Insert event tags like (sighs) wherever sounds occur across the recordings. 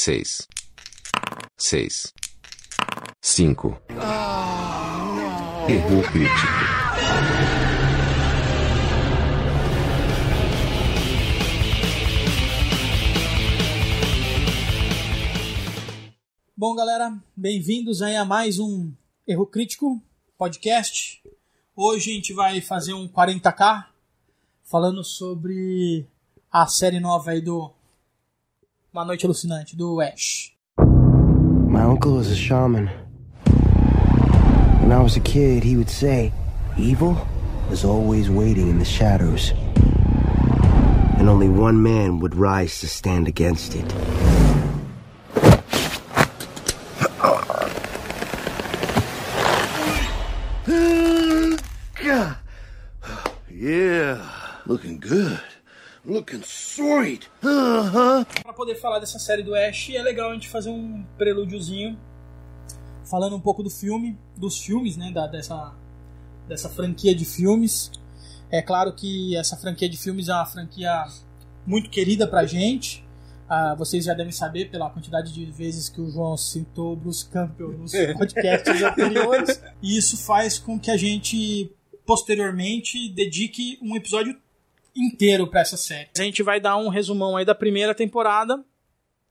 seis, seis, cinco. Erro crítico. Bom, galera, bem-vindos aí a mais um Erro Crítico podcast. Hoje a gente vai fazer um 40k falando sobre a série nova aí do Uma Noite Alucinante, do Ash. My uncle was a shaman. When I was a kid, he would say, Evil is always waiting in the shadows. And only one man would rise to stand against it. (sighs) Yeah, looking good. Looking sweet. Para poder falar dessa série do Ash, é legal a gente fazer um prelúdiozinho falando um pouco do filme, dos filmes, né, da, dessa, dessa franquia de filmes. É claro que essa franquia de filmes é uma franquia muito querida pra gente. Ah, vocês já devem saber pela quantidade de vezes que o João citou Bruce Campbell nos (laughs) podcasts anteriores. E isso faz com que a gente posteriormente dedique um episódio inteiro para essa série. A gente vai dar um resumão aí da primeira temporada,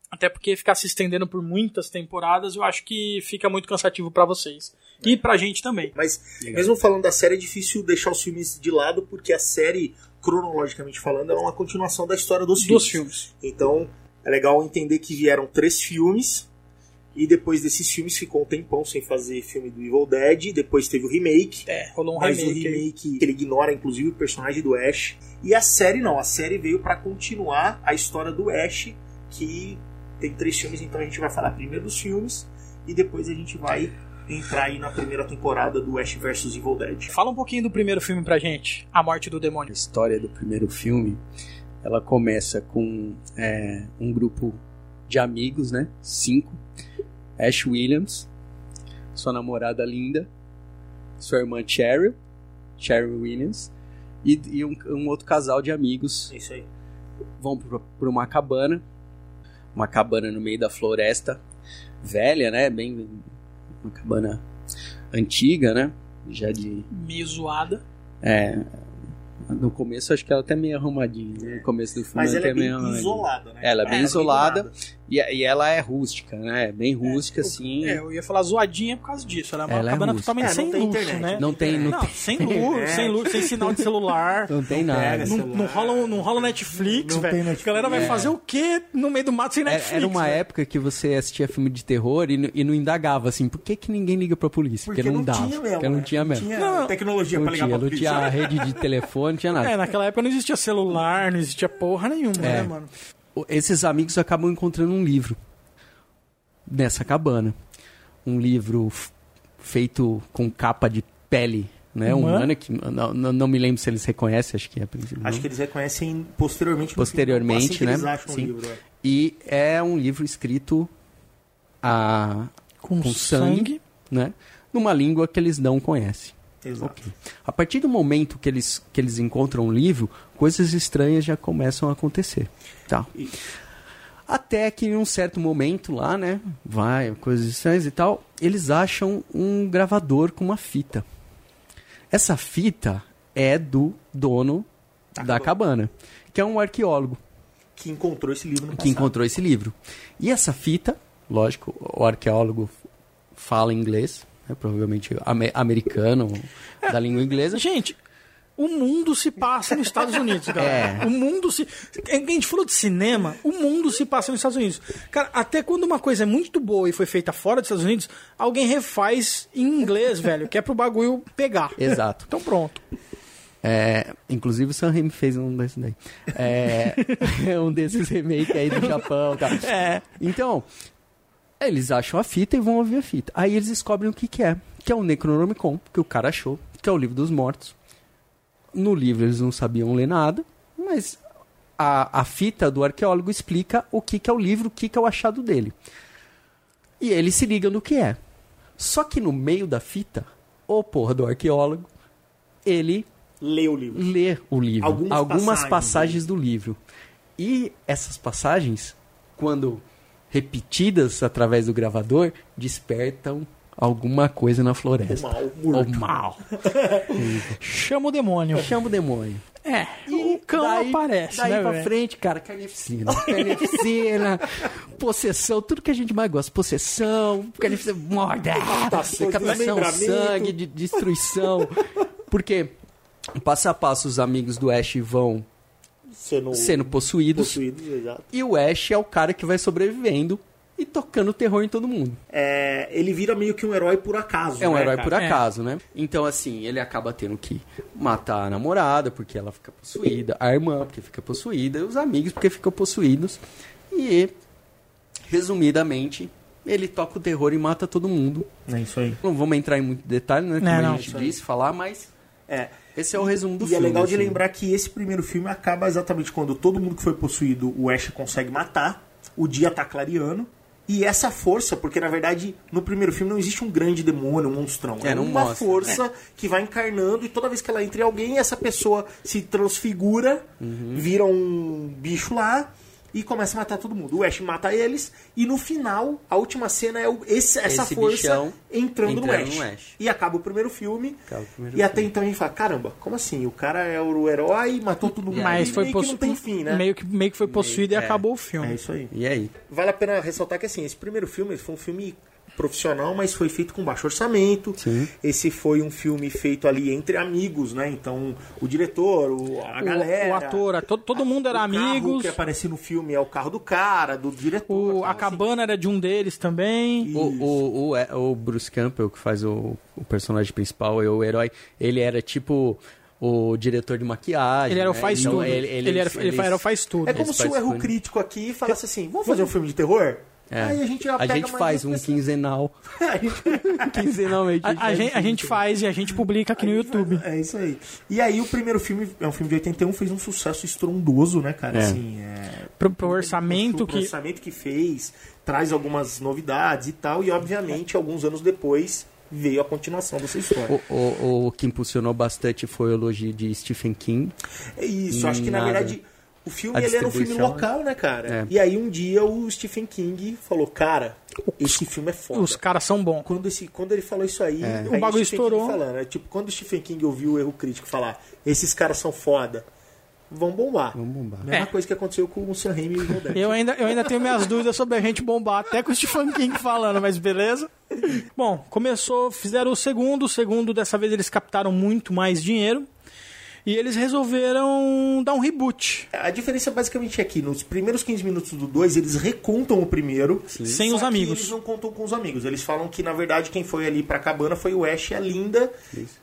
até porque ficar se estendendo por muitas temporadas, eu acho que fica muito cansativo para vocês. E pra gente também. Mas mesmo falando da série, é difícil deixar os filmes de lado, porque a série, cronologicamente falando, é uma continuação da história dos filmes. Dos filmes. Então é legal entender que vieram três filmes. E depois desses filmes ficou um tempão sem fazer filme do Evil Dead. Depois teve o remake. É, rolou um mas remake. o aí. remake ele ignora inclusive o personagem do Ash. E a série não, a série veio pra continuar a história do Ash, que tem três filmes, então a gente vai falar primeiro dos filmes e depois a gente vai entrar aí na primeira temporada do Ash vs Evil Dead. Fala um pouquinho do primeiro filme pra gente, A Morte do A Demônio. história do primeiro filme, ela começa com é, um grupo de amigos, né? Cinco. Ash Williams, sua namorada Linda, sua irmã Cheryl, Cheryl Williams, e, e um, um outro casal de amigos É isso aí. vão para uma cabana, uma cabana no meio da floresta, velha, né? Bem uma cabana antiga, né? Já de Meio zoada. é, no começo acho que ela até meio arrumadinha. né? No começo do filme Mas ela é até bem meio isolada, né? Ela é bem É, isolada abandonada. e, e ela é rústica, né? Bem rústica, assim. É, eu ia falar zoadinha por causa disso. Ela é uma Ela é cabana totalmente É, não sem luxo, internet. né? Não tem, não, Não, tem, sem luz, É. sem luz, sem sinal de celular. (laughs) não tem Não nada. Não, não rola, não rola Netflix, Não velho. A galera vai fazer o quê no meio do mato sem É, Netflix? Era uma velho? época que você assistia filme de terror e, e não indagava, assim, por que, que ninguém liga pra polícia? Porque, não, não dava. tinha mesmo. porque não né? tinha mesmo. Não tinha Não, não. tecnologia Não pra ligar pra não polícia. tinha rede de (laughs) telefone, não tinha nada. É, naquela época não existia celular, não existia porra nenhuma, É. né, mano? Esses amigos acabam encontrando um livro nessa cabana. Um livro feito com capa de pele, né? Humana? Humana, que não, não, não me lembro se eles reconhecem, acho que é a princípio. Acho que eles reconhecem posteriormente. Posteriormente, filme, assim né? Eles acham Sim. livro, é. E é um livro escrito a, Com, Com sangue. sangue. né? Numa língua que eles não conhecem. Exato. A partir do momento que eles, que eles encontram o livro, coisas estranhas já começam a acontecer. Tá. E- Até que em um certo momento lá, né? Vai, coisas estranhas e tal, eles acham um gravador com uma fita. Essa fita é do dono da cabana, que é um arqueólogo Que encontrou esse livro no que passado. encontrou esse livro. E essa fita, lógico, o arqueólogo fala inglês, né, provavelmente ame- americano, da língua inglesa. Gente, o mundo se passa nos Estados Unidos, (laughs) galera. É. O mundo se. A gente falou de cinema, o mundo se passa nos Estados Unidos. Cara, até quando uma coisa é muito boa e foi feita fora dos Estados Unidos, alguém refaz em inglês, (laughs) velho, que é pro bagulho pegar. Exato. Então pronto. É, inclusive o Sam Raimi fez um desses daí. É, (laughs) um desses remakes aí do Japão tal. É. Então, eles acham a fita e vão ouvir a fita. Aí eles descobrem o que, que é. Que é o Necronomicon, que o cara achou, que é o livro dos mortos. No livro eles não sabiam ler nada, mas a, a fita do arqueólogo explica o que, que é o livro, o que, que é o achado dele. E eles se ligam no que é. Só que no meio da fita, o porra do arqueólogo, ele Lê o livro. lê o livro, Algumas algumas, passagens, passagens, do livro. E essas passagens, quando repetidas através do gravador, despertam alguma coisa na floresta. O mal, O morto. mal. (laughs) Chama o demônio. Chama o demônio. É, o cão daí, aparece, daí né, pra velho? frente, cara, carnificina. Carnificina, (laughs) possessão, tudo que a gente mais gosta. Possessão, carnificina, morda, Decapitação, decapitação, sangue, de, destruição. Porque passo a passo os amigos do Ash vão Sendo, sendo possuídos. possuídos, exato. E o Ash é o cara que vai sobrevivendo e tocando terror em todo mundo. É, ele vira meio que um herói por acaso. É um né, herói cara? por acaso, né? Então, assim, ele acaba tendo que matar a namorada porque ela fica possuída, a irmã porque fica possuída, e os amigos porque ficam possuídos. E, resumidamente, ele toca o terror e mata todo mundo. É isso aí. Não vamos entrar em muito detalhe, né? Como não. a gente disse, falar, mas É. esse é o resumo do e filme. é legal de assim. lembrar que esse primeiro filme acaba exatamente quando todo mundo que foi possuído, o Ash consegue matar, o dia tá clareando. E essa força, porque na verdade no primeiro filme não existe um grande demônio, um monstrão. É, É, uma mostra. força que vai encarnando e toda vez que ela entra em alguém, essa pessoa se transfigura, Uhum. vira um bicho lá e começa a matar todo mundo. O Ash mata eles e no final, a última cena é o- esse- essa Esse força bichão entrando, no, entrando Ash. no Ash. E acaba o primeiro filme. Acaba o primeiro e até filme. então a gente fala, caramba, como assim? O cara é o herói, matou todo mundo. Mas e foi meio que não tem fim, né? meio, que, meio que foi possuído e é. acabou o É filme. isso aí. E aí? Vale a pena ressaltar que assim, esse primeiro filme foi um filme profissional, mas foi feito com baixo orçamento. Sim. Esse foi um filme feito ali entre amigos, né? Então, o diretor, o, a O- galera. o ator, a- todo, todo mundo era o carro amigos. que aparece no filme é o carro do cara, do diretor. O, tal, a assim. cabana era de um deles também. O, o, o, é- o Bruce Campbell, que faz o, o personagem principal, é o herói, ele era tipo o diretor de maquiagem. Ele era o né? faz Então, tudo. Ele, Ele, era, ele era o faz tudo. É como se o erro participam. crítico aqui falasse assim: vamos fazer um filme de terror? É. Aí a gente já A gente faz um quinzenal. (laughs) A gente- Quinzenalmente. A, a gente, a gente faz e a gente publica aqui no YouTube. É isso aí. E aí o primeiro filme, é um filme de 81, fez um sucesso estrondoso, né, cara? É. Assim, é... Pro, pro orçamento pro que. orçamento que fez, traz algumas novidades e tal, e obviamente alguns anos depois veio a continuação dessa história. O, o, o que impulsionou bastante foi o elogio de Stephen King. É isso, acho que na Nada. verdade o filme ele era um filme local, né, cara? É. E aí um dia o Stephen King falou, cara, esse filme é foda. Os caras são bons. Quando, esse, quando ele falou isso aí, aí O bagulho estourou. Falando, é tipo, quando o Stephen King ouviu o erro crítico falar, esses caras são foda, vão bombar. Vamos bombar. Mesma É. coisa que aconteceu com o Sam Raimi e o. Eu ainda, eu ainda tenho minhas dúvidas sobre a gente bombar, até com o Stephen King falando, mas beleza. Bom, começou, fizeram o segundo. O segundo, dessa vez, eles captaram muito mais dinheiro. E eles resolveram dar um reboot. A diferença basicamente é que nos primeiros 15 minutos do 2 eles recontam o primeiro. Sem só os amigos. Eles não contam com os amigos. Eles falam que na verdade quem foi ali pra cabana foi o Ash e a Linda.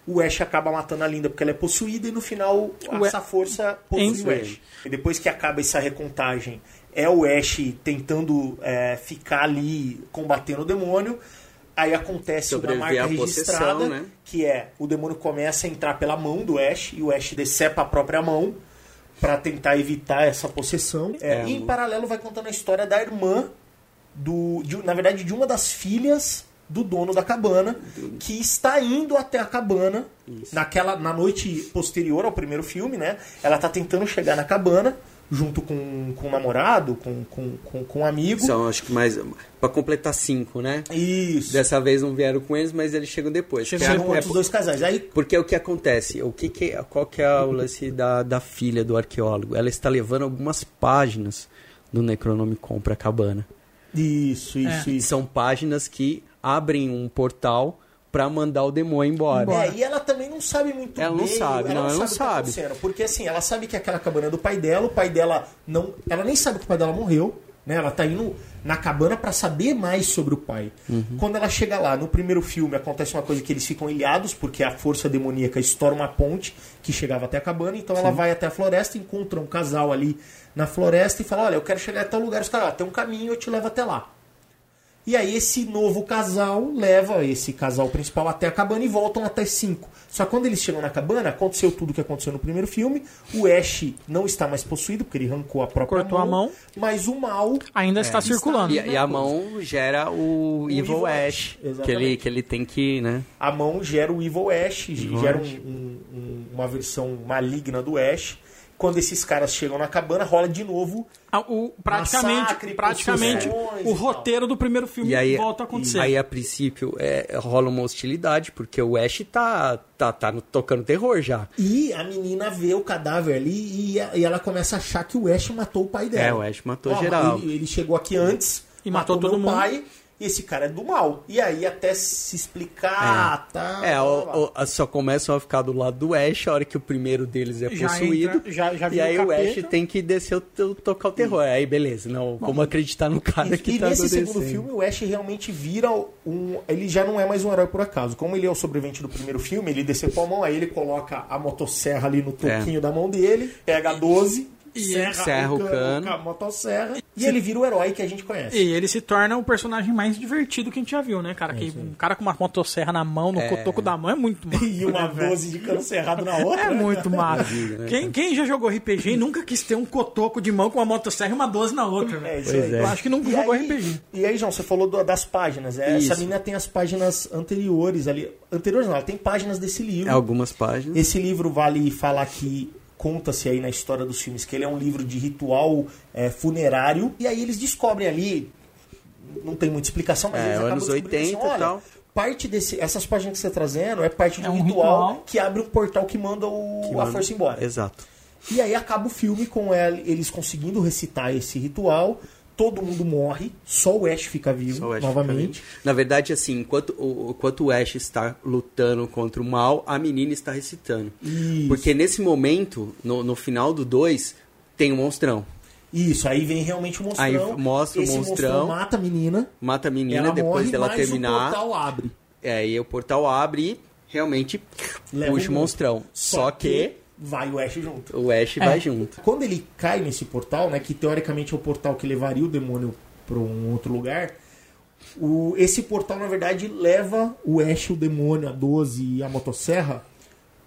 O Ash acaba matando a Linda porque ela é possuída e no final O essa força possui o Ash. E depois que acaba essa recontagem, é o Ash tentando é, ficar ali combatendo o demônio. Aí acontece uma Sobreviver marca à possessão, registrada, né? que é o demônio começa a entrar pela mão do Ash e o Ash decepa a própria mão para tentar evitar essa possessão. É, É, e em paralelo vai contando a história da irmã do, de- na verdade, de uma das filhas do dono da cabana, que está indo até a cabana naquela na noite posterior ao primeiro filme, né? Ela tá tentando chegar na cabana junto com, com o namorado, com, com, com, com um amigo. São, acho que mais. Pra completar cinco, né? Isso. Dessa vez não vieram com eles, mas eles chegam depois. Chegam Porque Chegam é- outros dois casais. Aí Porque é o que acontece? O que que, qual que é o lance da, da filha do arqueólogo? Ela está levando algumas páginas do Necronomicon para a cabana. Isso, isso, É. E isso. são páginas que abrem um portal para mandar o demônio embora. É, e ela também não sabe muito Ela não bem. sabe, não, ela não o que tá sabe. acontecendo, Porque assim, ela sabe que aquela cabana é do pai dela, o pai dela não. Ela nem sabe que o pai dela morreu, né? Ela tá indo na cabana pra saber mais sobre o pai. Uhum. Quando ela chega lá, no primeiro filme, acontece uma coisa que eles ficam ilhados, porque a força demoníaca estoura uma ponte que chegava até a cabana, então ela vai até a floresta, encontra um casal ali na floresta e fala: Olha, eu quero chegar até o lugar, os caras, "Ah, tem um caminho, eu te levo até lá. E aí esse novo casal leva esse casal principal até a cabana e voltam até 5. Só que quando eles chegam na cabana, aconteceu tudo o que aconteceu no primeiro filme. O Ash não está mais possuído, porque ele arrancou a própria Cortou a mão. Mas o mal Ainda está circulando. E, e a mão gera o, Evil Evil Ash, Ash, que ele, exatamente. que ele tem que, né? a mão gera o Evil Ash, gera um- Ash. um- um- uma versão maligna do Ash. Quando esses caras chegam na cabana, rola de novo. Ah, o, praticamente Massacre, praticamente o roteiro do primeiro filme E aí, volta a acontecer. aí a princípio é, rola uma hostilidade, porque o Ash tá, tá, tá no- tocando terror já. E a menina vê o cadáver ali e, e ela começa a achar que o Ash matou o pai dela. É, o Ash matou Ó, geral. Ele, ele chegou aqui antes E matou todo meu mundo. pai. E esse cara é do mal. E aí, até se explicar, tá. É, o- o- só começam a ficar do lado do Ash a hora que o primeiro deles é Já possuído. entra- já- já e aí o o Ash tem que descer o, tocar o terror. Aí beleza, não, vamos acreditar no cara E, que e tá nesse segundo filme, o Ash realmente vira um. Ele já não é mais um herói por acaso. Como ele é o sobrevivente do primeiro filme, ele decepou a mão, aí ele coloca a motosserra ali no toquinho da mão dele, pega a 12, serra, serra o cano. com a motosserra, e ele vira o herói que a gente conhece. E ele se torna o personagem mais divertido que a gente já viu, né, cara? que um cara com uma motosserra na mão, no cotoco da mão, é muito (laughs) massa. E uma né? 12 de cano cerrado na outra. É muito (laughs) massa. né, Quem, quem já jogou RPG e nunca quis ter um cotoco de mão com uma motosserra e uma 12 na outra, É velho? isso aí. é. Eu acho que nunca E jogou aí- RPG. E aí, João, você falou do- das páginas. É. Essa menina tem as páginas anteriores ali. Anteriores não, ela tem páginas desse livro. É algumas páginas. Esse livro vale falar que conta-se aí na história dos filmes que ele é um livro de ritual é, funerário. E aí eles descobrem ali, não tem muita explicação, mas É, eles acabam anos descobrindo 80 e assim, olha, tal. Parte desse, essas páginas que você está trazendo é parte de É um, ritual, ritual. que abre um portal que manda o, Que a manda- força embora. Exato. E aí acaba o filme com ela- eles conseguindo recitar esse ritual. Todo mundo morre, só o Ash fica vivo Só o Ash novamente. fica ali. Na verdade, assim, enquanto o, enquanto o Ash está lutando contra o mal, a menina está recitando. Isso. Porque nesse momento, no, no final do 2, tem um monstrão. Isso, aí vem realmente o monstrão. Aí mostra o Esse monstrão. mata a menina. Mata a menina ela depois morre, dela terminar. o portal abre. É, aí o portal abre e realmente Leva puxa o o monstrão. Só, que, vai o Ash junto. o Ash vai junto. Quando ele cai nesse portal, né, que teoricamente é o portal que levaria o demônio para um outro lugar, o, esse portal na verdade leva o Ash, o demônio, a 12 e a motosserra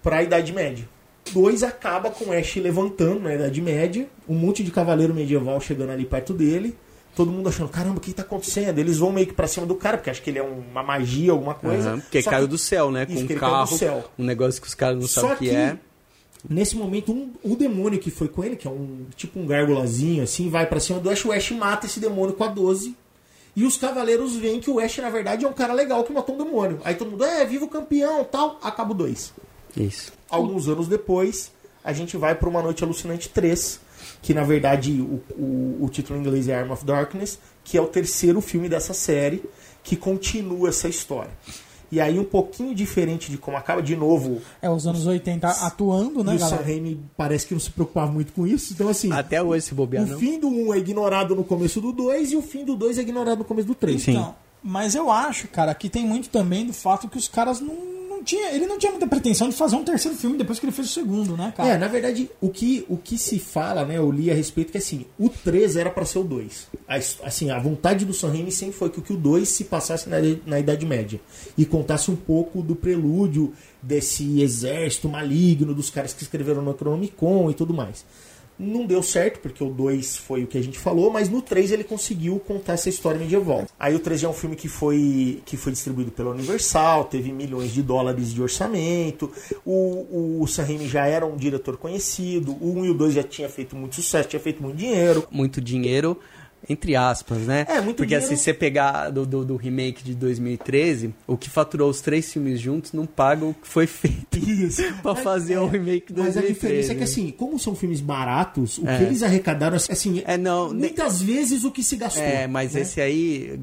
para a Idade Média. Dois acaba com o Ash levantando na Idade Média, um monte de cavaleiro medieval chegando ali perto dele. Todo mundo achando, caramba, o que tá acontecendo? Eles vão meio que pra cima do cara, porque acho que ele é uma magia, alguma coisa. Aham, porque Só caiu que- do céu, né? Com Isso, um carro, céu. um negócio que os caras não Só sabem o que, que, é. Nesse momento, um- o demônio que foi com ele, que é um tipo um gárgulazinho assim, vai pra cima do Ash, o Ash mata esse demônio com a 12. E os cavaleiros veem que o Ash, na verdade, é um cara legal que matou um demônio. Aí todo mundo, é, viva o campeão tal. Acaba o 2. Isso. Alguns anos depois, a gente vai pra Uma Noite Alucinante 3, que na verdade o, o, o título em inglês é Arm of Darkness, que é o terceiro filme dessa série, que continua essa história. E aí, um pouquinho diferente de como acaba, de novo, É os anos 80 atuando, né, e o galera? Raimi parece que não se preocupava muito com isso. Então, assim, Até hoje, se bobear, o não. fim do 1 é ignorado no começo do 2 e o fim do 2 é ignorado no começo do 3. Então, mas eu acho, cara, que tem muito também do fato que os caras não, não tinha, ele não tinha muita pretensão de fazer um terceiro filme depois que ele fez o segundo, né, cara? É, na verdade, o que, o que se fala, né, eu li a respeito que assim, o 3 era pra ser o 2. A Assim, a vontade do Sam Raimi sempre foi que o que o 2 se passasse na, na Idade Média e contasse um pouco do prelúdio desse exército maligno dos caras que escreveram no Necronomicon e tudo mais. Não deu certo, porque o 2 foi o que a gente falou, mas no 3 ele conseguiu contar essa história medieval. Aí o 3 já é um filme que foi, que foi distribuído pela Universal, teve milhões de dólares de orçamento. O, o Sam Raimi já era um diretor conhecido. O 1 e o 2 já tinha feito muito sucesso, tinha feito muito dinheiro. Muito dinheiro, entre aspas, né? É, muito Porque dinheiro. assim, se você pegar do, do, do remake de 2013, o que faturou os três filmes juntos não paga o que foi feito Isso. (laughs) pra fazer o remake de Mas a 2013. diferença é que, assim, como são filmes baratos, o É. que eles arrecadaram, assim, É, não, muitas vezes o que se gastou. É, mas né? esse aí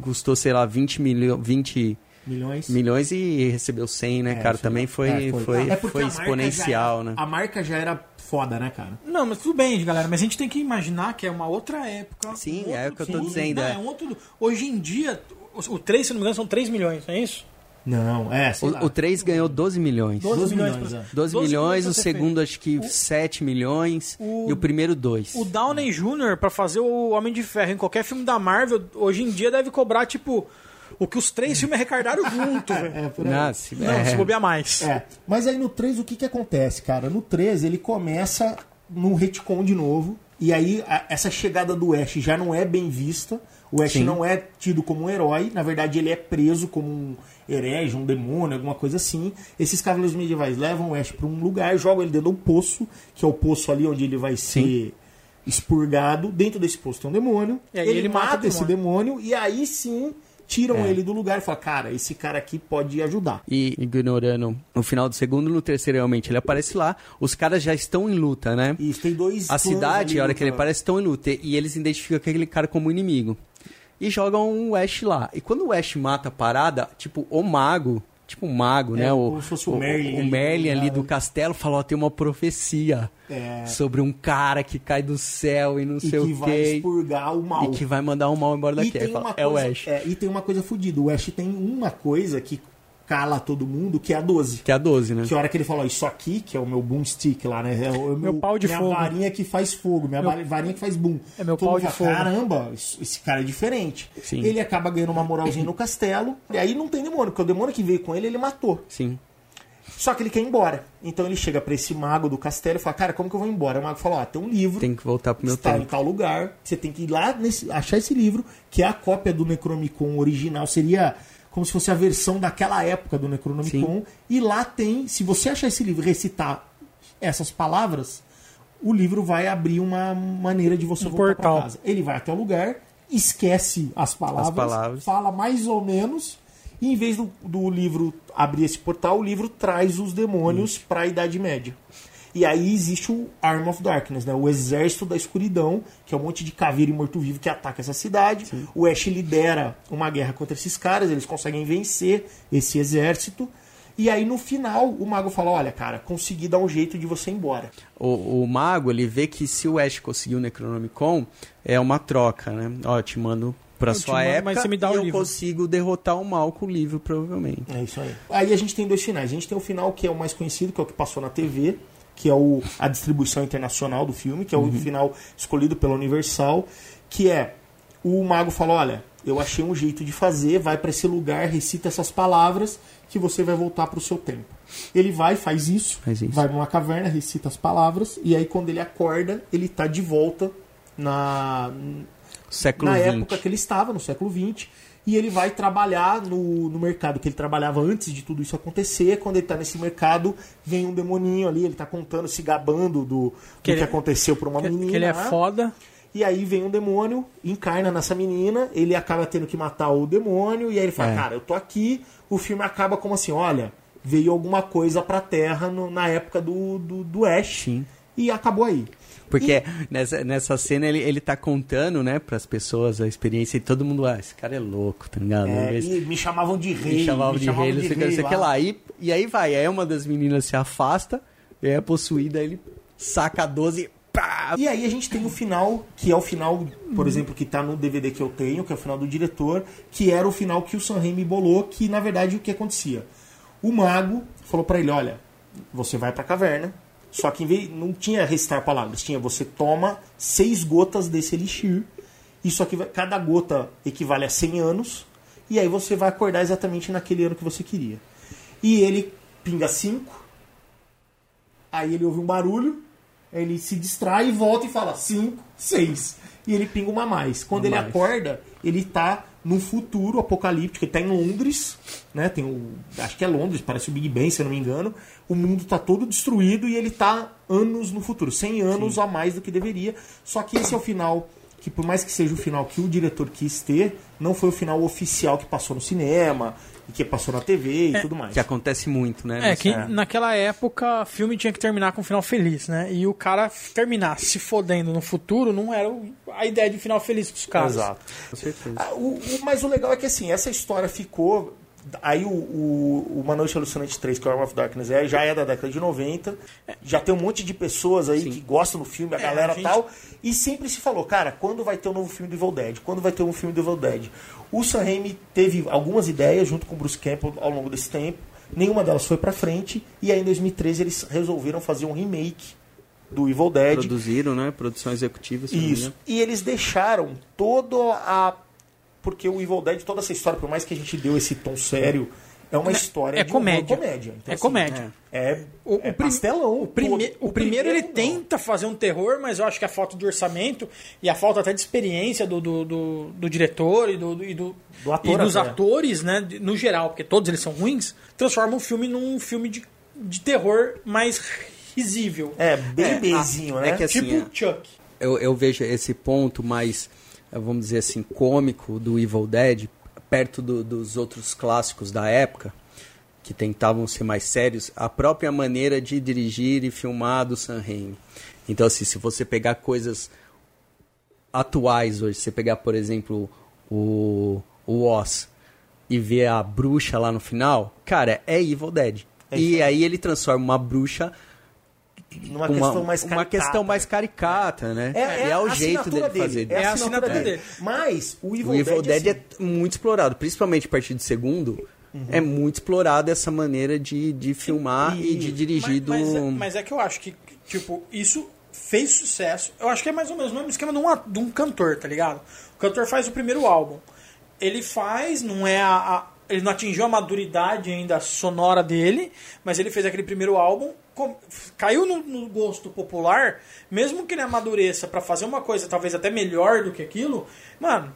custou, sei lá, 20, milho, 20 Milhões. milhões e recebeu 100, né, É, cara? foi- Também foi, é, foi, É foi a marca exponencial, era- né? A marca já era foda, né, cara? Não, mas tudo bem, galera. Mas a gente tem que imaginar que é uma outra época. Sim, um é o que eu tô filme. dizendo, Não, é. é um outro. Hoje em dia, o, o 3, se não me engano, são 3 milhões, não é isso? Não, é, sei lá. O, o 3 ganhou 12 milhões. 12, 12 milhões. milhões, pra- é. 12 12 milhões, o segundo acho que 7 milhões O- e o primeiro 2. O Downey Jr., pra fazer o Homem de Ferro em qualquer filme da Marvel, hoje em dia deve cobrar, tipo, o que os três filmes arrecadaram junto, (laughs) velho. É, por aí. Não, é. se bobear mais. É, mas aí no 3 o que que acontece, cara? No 3 ele começa no retcon de novo, e aí a- essa chegada do Ash já não é bem vista. O Ash Sim. não é tido como um herói, na verdade ele é preso como um herege, um demônio, alguma coisa assim. Esses cavaleiros medievais levam o Ash para um lugar, jogam ele dentro do poço, que é o poço ali onde ele vai ser expurgado. Dentro desse poço tem um demônio. E aí ele, ele mata mata, o esse demônio e aí sim tiram ele do lugar e falam, cara, esse cara aqui pode ajudar. E ignorando no final do segundo no terceiro realmente ele aparece lá, os caras já estão em luta, né? E tem dois A cidade, a hora que ele aparece, estão em luta. E eles identificam aquele cara como inimigo. E jogam o Ash lá. E quando o Ash mata a parada, tipo, o mago, tipo um mago, É, né? O, como se fosse o Merlin o ali, Merlin ali do castelo falou, ó, tem uma profecia É. sobre um cara que cai do céu e não E sei que o vai quê. expurgar o mal. E que vai mandar o mal embora E daqui. tem Aí fala, uma é o coisa- Ash. é, e tem uma coisa fodida. O Ash tem uma coisa que cala todo mundo, que é a 12. Que é a 12, né? Que a hora que ele falou, isso aqui, que é o meu boom stick lá, né? É o, Meu pau de minha fogo. varinha que faz fogo, minha Meu- varinha que faz boom. É meu Todo pau de fala, fogo. Caramba, esse cara é diferente. Sim. Ele acaba ganhando uma moralzinha no castelo, e aí não tem demônio, porque o demônio que veio com ele, ele matou. Sim. Só que ele quer ir embora. Então ele chega pra esse mago do castelo e fala, cara, como que eu vou embora? O mago fala, ó, tem um livro Tem que voltar pro meu está em tempo. tal lugar. Você tem que ir lá nesse, achar esse livro, que é a cópia do Necronomicon original. Seria como se fosse a versão daquela época do Necronomicon. E lá tem, se você achar esse livro recitar essas palavras, o livro vai abrir uma maneira de você Um voltar para casa. Ele vai até o lugar, esquece as palavras, palavras. fala mais ou menos. E em vez do, do livro abrir esse portal, o livro traz os demônios para a Idade Média. E aí existe o Arm of Darkness, né? o exército da escuridão, que é um monte de caveira e morto-vivo que ataca essa cidade. O Ash lidera uma guerra contra esses caras, eles conseguem vencer esse exército. E aí no final o mago fala: Olha, cara, consegui dar um jeito de você ir embora. O, o mago, ele vê que se o Ash conseguir o Necronomicon, é uma troca, né? Ó, eu te mando pra Eu sua mando, época mas você me dá e o eu livro. consigo derrotar o mal com o livro, provavelmente. É isso aí. Aí a gente tem dois finais. A gente tem o final que é o mais conhecido, que é o que passou na TV, que é o, a distribuição internacional do filme, que é o final escolhido pela Universal, que é o mago fala, olha, eu achei um jeito de fazer, vai para esse lugar, recita essas palavras, que você vai voltar para o seu tempo. Ele vai, faz isso, Faz isso. vai numa caverna, recita as palavras, e aí quando ele acorda, ele tá de volta na, Século na XX. época que ele estava, no século XX, e ele vai trabalhar no, no mercado que ele trabalhava antes de tudo isso acontecer. Quando ele está nesse mercado, vem um demoninho ali, ele está contando, se gabando do do que, Que ele- aconteceu para uma Que, menina. que ele é foda. E aí vem um demônio, encarna nessa menina, ele acaba tendo que matar o demônio, e aí ele fala, É. cara, eu tô aqui, o filme acaba como assim, olha, veio alguma coisa pra Terra no- na época do, do, do Ash, Sim. e acabou aí. Porque nessa, nessa cena ele, ele tá contando, né, pras pessoas a experiência e todo mundo, ah, esse cara é louco, tá ligado? É, e me chamavam de rei, me chamavam me de chamavam rei, não sei o que, não sei o que lá. E, e aí vai, aí uma das meninas se afasta, é possuída, ele saca a 12 e pá! E aí a gente tem o final, que é o final, por exemplo, que tá no DVD que eu tenho, que é o final do diretor, que era o final que o Sam Raimi bolou, que na verdade o que acontecia? O mago falou pra ele, olha, você vai pra caverna, só que vez, não tinha recitar palavras, tinha você toma seis gotas desse elixir, isso aqui cada gota equivale a 100 anos, e aí você vai acordar exatamente naquele ano que você queria. E ele pinga cinco, Aí ele ouve um barulho, ele se distrai e volta e fala 5, 6. E ele pinga uma mais. Quando ele Mais. acorda, ele tá num futuro apocalíptico, ele tá em Londres, né? Tem o, acho que é Londres, parece o Big Ben, se eu não me engano. O mundo tá todo destruído e ele tá anos no futuro, 100 anos a mais do que deveria. Só que esse é o final que por mais que seja o final que o diretor quis ter, não foi o final oficial que passou no cinema e que passou na TV e tudo mais. Que acontece muito, né? É, nessa- que É. naquela época filme tinha que terminar com um final feliz, né? E o cara terminar se fodendo no futuro não era a ideia de final feliz dos caras. Exato. Com certeza. Ah, o, o- mas o legal é que assim, essa história ficou. Aí o, o, Uma Noite Alucinante 3, que é o Arm of Darkness, é, já é da década de 90. Já tem um monte de pessoas aí que gostam do filme, a É, galera a gente- tal. E sempre se falou, cara, quando vai ter um novo filme do Evil Dead? Quando vai ter um filme do Evil Dead? O Sam Raimi teve algumas ideias junto com o Bruce Campbell ao longo desse tempo. Nenhuma delas foi pra frente. E aí em 2013 eles resolveram fazer um remake do Evil Dead. Produziram, né? Produção executiva, Isso. E eles deixaram todo a. Porque o Evil Dead, toda essa história, por mais que a gente deu esse tom sério, é uma história é de comédia. comédia. Então, é assim, comédia. É, O, é o pastelão. O, prime- todo. o primeiro ele não. tenta fazer um terror, mas eu acho que a falta de orçamento e a falta até de experiência do, do, do- do diretor e, do, e, do, Do ator e dos até. atores, né, no geral, porque todos eles são ruins, transformam o filme num filme de, de terror mais risível. É, bem É, bezinho, a- né? é que assim, tipo é- Chuck. eu, eu vejo esse ponto mais, vamos dizer assim, cômico do Evil Dead, perto do- dos outros clássicos da época, que tentavam ser mais sérios, a própria maneira de dirigir e filmar do Sam Raimi. Então, assim, se você pegar coisas atuais hoje, você pegar, por exemplo, o, o Oz e ver a bruxa lá no final, cara, é Evil Dead. É e aí ele transforma uma bruxa Numa com questão mais uma caricata. questão mais caricata, né? É, é e é o jeito assinatura dele fazer. É a assinatura dele. dele. Mas o Evil, O Evil Dead, assim, é muito explorado, principalmente a partir do segundo. Uhum. É muito explorado essa maneira de, de filmar e, E- de dirigir do. Mas, mas, é, mas é que eu acho que, tipo, isso fez sucesso. Eu acho que é mais ou menos o mesmo esquema de um, de um cantor, tá ligado? O cantor faz o primeiro álbum. Ele faz, não é a. a- ele não atingiu a maturidade ainda sonora dele, mas ele fez aquele primeiro álbum, caiu no, no gosto popular, mesmo que ele amadureça pra fazer uma coisa talvez até melhor do que aquilo, mano.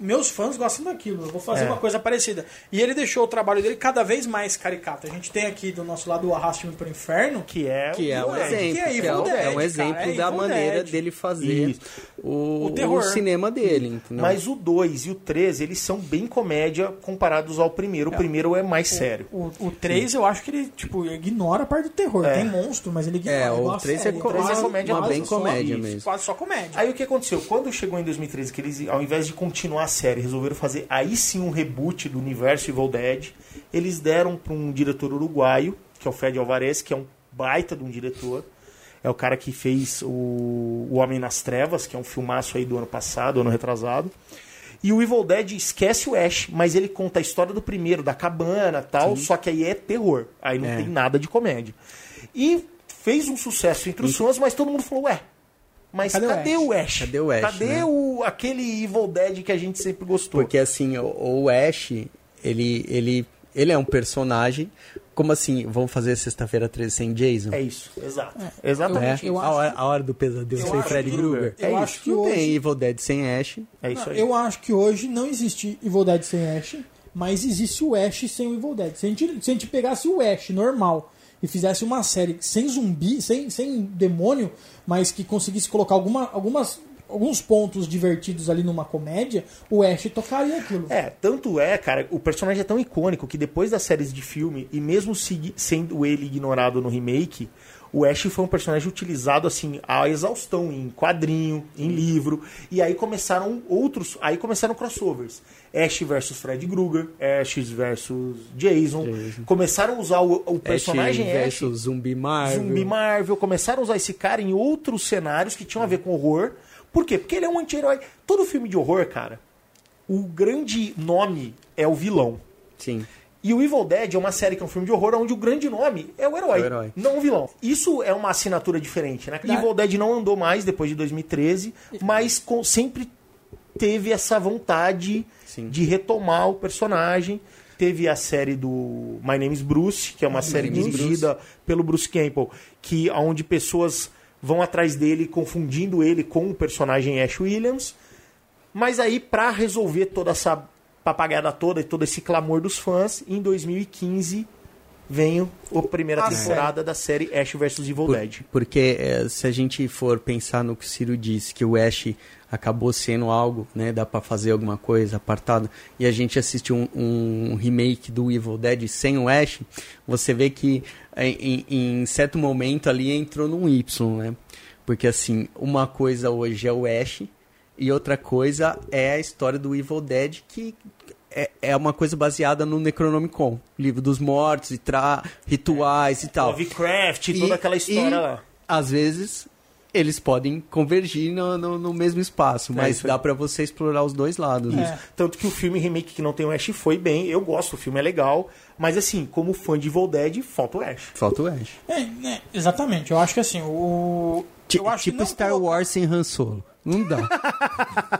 Meus fãs gostam daquilo, eu vou fazer É. uma coisa parecida. E ele deixou o trabalho dele cada vez mais caricato. A gente tem aqui do nosso lado o Arraste-me pro Inferno, que é, Que é o um Dead. exemplo. que é Evil é, um- Dead, é um cara, exemplo é da maneira Dead. dele fazer Isso. o, O terror. o cinema dele. entendeu? Mas o 2 e o 3, eles são bem comédia comparados ao primeiro. O primeiro é mais sério. O, o 3 eu acho que ele, tipo, ignora a parte do terror. É. Tem monstro, mas ele ignora. É, o a 3 é, três é uma, comédia uma quase bem só, comédia mesmo. Quase só comédia. Aí o que aconteceu? Quando chegou em 2013, que eles, ao invés de continuar série, resolveram fazer aí sim um reboot do universo Evil Dead, eles deram para um diretor uruguaio, que é o Fred Alvarez, que é um baita de um diretor. É o cara que fez o, o Homem nas Trevas, que é um filmaço aí do ano passado, ano retrasado. E o Evil Dead esquece o Ash, mas ele conta a história do primeiro, da cabana tal, só que aí é terror. Aí não É. tem nada de comédia. E fez um sucesso entre os fãs, mas todo mundo falou, ué, mas Cadê cadê, o o Ash? Cadê o Ash, Cadê né? o, aquele Evil Dead que a gente sempre gostou? Porque assim, o, o Ash, ele, ele, ele é um personagem. Como assim, vamos fazer sexta-feira 13 sem Jason? É isso, exato. É, Exatamente. eu a, hora, a hora do pesadelo sem Freddy Krueger. é eu isso. acho que Não hoje. tem Evil Dead sem Ash. É isso aí. Eu acho que hoje não existe Evil Dead sem Ash, mas existe o Ash sem o Evil Dead. Se a gente, se a gente pegasse o Ash normal e fizesse uma série sem zumbi, sem, sem demônio, mas que conseguisse colocar alguma, algumas, alguns pontos divertidos ali numa comédia, o Ash tocaria aquilo. É, tanto é, cara, o personagem é tão icônico que depois das séries de filme, e mesmo sendo ele ignorado no remake, o Ash foi um personagem utilizado assim à exaustão em quadrinho, em livro, e aí começaram outros, aí começaram crossovers. Ash versus Fred Krueger, Ash versus Jason. Começaram a usar o, o personagem Ash Ash, versus Zumbi Marvel. Zumbi Marvel, começaram a usar esse cara em outros cenários que tinham a ver com horror. Por quê? Porque ele é um anti-herói. Todo filme de horror, cara, o grande nome é o vilão. Sim. E o Evil Dead é uma série que é um filme de horror onde o grande nome é o herói, É o herói. não o vilão. Isso é uma assinatura diferente, né? Dá- Evil Dead não andou mais depois de 2013, mas com- sempre teve essa vontade Sim. de retomar o personagem. Teve a série do My Name is Bruce, que é uma série Name is dirigida pelo Bruce Campbell, que onde pessoas vão atrás dele confundindo ele com o personagem Ash Williams. Mas aí, pra resolver toda essa papagaiada toda e todo esse clamor dos fãs, em 2015 vem a primeira A temporada da série Ash vs Evil Por- Dead. porque é, se a gente for pensar no que o Ciro disse, que o Ash acabou sendo algo, né, dá pra fazer alguma coisa apartado, e a gente assistiu um, um remake do Evil Dead sem o Ash, você vê que em, em- em certo momento ali entrou num Y, né? Porque assim, uma coisa hoje é o Ash e outra coisa é a história do Evil Dead que é, é uma coisa baseada no Necronomicon, livro dos mortos e tra rituais e tal. Lovecraft, toda aquela história e, lá. Às vezes eles podem convergir no, no, no mesmo espaço, mas isso aí. dá pra você explorar os dois lados. né? É. Tanto que o filme remake que não tem o Ash foi bem. Eu gosto, o filme é legal. Mas assim, como fã de Evil Dead, falta o Ash. Falta o Ash. É, né, exatamente. Eu acho que assim, o. Ti- eu acho tipo Star Wars sem Han Solo. Não dá. (laughs) né?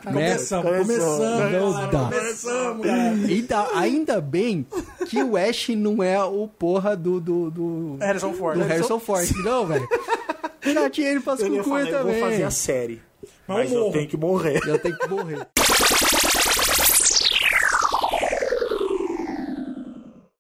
Começamos, começamos, Não dá. começamos. Ainda, ainda bem que o Ash não é o porra do. do, do, Harrison Ford. do Harrison Ford. Não, velho. Já tinha ele pra cucuia eu vou também. fazer a série. Mas Mas eu eu tenho que morrer. Eu tenho que morrer.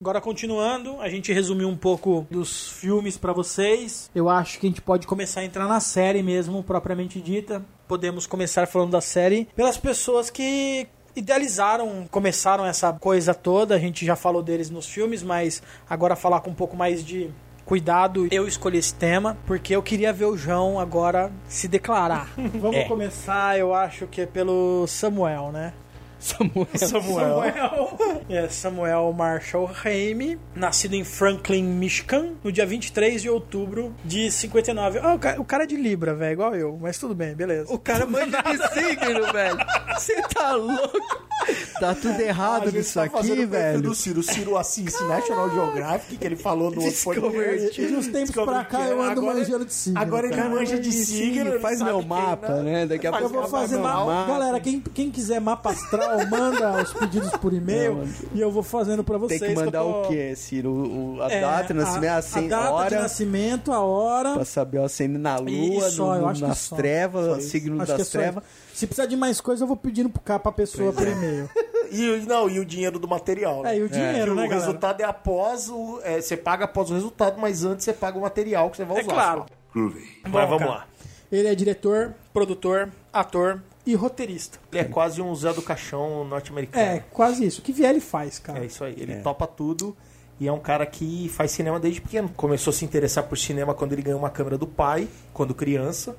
Agora continuando, a gente resumiu um pouco dos filmes pra vocês. Eu acho que a gente pode começar a entrar na série mesmo, propriamente dita. Podemos começar falando da série pelas pessoas que idealizaram, começaram essa coisa toda. A gente já falou deles nos filmes, mas agora falar com um pouco mais de cuidado. Eu escolhi esse tema porque eu queria ver o João agora se declarar. (laughs) Vamos É. começar, eu acho que é pelo Samuel, né? (laughs) Samuel. Samuel. É Samuel Marshall Raime, nascido em Franklin, Michigan, no dia 23 de outubro de 59. Ah, o ca- o cara é de Libra, velho, igual eu, mas tudo bem, beleza. O cara manja de signo, velho. Você tá louco? Tá tudo errado nisso tá aqui, velho. do Ciro. O Ciro assiste National Geographic, que ele falou no outro podcast. De uns tempos pra cá eu ando Agora- manjando de signo. Agora ele cara. manja de signo. ele Faz meu mapa, não- né? Daqui a pouco Eu vou fazer mapa. mapa. Galera, quem, quem quiser mapa astral, manda os pedidos por e-mail e eu vou fazendo pra Tem vocês. que mandar eu tô- o quê, Ciro? O- a É, data de nascimento, a, a data de hora, nascimento, a hora. pra saber o sendo na lua, E só, no- que nas só. trevas, Só o signo Acho que é das só trevas. Se precisar de mais coisa, eu vou pedindo pra pessoa por e-mail. (laughs) E, não, e o dinheiro do material. né? É, e o dinheiro, o né, galera? resultado é após o. é, você paga após o resultado, mas antes você paga o material que você vai É usar. claro. Groovy. Mas vamos lá. Ele é diretor, produtor, ator e roteirista. Ele é quase um Zé do Caixão norte-americano. É, quase isso. O que vier ele faz, cara. É isso aí, ele topa tudo e é um cara que faz cinema desde pequeno. Começou a se interessar por cinema quando ele ganhou uma câmera do pai, quando criança,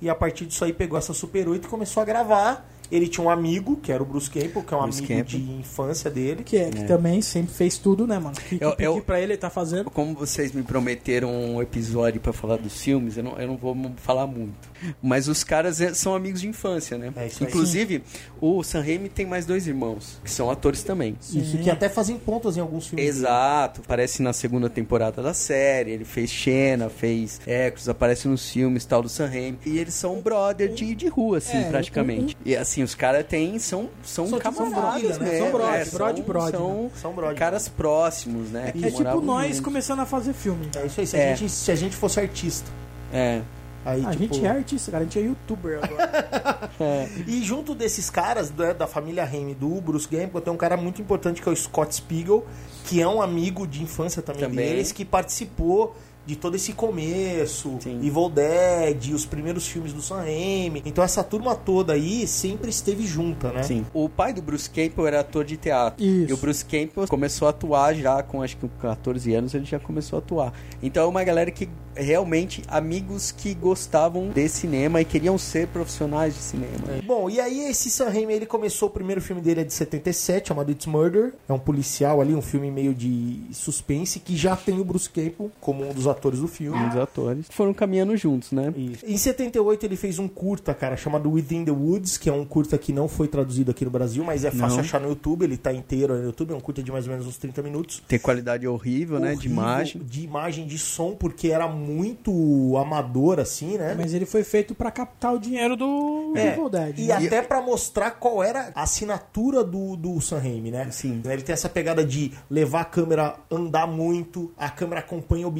e a partir disso aí pegou essa Super 8 e começou a gravar. Ele tinha um amigo, que era o Bruce Campbell, que é um Bruce amigo Campbell. de infância dele. Que, é, que também sempre fez tudo, né, mano? Que, que Eu- eu, pedi eu- pra ele, ele tá fazendo. Como vocês me prometeram um episódio pra falar dos filmes, eu não, eu não vou falar muito. Mas os caras é- são amigos de infância, né? É. Inclusive, o Sam Raimi tem mais dois irmãos, que são atores também. Isso, que até fazem pontas em alguns filmes. Exato, aparece na segunda temporada da série, ele fez Xena, fez Echoes, aparece nos filmes tal do Sam Raimi. E eles são brother de, de rua, assim, É, praticamente. E assim, os caras têm, são, são, São camaradas, né? né? São brother, É, brother, são- brother, São, né? São caras próximos, né? que É tipo nós começando a fazer filme. É isso aí, se, É. A, gente, se a gente fosse artista. É. Aí, A tipo, gente é artista, cara. A gente é youtuber agora. (laughs) E junto desses caras, né, da família Raimi, do Bruce Campbell, tem um cara muito importante que é o Scott Spiegel, que é um amigo de infância também, Também. deles, que participou de todo esse começo, Sim. Evil Dead, os primeiros filmes do Sam Raimi. Então essa turma toda aí sempre esteve junta, né? Sim. O pai do Bruce Campbell era ator de teatro. Isso. E o Bruce Campbell começou a atuar já com acho que com 14 anos ele já começou a atuar. Então é uma galera que realmente amigos que gostavam de cinema e queriam ser profissionais de cinema. Bom, e aí esse Sam Raimi, ele começou, o primeiro filme dele é de 77, chamado It's Murder. É um policial ali, um filme meio de suspense, que já tem o Bruce Campbell como um dos atores do filme. Os atores foram caminhando juntos, né? Isso. Em 78 ele fez um curta, cara, chamado Within the Woods, que é um curta que não foi traduzido aqui no Brasil, mas é fácil Não. achar no YouTube, ele tá inteiro no YouTube, é um curta de mais ou menos uns 30 minutos. Tem qualidade horrível, né? De Horrível, imagem. De imagem, de som, porque era muito amador, assim, né? Mas ele foi feito pra captar o dinheiro do É, Evil Dead. E né? até pra mostrar qual era a assinatura do, do Sam Raimi, né? Sim. Ele tem essa pegada de levar a câmera, andar muito, a câmera acompanha o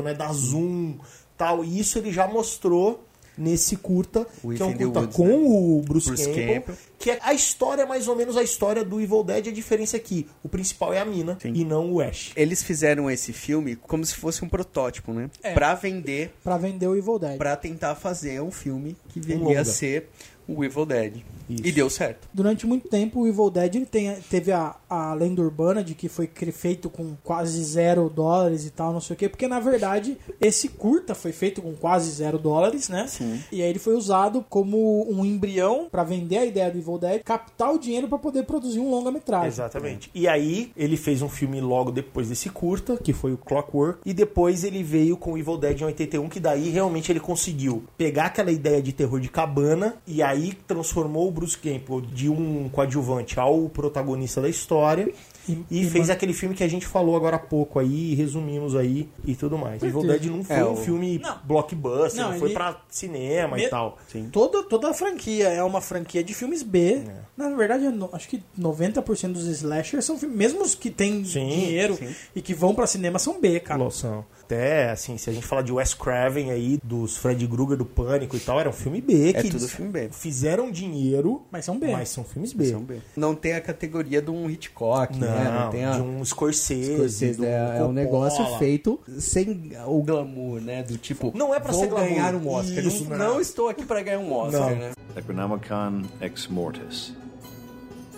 objeto, né? Dar zoom, tal. E isso ele já mostrou nesse curta, O que é um curta Woods, com né? o Bruce, Bruce Campbell, Campbell. que é a história, mais ou menos a história do Evil Dead. A diferença é que o principal é a mina Sim. e não o Ash. Eles fizeram esse filme como se fosse um protótipo, né? É. Pra vender, Pra vender o Evil Dead. pra tentar fazer um filme que viria a ser o Evil Dead. Isso. E deu certo. Durante muito tempo, o Evil Dead ele tem, teve a, a lenda urbana de que foi feito com quase zero dólares e tal, não sei o quê, porque na verdade esse curta foi feito com quase zero dólares, né? Sim. E aí ele foi usado como um embrião pra vender a ideia do Evil Dead, captar o dinheiro pra poder produzir um longa-metragem. Exatamente. E aí, ele fez um filme logo depois desse curta, que foi o Clockwork, e depois ele veio com o Evil Dead em 81, que daí realmente ele conseguiu pegar aquela ideia de terror de cabana, e aí aí transformou o Bruce Campbell de um coadjuvante ao protagonista da história E- e, fez aquele filme que a gente falou agora há pouco aí, resumimos aí e tudo mais. Evil Dead não foi É, um o- filme Não. blockbuster, não, Não, foi ele- pra cinema Me- e tal. Toda, toda a franquia é uma franquia de filmes B. É. Na verdade, eu não- acho que 90% dos slashers são filmes, mesmo os que têm Sim, dinheiro sim. e que vão pra cinema, são B, cara. Loção. Até, assim, se a gente falar de Wes Craven aí, dos Fred Krueger, do Pânico e tal, era um filme B. É que tudo filme B. Fizeram dinheiro, Mas são B. mas são filmes B. São B. Não tem a categoria de um Hitchcock, Não, né? Não tem a... de um Scorsese. Scorsese, um é, é um Coppola. negócio feito sem o glamour, né? Do tipo, Não é pra vou ser glamour. ganhar um Oscar. Isso, não, não. não estou aqui para ganhar um Oscar, Não. né? Necronomicon Ex Mortis.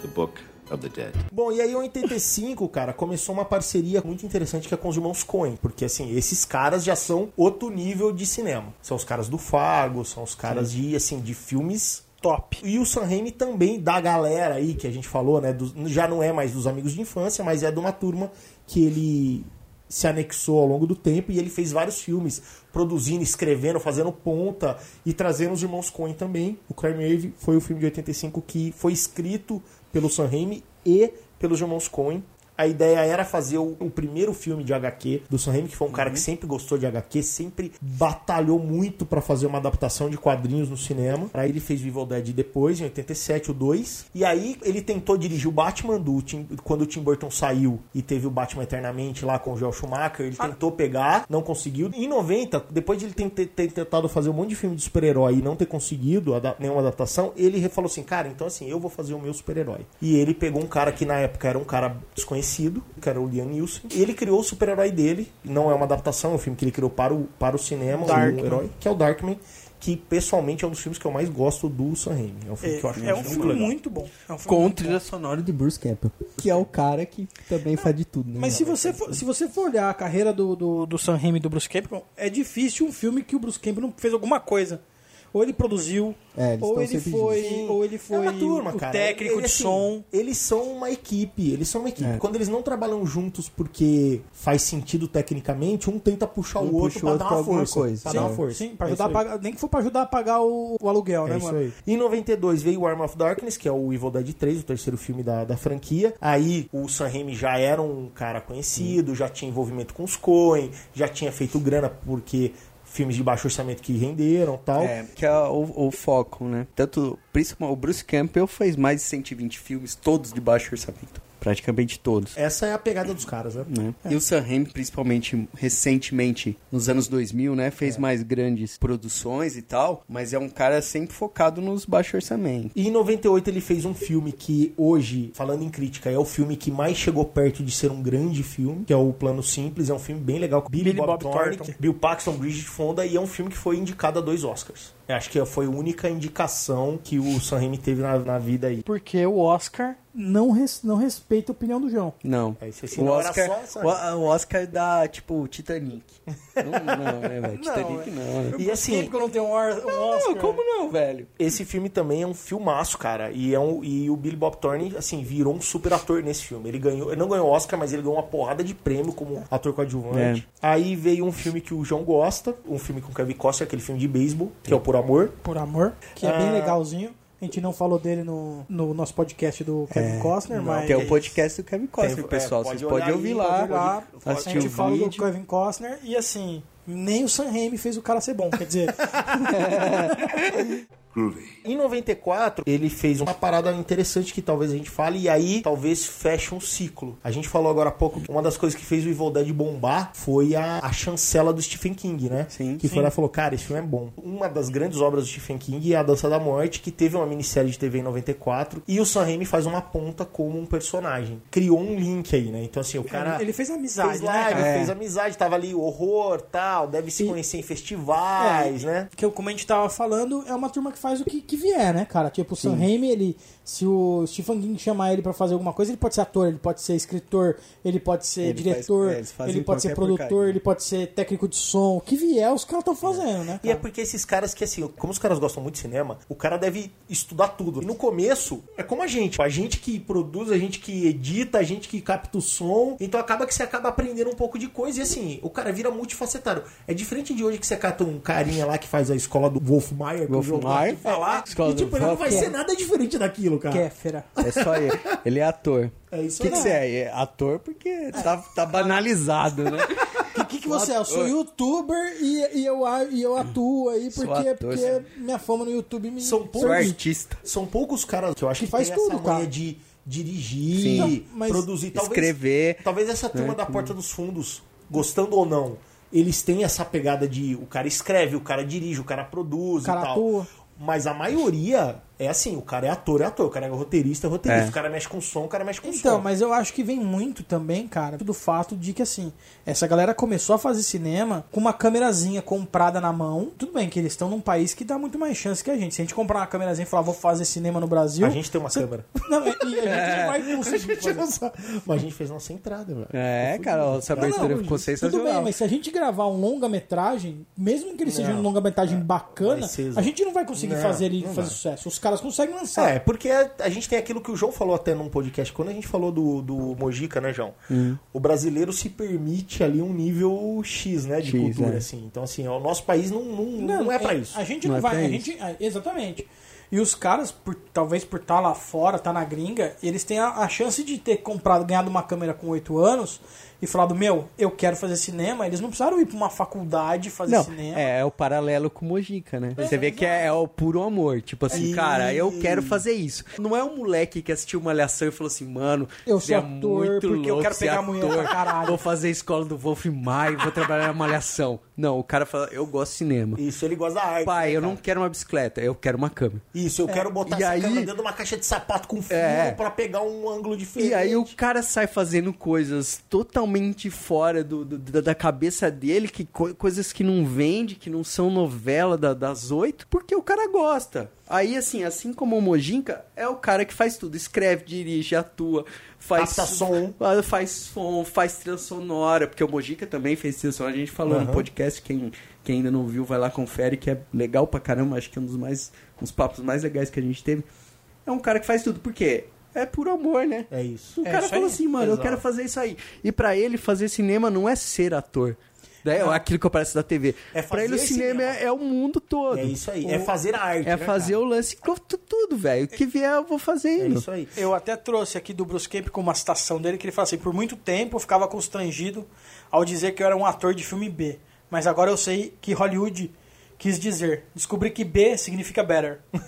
The Book of the Dead. Bom, e aí em 85, cara, começou uma parceria muito interessante que é com os irmãos Coen, porque assim, esses caras já são outro nível de cinema. São os caras do Fargo, são os caras de assim, de filmes top. E o Sam Raimi também da galera aí que a gente falou, né, dos- já não é mais dos amigos de infância, mas é de uma turma que ele se anexou ao longo do tempo e ele fez vários filmes, produzindo, escrevendo, fazendo ponta e trazendo os irmãos Coen também. O Crime Wave foi o filme de 85 que foi escrito pelo Sam Raimi e pelos irmãos Coen. A ideia era fazer o, o primeiro filme de HQ do Sam Raimi, que foi um cara que sempre gostou de HQ, sempre batalhou muito pra fazer uma adaptação de quadrinhos no cinema. Aí ele fez Evil Dead depois, em 87, o 2. E aí ele tentou dirigir o Batman do Tim- quando o Tim Burton saiu e teve o Batman Eternamente lá com o Joel Schumacher. Ele tentou pegar, não conseguiu. Em 90, depois de ele ter, ter- tentado fazer um monte de filme de super-herói e não ter conseguido ada- nenhuma adaptação, ele falou assim: cara, então assim, eu vou fazer o meu super-herói. E ele pegou um cara que na época era um cara desconhecido, que era o Liam Neeson. E ele criou o super-herói dele. Não é uma adaptação, é um filme que ele criou para o, para o cinema, Darkman. um herói, que é o Darkman. Que pessoalmente é um dos filmes que eu mais gosto do Sam Raimi. É um filme que eu acho É, é um muito filme legal. muito bom. É um filme Com muito trilha sonora de Bruce Campbell, que é o cara que também faz de tudo, né? Mas se você, for, se você for olhar a carreira do, do, do Sam Raimi e do Bruce Campbell, é difícil um filme que o Bruce Campbell não fez alguma coisa. Ou ele produziu, É, ou, ele foi, ou ele foi é uma turma, o cara. técnico Ele, de assim, som. Eles são uma equipe, eles são uma equipe. É. Quando eles não trabalham juntos porque faz sentido tecnicamente, um tenta puxar Um o outro puxa o pra outro dar uma força. coisa. Pra Sim. dar uma força. Sim, pra É ajudar pagar, nem que for pra ajudar a pagar o, o aluguel, É né, isso mano? aí. Em 92 veio o Arm of Darkness, que é o Evil Dead 3, o terceiro filme da, da franquia. Aí o Sam Raimi já era um cara conhecido, já tinha envolvimento com os Coen, já tinha feito grana porque filmes de baixo orçamento que renderam tal. É, que é o, o foco, né? Tanto, principalmente, o Bruce Campbell fez mais de 120 filmes, todos de baixo orçamento. Praticamente todos. Essa é a pegada dos caras, né? né? E o Sam Raimi, principalmente recentemente, nos anos 2000, né, fez mais grandes produções e tal, mas é um cara sempre focado nos baixos orçamentos. E em 98 ele fez um filme que hoje, falando em crítica, é o filme que mais chegou perto de ser um grande filme, que é o Plano Simples, é um filme bem legal com Billy, Billy Bob, Bob Thornton, Thornton. Bill Paxton, Bridget Fonda e é um filme que foi indicado a dois Oscars. Acho que foi a única indicação que o Sam Raimi teve na, na vida aí. Porque o Oscar não, res- não respeita a opinião do João. Não. É o, Oscar, só o, o Oscar dá, tipo, Titanic. não, não, né, velho? (laughs) Titanic é. não, né? E assim, Sempre que eu não tenho um um Oscar. Não, como não, velho? esse filme também é um filmaço, cara. E, é um, e o Billy Bob Thornton, assim, virou um super ator nesse filme. Ele ganhou, ele não ganhou Oscar, mas ele ganhou uma porrada de prêmio como ator coadjuvante. Aí veio um filme que o João gosta, um filme com Kevin Costner, aquele filme de beisebol, que é o Por Amor. Por amor, que é bem Ah. legalzinho. A gente não falou dele no, no nosso podcast do Kevin Costner, não, mas Que é o podcast do Kevin Costner, Tem- pessoal. é, pode Vocês podem ouvir pode lá, olhar. lá, Pode- assistir a gente o fala do vídeo. Kevin Costner e assim, nem o Sam Raimi fez o cara ser bom. Quer dizer, (laughs) Groovy. Em 94, ele fez uma parada interessante que talvez a gente fale, e aí talvez feche um ciclo. A gente falou agora há pouco que uma das coisas que fez o Evil Dead bombar foi a, a chancela do Stephen King, né? Sim. Que foi lá e falou: Cara, esse filme é bom. Uma das grandes obras do Stephen King é A Dança da Morte, que teve uma minissérie de TV em 94, e o Sam Raimi faz uma ponta como um personagem. Criou um link aí, né? Então, assim, o cara. ele fez amizade, fez né, live, cara? fez amizade, tava ali horror tal, deve se E- conhecer em festivais, né? que eu- como a gente tava falando, é uma turma que faz o que, que vier, né, cara? Tipo, o Sam Raimi, ele, se o Stephen King chamar ele pra fazer alguma coisa, ele pode ser ator, ele pode ser escritor, ele pode ser Ele diretor, faz- é, ele pode ser produtor, porcaria. ele pode ser técnico de som, o que vier, os caras estão fazendo, né? E é cara? porque esses caras que, assim, como os caras gostam muito de cinema, o cara deve estudar tudo. E no começo, é como a gente. A gente que produz, a gente que edita, a gente que capta o som. Então acaba que você acaba aprendendo um pouco de coisa. E assim, o cara vira multifacetário. É diferente de hoje que você cata um carinha lá que faz a escola do Wolf que o Wolf de falar. Escola e tipo, não vai é- ser nada diferente daquilo, cara. Kéfera. É só ele. Ele é ator. É isso O que, que aí. você é? É ator porque tá, tá banalizado, né? O que, que você é? Eu sou youtuber e, e, eu, e eu atuo aí porque, ator, porque sim. minha fama no YouTube me São Sou poucos, artista. são poucos caras que eu acho que, Que faz tudo, cara. de dirigir, Sim. Produzir, talvez, Escrever. Talvez essa turma né, da Porta dos Fundos, gostando ou não, eles têm essa pegada de o cara escreve, o cara dirige, o cara produz O cara e tal. atua. Mas a maioria é assim, o cara é ator, é ator, o cara é roteirista, é roteirista, É. o cara mexe com som, o cara mexe com Então, som. mas eu acho que vem muito também, cara, do fato de que, assim, essa galera começou a fazer cinema com uma câmerazinha comprada na mão. Tudo bem que eles estão num país que dá muito mais chance que a gente. Se a gente comprar uma câmerazinha e falar, vou fazer cinema no Brasil. A gente tem uma você- câmera. (laughs) Não, e a gente (laughs) não vai A conseguir não sabe. Mas a gente fez nossa entrada, velho. É, cara, essa Não, não, abertura ficou Tudo bem, sensacional. mas se a gente gravar um longa-metragem, mesmo que ele seja Não. um longa-metragem bacana, Vai ser- a gente não vai conseguir fazer ele fazer sucesso. Os caras conseguem lançar. É, porque a, a gente tem aquilo que o João falou até num podcast, quando a gente falou do, do Mojica, né, João? Hum. O brasileiro se permite ali um nível X, né, de X, cultura, é. assim. Então, assim, o nosso país não, não, não, é pra isso. A gente Não não, é vai. A gente, é, exatamente. E os caras, por- talvez por estar lá fora, estar na gringa, eles têm a, a chance de ter comprado, ganhado uma câmera com 8 anos e falado, meu, eu quero fazer cinema. Eles não precisaram ir pra uma faculdade fazer Não, cinema. é, é o paralelo com o Mojica, né? Você vê que é, é o puro amor. Tipo assim, É. cara, eu quero fazer isso. Não é um moleque que assistiu Malhação e falou assim, mano, Eu sou é ator muito porque eu louco quero ser pegar mulher ator, pra caralho. Vou fazer a escola do Wolf Maia, vou trabalhar na Malhação. Não, o cara fala, eu gosto de cinema. Isso, ele gosta da arte. Pai, né, eu cara? não quero uma bicicleta, eu quero uma câmera. Isso, eu quero botar E essa aí- câmera dentro de uma caixa de sapato com fio É. pra pegar um ângulo diferente. E aí o cara sai fazendo coisas totalmente fora do, do- da, da cabeça dele, que co- coisas que não vende, que não são novela da- das oito, porque o cara gosta. Aí, assim, assim como o Mojinka, é o cara que faz tudo. Escreve, dirige, atua, faz... Capta som. ah, Faz som, faz trilha sonora, porque o Mojinka também fez trilha sonora. A gente falou no Aham. podcast, quem, quem ainda não viu, vai lá, confere, que é legal pra caramba. Acho que é um dos mais... Um dos papos mais legais que a gente teve. É um cara que faz tudo, por quê? É por amor, né? É isso. O É cara isso falou aí. assim, mano, eu Exato. quero fazer isso aí. E pra ele, fazer cinema não é ser ator. É aquilo que aparece da TV. É pra ele, o fazer cinema, cinema. É, é o mundo todo. É isso aí. O- É fazer a arte. É né, fazer cara? o lance, tu- tudo, velho. O que vier, eu vou É fazendo. isso aí. Eu até trouxe aqui do Bruce com uma citação dele que ele fala assim: por muito tempo eu ficava constrangido ao dizer que eu era um ator de filme B, mas agora eu sei que Hollywood quis dizer. Descobri que B significa better. (laughs)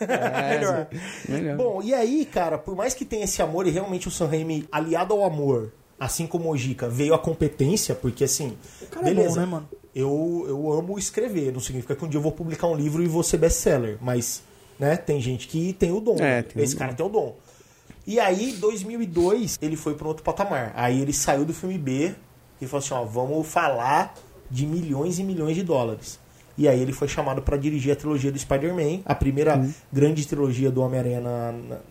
Melhor. Melhor. Bom, e aí, cara, por mais que tenha esse amor e realmente o Sam Raimi, aliado ao amor, assim como o Jica, veio a competência, porque assim, cara é beleza, bom, né, mano? Eu, eu amo escrever, não significa que um dia eu vou publicar um livro e vou ser best-seller, mas, né, tem gente que tem o dom. É, tem Esse o cara tem o dom. E aí, em 2002, ele foi para outro patamar. Aí ele saiu do filme B e falou assim, ó, vamos falar de milhões e milhões de dólares. E aí ele foi chamado para dirigir a trilogia do Spider-Man, a primeira Uhum. grande trilogia do Homem-Aranha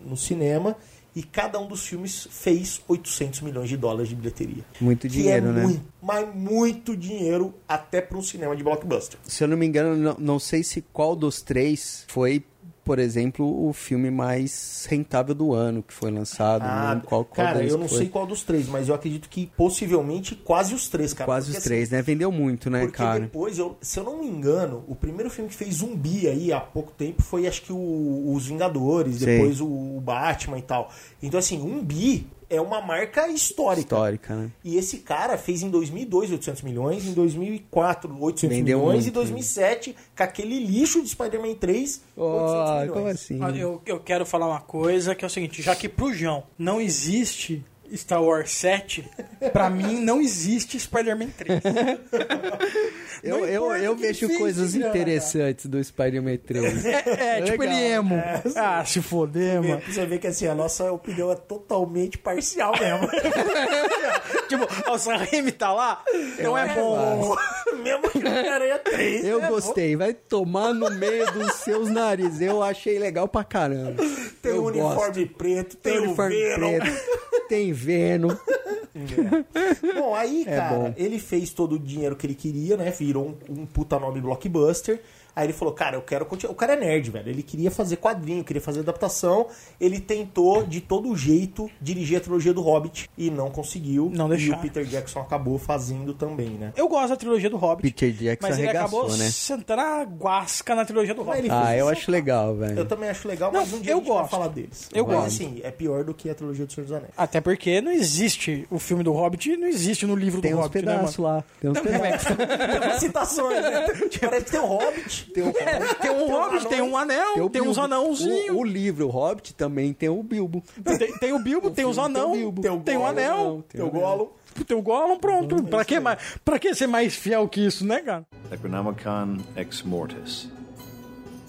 no cinema. E cada um dos filmes fez 800 milhões de dólares de bilheteria. Muito que dinheiro, é né? Muito, mas muito dinheiro até para um cinema de blockbuster. Se eu não me engano, não, não sei se qual dos três foi, por exemplo, o filme mais rentável do ano que foi lançado. lembro qual, qual Ah, cara, eu não sei qual dos três, mas eu acredito que possivelmente quase os três, cara. Quase Porque, os assim, três, né? Vendeu muito, né, Porque cara? depois, eu, se eu não me engano, o primeiro filme que fez zumbi aí há pouco tempo foi acho que o- Os Vingadores, depois o, o Batman e tal. Então, assim, um bi é uma marca histórica. Histórica, né? E esse cara fez em 2002 800 milhões, em 2004 800 Vendeu milhões muito, e em 2007 com aquele lixo de Spider-Man 3 800 Oh, milhões. como assim? Eu, eu quero falar uma coisa que é o seguinte: já que pro João não existe Star Wars 7, pra mim não existe Spider-Man 3. (laughs) Eu, eu, eu vejo coisas interessantes do Spider-Man 3. (laughs) É, tipo ele Legal. emo. Ah, se foder, mano. Você vê que assim, a nossa opinião é totalmente parcial mesmo. (laughs) tipo, o Sam Raimi tá lá, não é bom. (laughs) mesmo que o Homem-Aranha 3. Eu é bom. gostei, vai tomar no meio dos seus narizes. Eu achei legal pra caramba. Tem eu o uniforme preto, tem, Tem o uniforme Venom. preto, tem Venom. Bom, aí, É cara, bom. ele fez todo o dinheiro que ele queria, né? Virou um, um puta nome blockbuster. Aí ele falou, cara, eu quero continuar. O cara é nerd, velho. Ele queria fazer quadrinho, queria fazer adaptação. Ele tentou, de todo jeito, dirigir a trilogia do Hobbit e não conseguiu. Não E deixaram. o Peter Jackson acabou fazendo também, né? Eu gosto da trilogia do Hobbit. Peter Jackson mas ele arregaçou, acabou né? sentando a guasca na trilogia do Hobbit. Ah, eu acho legal, velho. Eu também acho legal, Não, mas um dia eu a gente vai gosto. falar deles. Eu mas, gosto. assim, é pior do que a trilogia do Senhor dos Anéis. Até porque não existe o filme do Hobbit, não existe no livro Tem do uns Hobbit, né, pedaços mano? lá. Tem uns Não, pedaços. é, Tem umas citações, né? (laughs) Parece que tem o Hobbit. Tem o (laughs) é, tem um Hobbit, tem um anel, tem, o uns anãozinhos. O, o livro, o Hobbit, também tem o Bilbo. Tem, tem o Bilbo, tem os filme tem o Bilbo. tem, Tem o o Gollum, anel, Tem o Gollum. tem o Gollum, pronto. Pra que, mais, pra que ser mais fiel que isso, né, cara? Necronomicon Ex Mortis,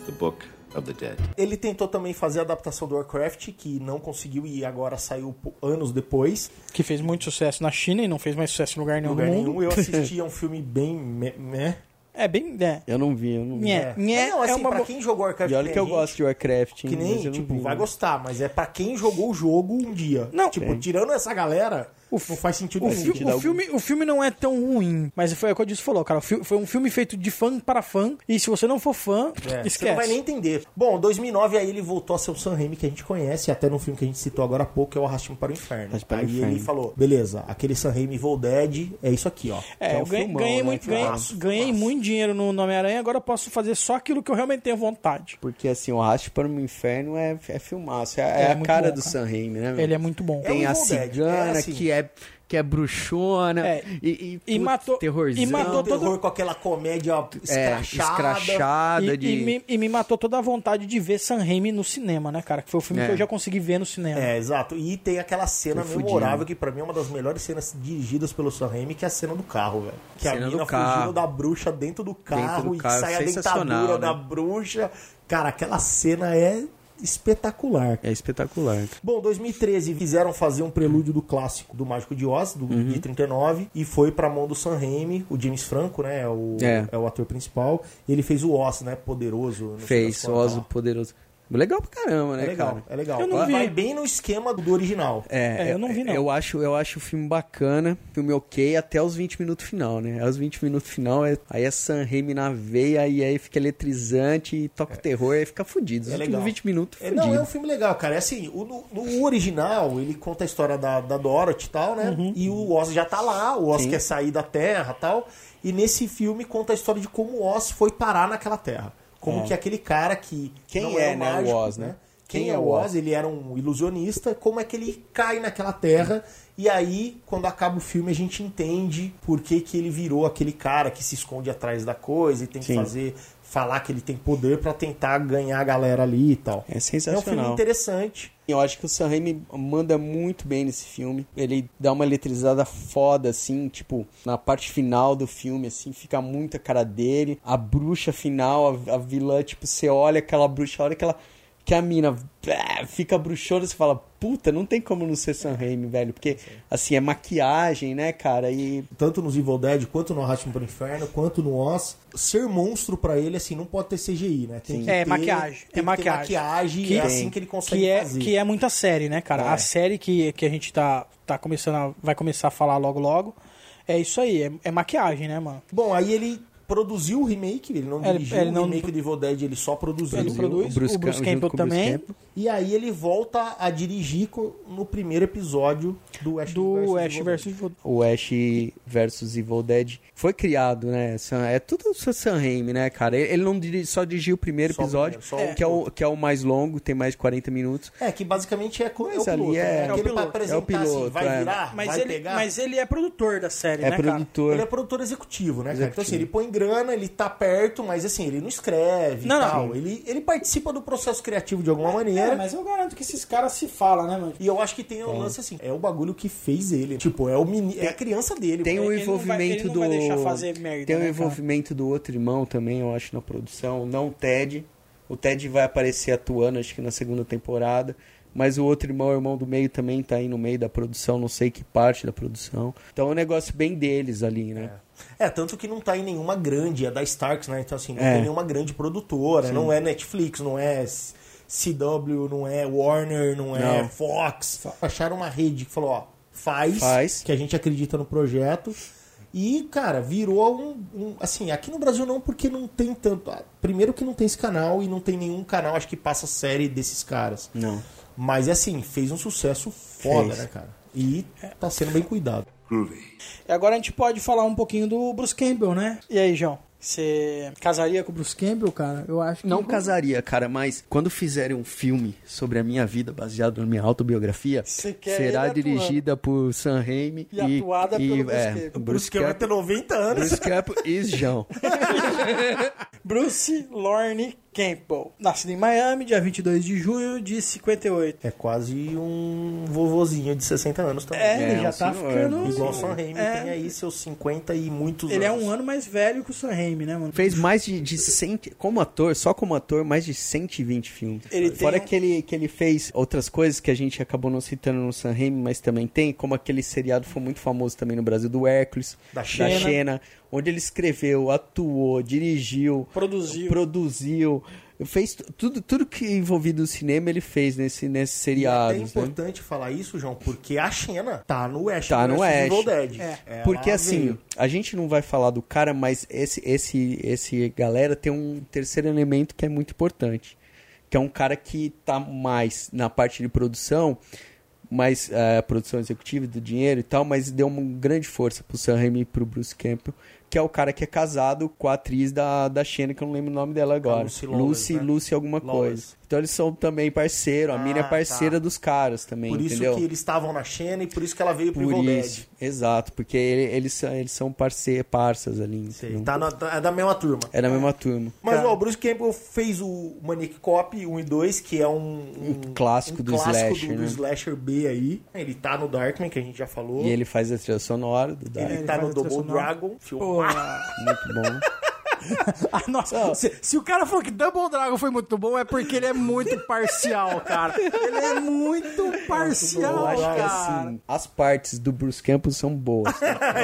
the Book of the Dead. Ele tentou também fazer a adaptação do Warcraft, que não conseguiu e agora saiu anos depois. Que fez muito sucesso na China e não fez mais sucesso em lugar nenhum Lugar nenhum. Eu assisti (laughs) a um filme bem. Me, me, É bem... É. Eu não vi, eu não vi. Nhé. Nhé não, assim, é uma pra quem jogou Warcraft. E olha nem que eu gente, gosto de Warcraft, Que hein, nem, mas eu não tipo, vi. vai gostar, mas é pra quem jogou o jogo um dia. Não. Tipo, Sim. tirando essa galera, O não faz sentido O, o filme, o filme não é tão ruim, mas foi o que o Disse falou, cara. Foi um filme feito de fã para fã, e se você não for fã, É, esquece. Você não vai nem entender. Bom, 2009 aí ele voltou a ser o Sam Raimi que a gente conhece, até no filme que a gente citou agora há pouco, que é o Arrastimo para o Inferno. Para o aí Inferno. ele falou, beleza, aquele Sam Raimi Evil Dead é isso aqui, ó. É, é eu um ganhei, filmão, ganhei né, muito, ganhei, ganhei muito dinheiro no Homem-Aranha, agora eu posso fazer só aquilo que eu realmente tenho vontade. Porque assim, o Arraste para o Inferno é, é filmaço. É, É é a cara bom, do cara. Sam Raimi, né? meu? Ele é muito bom. É Tem a Dead, cigana, é assim. que é que é bruxona É, e, e putz, matou- terrorzão, e matou terror todo- com aquela comédia é, escrachada. escrachada E, de e me, e me matou toda a vontade de ver Sam Raimi no cinema, né, cara? Que foi o filme É. que eu já consegui ver no cinema. É, exato. E tem aquela cena Foi memorável fudido. que pra mim é uma das melhores cenas dirigidas pelo Sam Raimi, que é a cena do carro, velho. Que Cena a do mina carro. fugindo da bruxa dentro do carro do e carro, sai a dentadura né? da bruxa. Cara, aquela cena é espetacular. É espetacular. Bom, 2013 fizeram fazer um prelúdio do clássico do Mágico de Oz, do Uhum. de 39, e foi pra mão do Sam Raimi, o James Franco, né, é o, É. é o ator principal. Ele fez o Oz, né, poderoso. Fez contas, Oso ó. Poderoso. Legal pra caramba, né, É legal, cara? é legal. Eu não Vai- vi. Vai bem no esquema do original. É, É, eu não vi, não. Eu acho, eu acho o filme bacana, filme ok até os 20 minutos final, né? Aos 20 minutos final, é, aí é San Raimi na veia, e aí fica eletrizante, e toca o terror, aí fica fudido. Os É legal. 20 minutos, É, fudido. não, é um filme legal, cara. É assim, o, no, no original, ele conta a história da, da Dorothy e tal, né? Uhum. E o Oz já tá lá, o Oz Sim. quer sair da Terra e tal. E nesse filme conta a história de como o Oz foi parar naquela Terra. Como que aquele cara que. Quem não é, um né, o mágico, Oz, né? Quem, é o Oz? Ele era um ilusionista. Como é que ele cai naquela terra? E aí, quando acaba o filme, a gente entende por que, que ele virou aquele cara que se esconde atrás da coisa e tem que Sim. fazer. Falar que ele tem poder pra tentar ganhar a galera ali e tal. É É um filme sensacional. interessante. Eu acho que o Sam Raimi manda muito bem nesse filme. Ele dá uma eletrizada foda, assim, tipo, na parte final do filme, assim, fica muito a cara dele. A bruxa final, a, a vilã, tipo, você olha aquela bruxa, olha aquela. Que a mina é, fica bruxona, você fala, puta, não tem como não ser Sam Raimi, velho. Porque, assim, é maquiagem, né, cara? E Tanto nos Evil Dead, quanto no Arrastimo para o Inferno, quanto no Oz. Ser monstro pra ele, assim, não pode ter CGI, né? Tem Sim. que É, ter- maquiagem. tem É que ter maquiagem. maquiagem Que- e é assim que ele consegue que é, fazer. que é muita série, né, cara? É. A série que, que a gente tá, tá começando a, vai começar a falar logo logo é isso aí, é, é maquiagem, né, mano? Bom, aí ele produziu o remake, ele não Ele- dirigiu ele o não- remake do Evil Dead, ele só produziu. Ele produz, o Bruce o Bruce Cam- Campbell o Bruce também. Campbell. E aí ele volta a dirigir no primeiro episódio do Ash Do Ash Evil vs. Dead. Evil o Ash versus Evil Dead foi criado, né? É tudo o Sam Raimi, né, cara? Ele ele não diri- só dirigiu o primeiro Só o episódio, primeiro, só o que, é o, que é o mais longo, tem mais de 40 minutos. É, que basicamente é, co- é o piloto, é- né? é o piloto, apresentar é o piloto, assim, vai é. virar, Mas vai ele, pegar. mas ele é produtor da série, É né, cara? produtor. Ele é produtor executivo, né, cara? Então, assim, ele põe grana, ele tá perto, mas assim, ele não escreve Não, e não. tal. Ele, ele participa do processo criativo de alguma maneira. É, mas eu garanto que esses caras se falam, né, mano? E eu acho que tem um lance assim, é o bagulho que fez ele. Tipo, é, o meni... é a criança dele. Tem o ele não vai- envolvimento ele não do. vai deixar fazer merda, tem o né, cara? envolvimento do outro irmão também, eu acho, na produção. Não o Ted. O Ted vai aparecer atuando, acho que na segunda temporada. Mas o outro irmão, o irmão do meio, também tá aí no meio da produção, não sei que parte da produção. Então é um negócio bem deles ali, né? É, tanto que não tá em nenhuma grande, é da Starks, né? Então, assim, não É. tem nenhuma grande produtora, não é Netflix, não é CW, não é Warner, não é Não. Fox. Acharam uma rede que falou, ó, faz, Faz. que a gente acredita no projeto. E, cara, virou um, um- Assim, aqui no Brasil não, porque não tem tanto. ah, Primeiro que não tem esse canal e não tem nenhum canal, acho que passa série desses caras. Não. Mas, assim, fez um sucesso foda, Fez. né, cara? E tá sendo bem cuidado. Groovy. E agora a gente pode falar um pouquinho do Bruce Campbell, né? E aí, João? Você casaria com o Bruce Campbell, cara? Eu acho que. Não casaria, cara, mas quando fizerem um filme sobre a minha vida baseado na minha autobiografia, será dirigida por Sam Raimi E atuada pelo Bruce é, Campbell. O Bruce Bruce Campbell vai ter Campbell, 90 anos. Bruce Campbell e João. (laughs) Bruce Lorne Campbell. Nascido em Miami, dia 22 de junho de 58. É quase um vovozinho de 60 anos também. É, ele É, já um tá senhor, ficando. Igual o Sam Raimi É. tem aí seus 50 e muitos Ele é anos. um ano mais velho que o Sam Raimi, né, mano? Fez mais de, de 100, como ator, só como ator, mais de 120 filmes. Ele tem Fora um- que, ele, que ele fez outras coisas que a gente acabou não citando no Sam Raimi, mas também tem, como aquele seriado foi muito famoso também no Brasil, do Hércules, Da da Xena. Onde ele escreveu, atuou, dirigiu, Produziu. produziu, fez tu- tudo, tudo que envolvido no cinema ele fez nesse, nesse E é seriado. até importante falar isso, João, porque a Xena tá no Ash Tá no Ash. Evil Dead. É. Porque assim, veio. a gente não vai falar do cara, mas esse, esse, esse galera tem um terceiro elemento que é muito importante. Que é um cara que tá mais na parte de produção, mais eh, produção executiva do dinheiro e tal, mas deu uma grande força pro Sam Raimi e pro Bruce Campbell, que é o cara que é casado com a atriz da, da Xena, que eu não lembro o nome dela agora. Lucy Lawless, Lucy, né? Lucy alguma Lawless. coisa. Então eles são também parceiro, a Ah, mina é parceira tá. dos caras também, Por isso entendeu? que eles estavam na Xena e por isso que ela veio pro Por Evil isso, exato, porque ele- eles, são- eles são parce, parças ali. Dead. Sei, tá na, tá- é da mesma turma. É da mesma turma. Mas Cara. ó, o Bruce Campbell fez o Manic Cop 1 e 2, que é um, um, clássico do slasher, do, do né? slasher B aí. Ele tá no Darkman, que a gente já falou. E ele faz a trilha sonora do Dark. Ele ele tá no Double. Dragon, filme. Muito bom. (laughs) Ah, nossa, se, se o cara falou que Double Dragon foi muito bom, é porque ele é muito parcial, cara. Ele é muito parcial, Eu acho que cara. assim, as partes do Bruce Campbell são boas.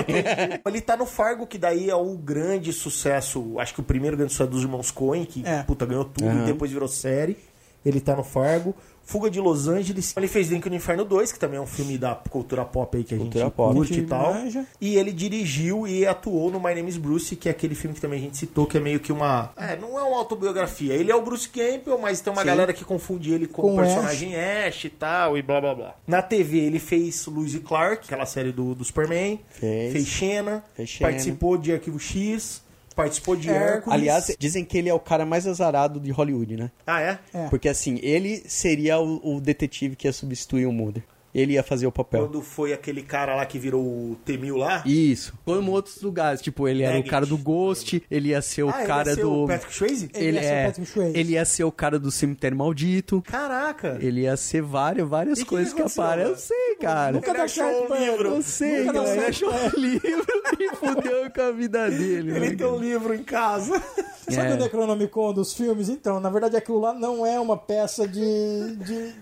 (laughs) Ele tá no Fargo, que daí é o grande sucesso, acho que o primeiro grande sucesso dos irmãos Coen, que É. puta, ganhou tudo Aham. e depois virou série. Ele tá no Fargo. Fuga de Los Angeles. Ele fez Drink no Inferno 2, que também é um filme da cultura pop aí que a Cultura gente pop. curte e tal. manja. E ele dirigiu e atuou no My Name is Bruce, que é aquele filme que também a gente citou, que é meio que uma. É, não é uma autobiografia. Ele é o Bruce Campbell, mas tem uma Sim. galera que confunde ele com, Com o personagem Ash. e tal, e blá blá blá. Na TV ele fez Louis e Clark, aquela série do, do Superman. Fez. Fez Xena. Fez Xena. Participou de Arquivo X. Participou de Hércules. Hércules. Aliás, dizem que ele é o cara mais azarado de Hollywood, né? Ah, é? É. Porque assim, ele seria o, o detetive que ia substituir o Mulder. Ele ia fazer o papel. Quando foi aquele cara lá que virou o Temil lá. Isso. Como outros lugares. Tipo, ele era o cara do Ghost, ele ia ser o ah, ele ia cara ser do. o Patrick Swayze? Ele Ele, ia ser o é, Patrick Swayze. ele ia ser o cara do cemitério maldito. Caraca! Ele ia ser várias, várias E coisas que que, aparecem. Eu sei, cara. Nunca Ele achou certo um livro. Eu sei, Nunca cara. Ele achou um livro (laughs) e fudeu com a vida dele. Ele né, tem um livro em casa. Sabe É. o Necronomicon dos filmes? Então, na verdade, aquilo lá não é uma peça de, de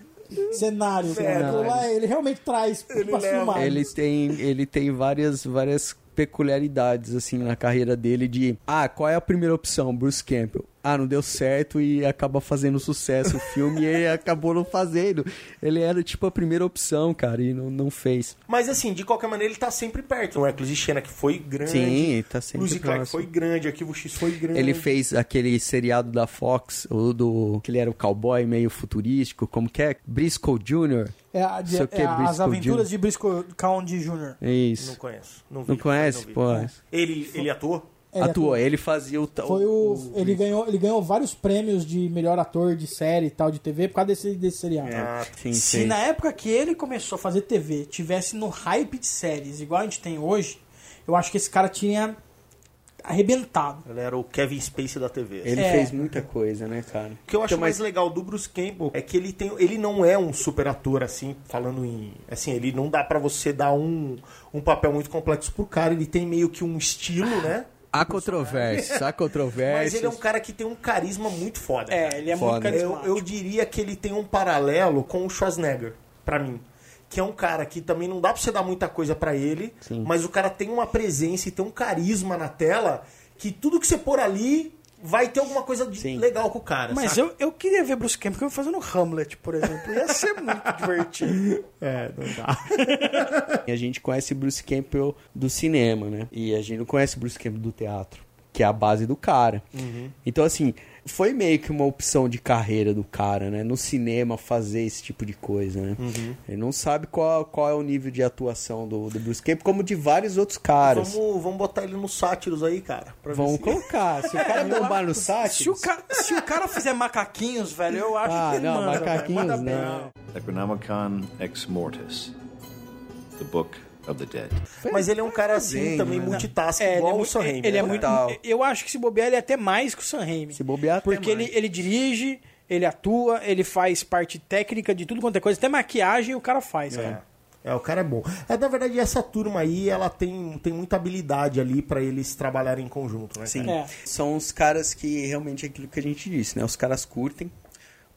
cenário. Aquilo lá, ele realmente traz Ele pra filmar. Ele tem, ele tem várias, várias peculiaridades assim na carreira dele de ah, qual é a primeira opção? Bruce Campbell. Ah, não deu certo e acaba fazendo sucesso o filme e ele acabou não fazendo. Ele era tipo a primeira opção, cara, e não, não fez. Mas assim, de qualquer maneira, ele tá sempre perto. O Hércules de Xena, que foi grande. Sim, tá sempre Lucy Clark foi grande. Arquivo X foi grande. Ele fez aquele seriado da Fox, o do que ele era o cowboy meio futurístico, como que é? Briscoe Jr. É, a de- o que, é as Briscoe aventuras Jr. de Briscoe County Jr. É Não isso. conheço. Não, vi, Não conhece? não vi. Pô. Ele, ele atuou? Ele Atuou, ele fazia o tal. Foi o, ele, ganhou, ele ganhou vários prêmios de melhor ator de série e tal de TV por causa desse, desse seriado. Ah, Sim, Se fez. na época que ele começou a fazer TV tivesse no hype de séries igual a gente tem hoje, eu acho que esse cara tinha arrebentado. Ele era o Kevin Spacey da TV. Ele É. fez muita coisa, né, cara? O que eu acho Então, mas- mais legal do Bruce Campbell é que ele tem, ele não é um super ator assim, falando em, assim, ele não dá pra você dar um, um papel muito complexo pro cara, ele tem meio que um estilo, né? Há controvérsias, há controvérsias. Mas ele é um cara que tem um carisma muito foda. É, ele é Foda. muito eu, carismático. eu diria que ele tem um paralelo com o Schwarzenegger, pra mim. Que é um cara que também não dá pra você dar muita coisa pra ele, Sim. mas o cara tem uma presença e tem um carisma na tela que tudo que você pôr ali vai ter alguma coisa legal com o cara. Mas saca? eu, eu queria ver Bruce Campbell fazendo Hamlet, por exemplo. Ia ser muito (laughs) divertido. É, não dá. (laughs) E a gente conhece Bruce Campbell do cinema, né? E a gente não conhece Bruce Campbell do teatro, que é a base do cara. Então, assim, foi meio que uma opção de carreira do cara, né? No cinema fazer esse tipo de coisa, né? Ele não sabe qual, qual é o nível de atuação do, do Bruce Campbell, como de vários outros caras. Vamos, vamos botar ele nos sátiros aí, cara. pra ver Vamos se- colocar. Se o cara bombar no site. Se o, ca- se o cara fizer macaquinhos, velho, eu acho Ah, que ele não, manda, velho. macaquinhos Manda bem. não. Necronomicon Ex Mortis, the Book of the Dead. Mas ele é um cara assim, Desenho, também né? multitask, É, ele é, igual o muito, Sam Raimi. ele é né? muito. Eu acho que se bobear, ele é até mais que o Sam Raimi. Se bobear, até Porque ele, ele dirige, ele atua, ele faz parte técnica de tudo quanto é coisa. Até maquiagem o cara faz, cara. É, o cara é bom. É, na verdade, essa turma aí, ela tem, tem muita habilidade ali pra eles trabalharem em conjunto, né? Sim. É. São os caras que realmente é aquilo que a gente disse, né? Os caras curtem.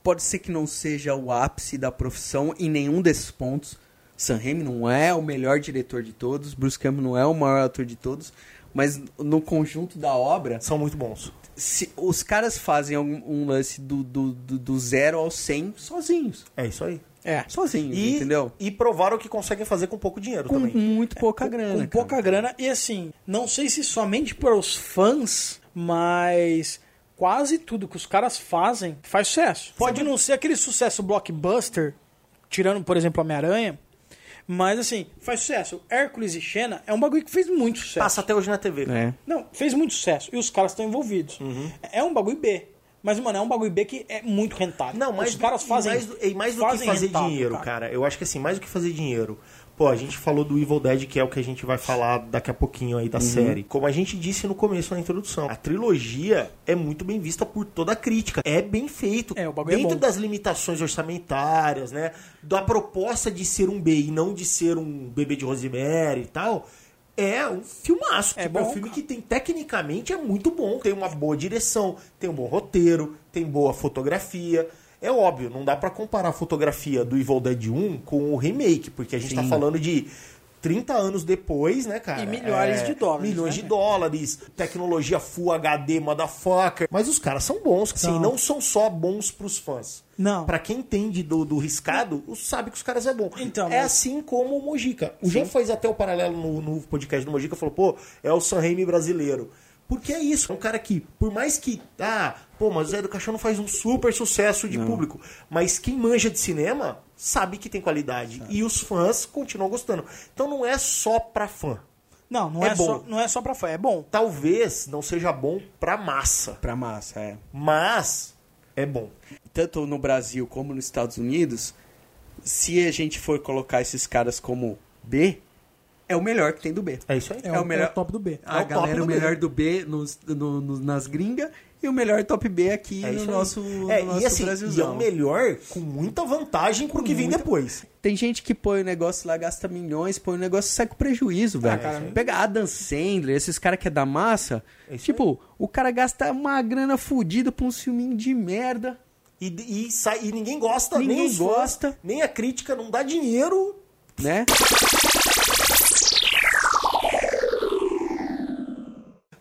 Pode ser que não seja o ápice da profissão em nenhum desses pontos. Sam Raimi não é o melhor diretor de todos, Bruce Campbell não é o maior ator de todos, mas no conjunto da obra, São muito bons. se os caras fazem um, um lance do, do, do, do zero ao 100 sozinhos. É isso aí. É. Sozinhos, E, entendeu? e provaram que conseguem fazer com pouco dinheiro Com também. muito pouca grana. Com cara. pouca grana. E assim, não sei se somente para os fãs, mas quase tudo que os caras fazem faz sucesso. Pode não ser aquele sucesso blockbuster, tirando, por exemplo, Homem-Aranha, mas assim, faz sucesso. Hércules e Xena é um bagulho que fez muito sucesso. Passa até hoje na TV. É. Não, fez muito sucesso. E os caras estão envolvidos. É um bagulho B. Mas, mano, é um bagulho B que é muito rentável. Não, mas os caras fazem. e mais, do- e mais do que fazem fazer rentável, dinheiro, cara. Eu acho que assim, mais do que fazer dinheiro. Pô, a gente falou do Evil Dead, que é o que a gente vai falar daqui a pouquinho aí da Uhum. série. Como a gente disse no começo na introdução, a trilogia é muito bem vista por toda a crítica. É bem feito. É, o bagulho é Dentro bom. das limitações orçamentárias, né? Da proposta de ser um B e não de ser um bebê de Rosemary e tal. É um filmaço. É tipo, é um bom, filme que tem tecnicamente é muito bom. Tem uma boa direção, tem um bom roteiro, tem boa fotografia. É óbvio, não dá pra comparar a fotografia do Evil Dead 1 com o remake, porque a gente tá falando de 30 anos depois, né, cara? E milhares de dólares, Milhões né, de dólares, tecnologia Full HD, motherfucker. Mas os caras são bons, assim, não são só bons pros fãs. Não. Pra quem entende do, do riscado, sabe que os caras é bom. Então, é mas- assim como o Mojica. O João faz até o paralelo no, no podcast do Mojica, falou, pô, é o Sam Raimi brasileiro. Porque é isso, é um cara que, por mais que, ah, pô, mas o Zé do Caixão não faz um super sucesso de público, mas quem manja de cinema sabe que tem qualidade. E os fãs continuam gostando. Então não é só pra fã. Não, não É é, bom. só, não é só pra fã, é bom. Talvez não seja bom pra massa, Pra massa, é. mas é bom. tanto no Brasil como nos Estados Unidos, se a gente for colocar esses caras como B, é o melhor que tem do B. É isso aí. É, o, é o top do B. A É o top galera, do o B. melhor do B nos, no- no- nas gringas e o melhor top B aqui É no aí. nosso, no É, nosso e assim, e é Brasilzão. o melhor com muita vantagem pro que vem muita- depois. Tem gente que põe o negócio lá, gasta milhões, põe o negócio e sai com prejuízo, velho. cara, Pega Adam Sandler, esses caras que é da massa. É tipo, o cara gasta uma grana fodida pra um filminho de merda. E, e, sai, e ninguém gosta, nem Ninguém fãs, gosta. nem a crítica, não dá dinheiro. né?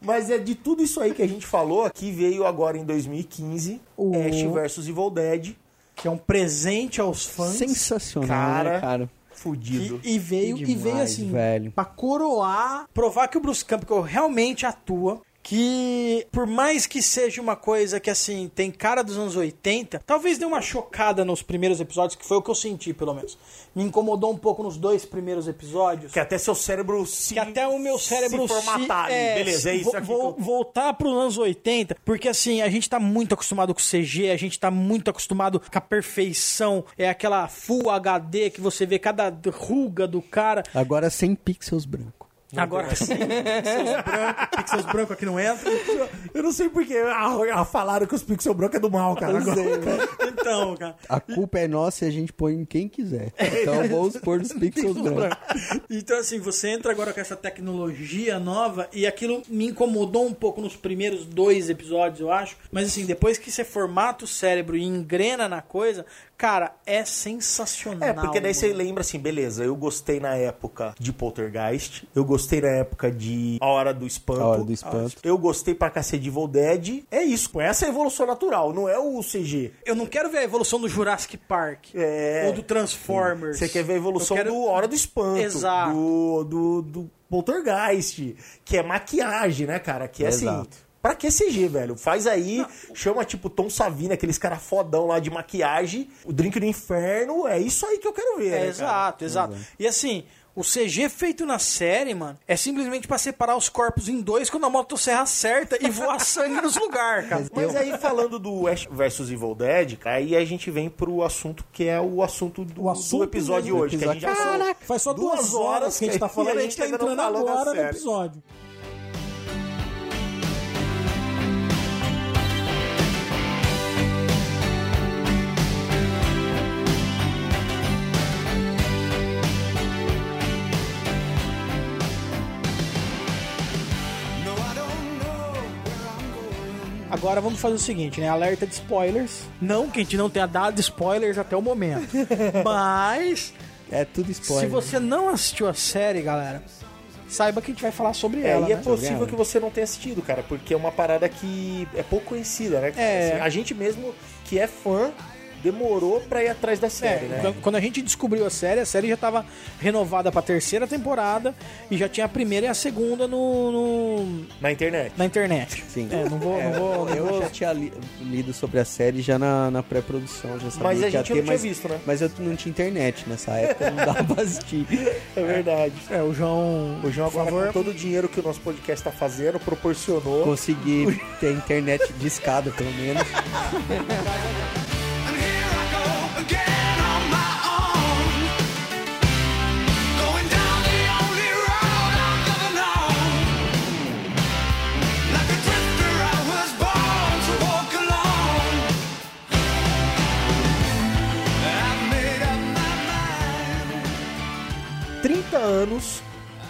Mas é de tudo isso aí que a gente falou, que veio agora em 2015, O- Ash vs Evil Dead, Que é um presente aos fãs. Sensacional, Cara, né, cara? fudido. E, e veio, Que e veio demais, assim, velho. pra coroar, provar que o Bruce Campbell realmente atua. Que por mais que seja uma coisa que assim, tem cara dos anos 80, talvez dê uma chocada nos primeiros episódios, que foi o que eu senti, pelo menos. Me incomodou um pouco nos dois primeiros episódios. Que até seu cérebro se que até o meu cérebro se formatar ali. é, Beleza, é isso aqui. vo- que eu- voltar para os anos 80, porque assim, a gente tá muito acostumado com CG, a gente tá muito acostumado com a perfeição, é aquela Full HD que você vê cada ruga do cara. Agora sem pixels branco. Agora sim, pixels brancos, pixels brancos aqui não entra. Eu não sei porque ah, falaram que os pixel branco é do mal, cara. Agora. Então, cara. A culpa é nossa e a gente põe em quem quiser. Então vamos pôr os pixels brancos. Então, assim, você entra agora com essa tecnologia nova e aquilo me incomodou um pouco nos primeiros dois episódios, eu acho. Mas, assim, depois que você formata o cérebro e engrena na coisa, Cara, é sensacional. É, porque daí você mano. lembra assim, beleza, eu gostei na época de Poltergeist, eu gostei na época de A Hora do Espanto. A Hora do Espanto. Eu gostei pra cacete de Evil Dead. É isso, pô, essa é a evolução natural, não é o CG. Eu não quero ver a evolução do Jurassic Park. É. Ou do Transformers. Você quer ver a evolução quero- do Hora do Espanto, Exato. do, do, do Poltergeist, que é maquiagem, né, cara? Que é assim. Pra que CG, velho? Faz aí, chama tipo Tom Savini, aqueles cara fodão lá de maquiagem, o Drink do Inferno, é isso aí que eu quero ver. É, né, exato, exato. E assim, o CG feito na série, mano, é simplesmente pra separar os corpos em dois quando a motosserra acerta e voa (laughs) sangue nos lugares, cara. Mas aí falando do Ash vs Evil Dead, cara, aí a gente vem pro assunto que é o assunto do, O assunto do episódio mesmo. hoje. Que a gente já Caraca, Faz só duas, horas que a gente tá falando, a gente tá não entrando agora no série. episódio. Agora vamos fazer o seguinte, né? Alerta de spoilers. Não que a gente não tenha dado spoilers até o momento. (laughs) Mas, É tudo spoiler. se você não assistiu a série, galera, saiba que a gente vai falar sobre É, ela. e é né? possível que você não tenha assistido, cara, porque é uma parada que é pouco conhecida, né? É. Assim, a gente mesmo que é fã demorou pra ir atrás da É, série, né? quando- quando a gente descobriu a série, a série já estava renovada pra terceira temporada e já tinha a primeira e a segunda no, no- Na internet. na internet. Sim. É, não vou, não vou, não eu vou- já tinha li- lido sobre a série já na, na pré-produção, já sabia Mas a gente ter, não tinha mas, visto, né? Mas eu não tinha internet nessa época, não dava pra assistir. (laughs) É verdade. É, o João. O João agora, favor. com todo o dinheiro que o nosso podcast tá fazendo, proporcionou. Consegui ter internet de escada, pelo menos. (laughs) 30 anos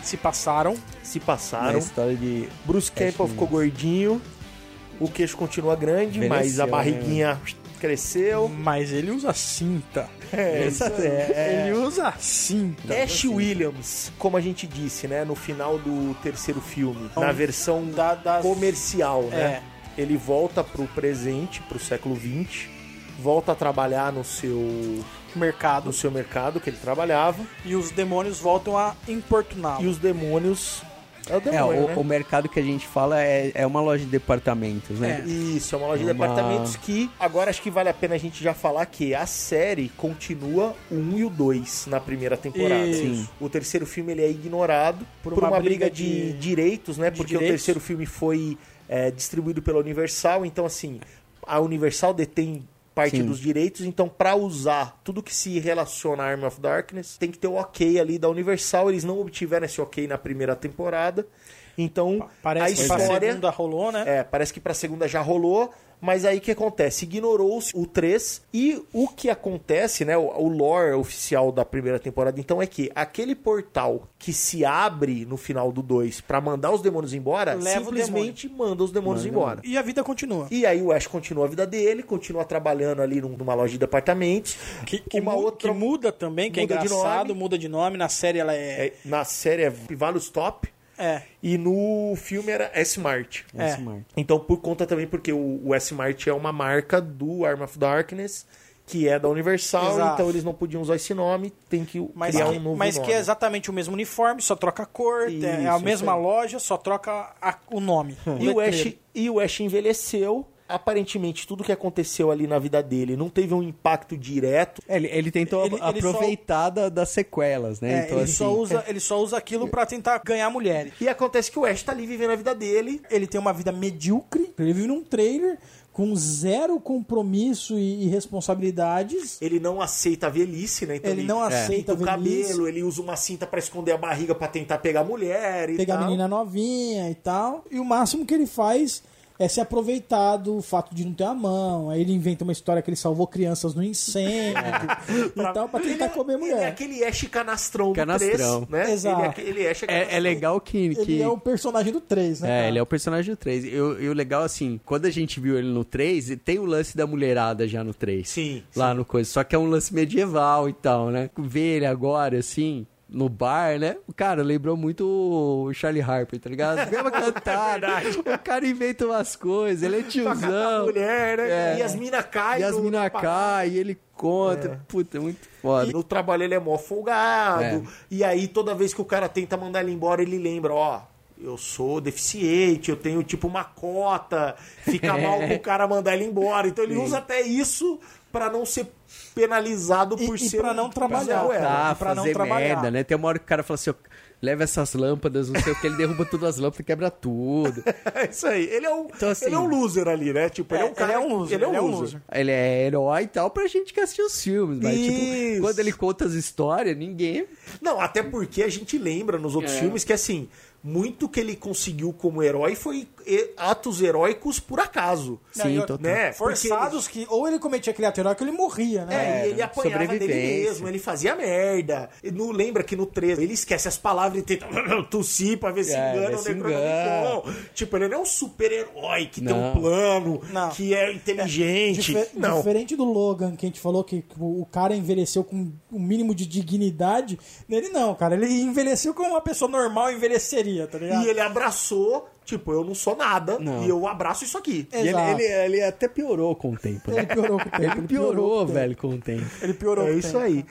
Se passaram. se Na passaram. história de. Bruce Campbell ficou gordinho. O queixo continua grande, mas a barriguinha cresceu. Mas ele usa cinta. É, (laughs) aí, é. Ele (laughs) usa cinta. Ash Williams, como a gente disse, né, no final do terceiro filme, na Um- versão da- das- comercial, É. né? Ele volta pro presente, pro século XX, volta a trabalhar no seu Mercado. no seu mercado que ele trabalhava E os demônios voltam a importuná-lo. e os demônios é o É, demônio, o, né? o mercado que a gente fala é, é uma loja de departamentos, né? Isso, é uma loja de Uma- departamentos que agora acho que vale a pena a gente já falar que a série continua o 1 e o 2 na primeira temporada. Isso. Sim. O terceiro filme ele é ignorado por, Por uma, uma briga, briga de, de- direitos, né? de Porque o direitos. terceiro filme foi é, distribuído pela Universal, então assim, a Universal detém parte Sim. dos direitos, então pra usar tudo que se relaciona a Arm of Darkness, tem que ter o ok ali da Universal, eles não obtiveram esse ok na primeira temporada. Então, Parece a que pra história segunda rolou, né? é, parece que pra segunda já rolou, mas aí o que acontece? Ignorou-se o 3 e o que acontece, né? O, o lore oficial da primeira temporada, então, é que aquele portal que se abre no final do 2 pra mandar os demônios embora, Leva simplesmente manda os demônios embora. E a vida continua. E aí o Ash continua a vida dele, continua trabalhando ali num- numa loja de departamentos. Que, que, uma mu- outra que muda também, que muda é de engraçado, nome. muda de nome. Na série ela é. é, na série é Pivalus Top É. e no filme era S-Mart. É. Então, por conta também, porque o, o S-Mart é uma marca do Arm of Darkness, que é da Universal, Exato. então eles não podiam usar esse nome, tem que Mas, criar que, um novo mas nome. que é exatamente o mesmo uniforme, só troca a cor, é a Isso, mesma isso loja, só troca a- o nome. E o. Ash, e o Ash envelheceu, aparentemente tudo que aconteceu ali na vida dele não teve um impacto direto, É, Ele, ele tentou Ele- ele aproveitar da- das sequelas, né? É, então, ele, assim, só usa, ele só usa aquilo pra tentar ganhar mulheres. e acontece que o Ash tá ali vivendo a vida dele, Ele tem uma vida medíocre, ele vive num trailer com zero compromisso e, responsabilidades. ele não aceita a velhice, né? Então Ele não aceita pinta o cabelo, ele usa uma cinta pra esconder a barriga pra tentar pegar a mulher e pegar a tal. menina novinha e tal. E o máximo que ele faz é se aproveitar do fato de não ter a mão. Aí ele inventa uma história que ele salvou crianças no incêndio (laughs) e tal, pra tentar comer Ele é mulher. aquele Ash canastrão do Canastrão. 3, né? Exato. Ele é aquele Ash É, canastrão. é legal que. Ele que... é o personagem do 3, né? É, cara? ele é o personagem do 3. E, o- e o legal, assim, quando a gente viu ele no 3, tem o lance da mulherada já no 3. Sim, Lá no coisa. Só que é um lance medieval e tal, né? Ver ele agora, assim, no bar, né? O cara lembrou muito o Charlie Harper, tá ligado? (laughs) Mesma cantada. o cara inventa umas coisas, ele é tiozão. mulher, né? É. E as minas caem. E as mina caem, e ele conta. Puta, é muito foda. No trabalho ele é mó folgado. É. E aí, toda vez que o cara tenta mandar ele embora, ele lembra, ó. Eu sou deficiente, eu tenho tipo uma cota, fica (laughs) mal pro cara mandar ele embora. Então ele usa até isso pra não ser penalizado E- por e ser pra um não trabalhar. Ruela. Tá, pra não fazer trabalhar. merda, né? Tem uma hora que o cara fala assim, ó, leva essas lâmpadas, não sei o que, ele derruba todas as lâmpadas, quebra tudo. (laughs) É isso aí. Ele é um, Então, assim- ele é um loser ali, né? Tipo, ele é um É, cara. ele é um loser, Ele é um ele é um loser. loser. Ele é herói e tal pra gente que assistiu os filmes, mas tipo, quando ele conta as histórias, ninguém. Não, até porque a gente lembra nos outros É. filmes que, assim, muito que ele conseguiu como herói foi e- atos heróicos por acaso. Não, Sim, eu- total. Né? Forçados que ou ele cometia aquele ato heróico ou ele morria, né? É, e ele apanhava dele sobrevivência. mesmo, ele fazia merda. E não lembra que no 13 ele esquece as palavras e tenta (clears throat) tossir pra ver se É, engana ver o se Necronomicon. Tipo, ele não é um super-herói que tem um Não. plano, Não. que é inteligente. Difer- não. Diferente do Logan, que a gente falou que o o cara envelheceu com um mínimo de dignidade, nele não, cara. Ele envelheceu como uma pessoa normal envelheceria, tá ligado? E ele abraçou, tipo, eu não sou nada, Não. e eu abraço isso aqui. E ele, ele, ele até piorou com o tempo, né? Ele piorou com o tempo. Ele piorou, velho, com o tempo. Ele piorou É isso tempo. aí.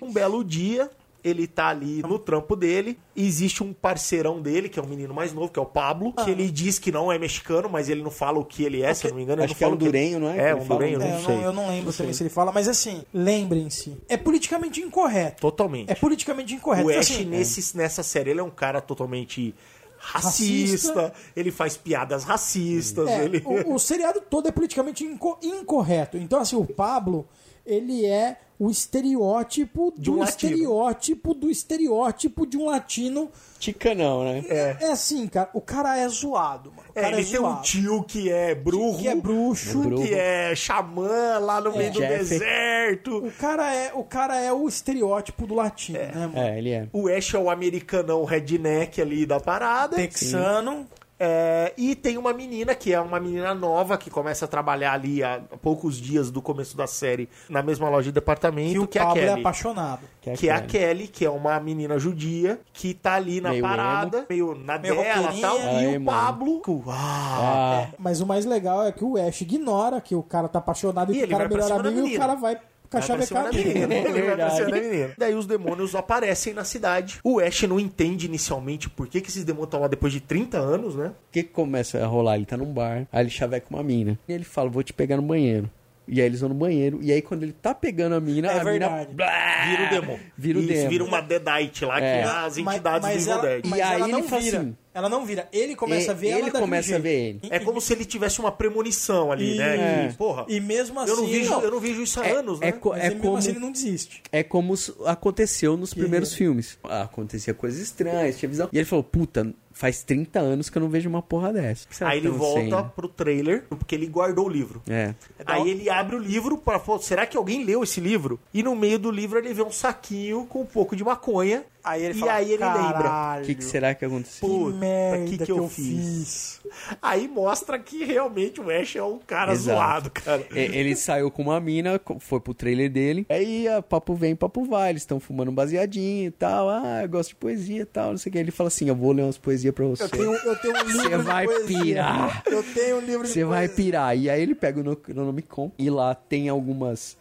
Um belo dia, ele tá ali no trampo dele, e existe um parceirão dele, que é um menino mais novo, que é o Pablo, Ah. que ele diz que não é mexicano, mas ele não fala o que ele é, se eu não me engano. ele Acho não que é fala um o que- durenho, não é? Que É, ele um durenho, um- É, não eu, sei. não, eu não lembro também se ele fala, mas assim, lembrem-se, é politicamente incorreto. Totalmente. É politicamente incorreto. O Então, Ash, assim, nesse, nessa série, ele é um cara totalmente racista, Racista. ele faz piadas racistas, É, ele... o, o seriado todo é politicamente inco- incorreto. Então, assim, o Pablo, ele é o estereótipo De do um latino. estereótipo do estereótipo de um latino. Tica não, né? É. assim, cara, o cara é zoado, mano. O É, cara ele é tem um zoado. tio que é bruxo, Que é bruxo. Bruxo. que é xamã lá no meio do Jeff. deserto. O cara é o cara é o estereótipo do latino, né, mano? É, ele é. O Ash é o americanão redneck ali da parada. Texano. É, e tem uma menina que é uma menina nova que começa a trabalhar ali há poucos dias do começo da série na mesma loja de departamento, Que o que é a Pablo é apaixonado. que é a Kelly, que é uma menina judia, que tá ali na Meio parada, meio na Meio dela e tal. Ah, e o emo. Pablo. Ah, Ah, Mas o mais legal é que o Ash ignora que o cara tá apaixonado e, E que o cara é melhor amigo e o cara vai Vai pra cima cachavecar da dele. menina. Ele (laughs) vai pra cima da verdade. menina. Daí os demônios aparecem na cidade. O Ash não entende inicialmente por que, que esses demônios estão lá depois de 30 anos, né? o que que começa a rolar? Ele tá num bar, aí ele chaveca uma mina. E ele fala, vou te pegar no banheiro. E aí eles vão no banheiro. E aí quando ele tá pegando a mina, É a verdade. mina... Blá! Vira o demônio. Vira o demônio. vira uma Deadite lá, É. que é as Mas- entidades mas do ela, mas E ela aí não ele fala vira. assim- ela não vira. Ele começa a ver Ele ela daquele começa a ver ele. E- É como se ele tivesse uma premonição ali, né? E- E, porra, E mesmo assim. eu, não vejo, eu não vejo isso há É- anos, é né? co- Mas é ele, mesmo como- assim ele não desiste. É como aconteceu nos primeiros filmes. Ah, Acontecia coisas estranhas, tinha visão. E ele falou, puta, faz 30 anos que eu não vejo uma porra dessa. Aí ele volta pro trailer, porque ele guardou o livro. É. Aí ele abre o livro para falar, será que alguém leu esse livro? E no meio do livro ele vê um saquinho com um pouco de maconha. Aí ele e fala, aí ele lembra. "Caralho, O que, que será que aconteceu? Que Puta, merda que que eu fiz?" Aí mostra que realmente o Ash é um cara Exato. zoado, cara. E- Ele saiu com uma mina, foi pro trailer dele. Aí a papo vem, papo vai. Eles estão fumando um baseadinho e tal. Ah, eu gosto de poesia e tal, não sei o que. Ele fala assim: Eu vou ler umas poesias pra você. Eu tenho, eu tenho um livro Você vai poesia. pirar. Eu tenho um livro de Você vai poesia. pirar. E aí ele pega o no- Necronomicon e lá tem algumas.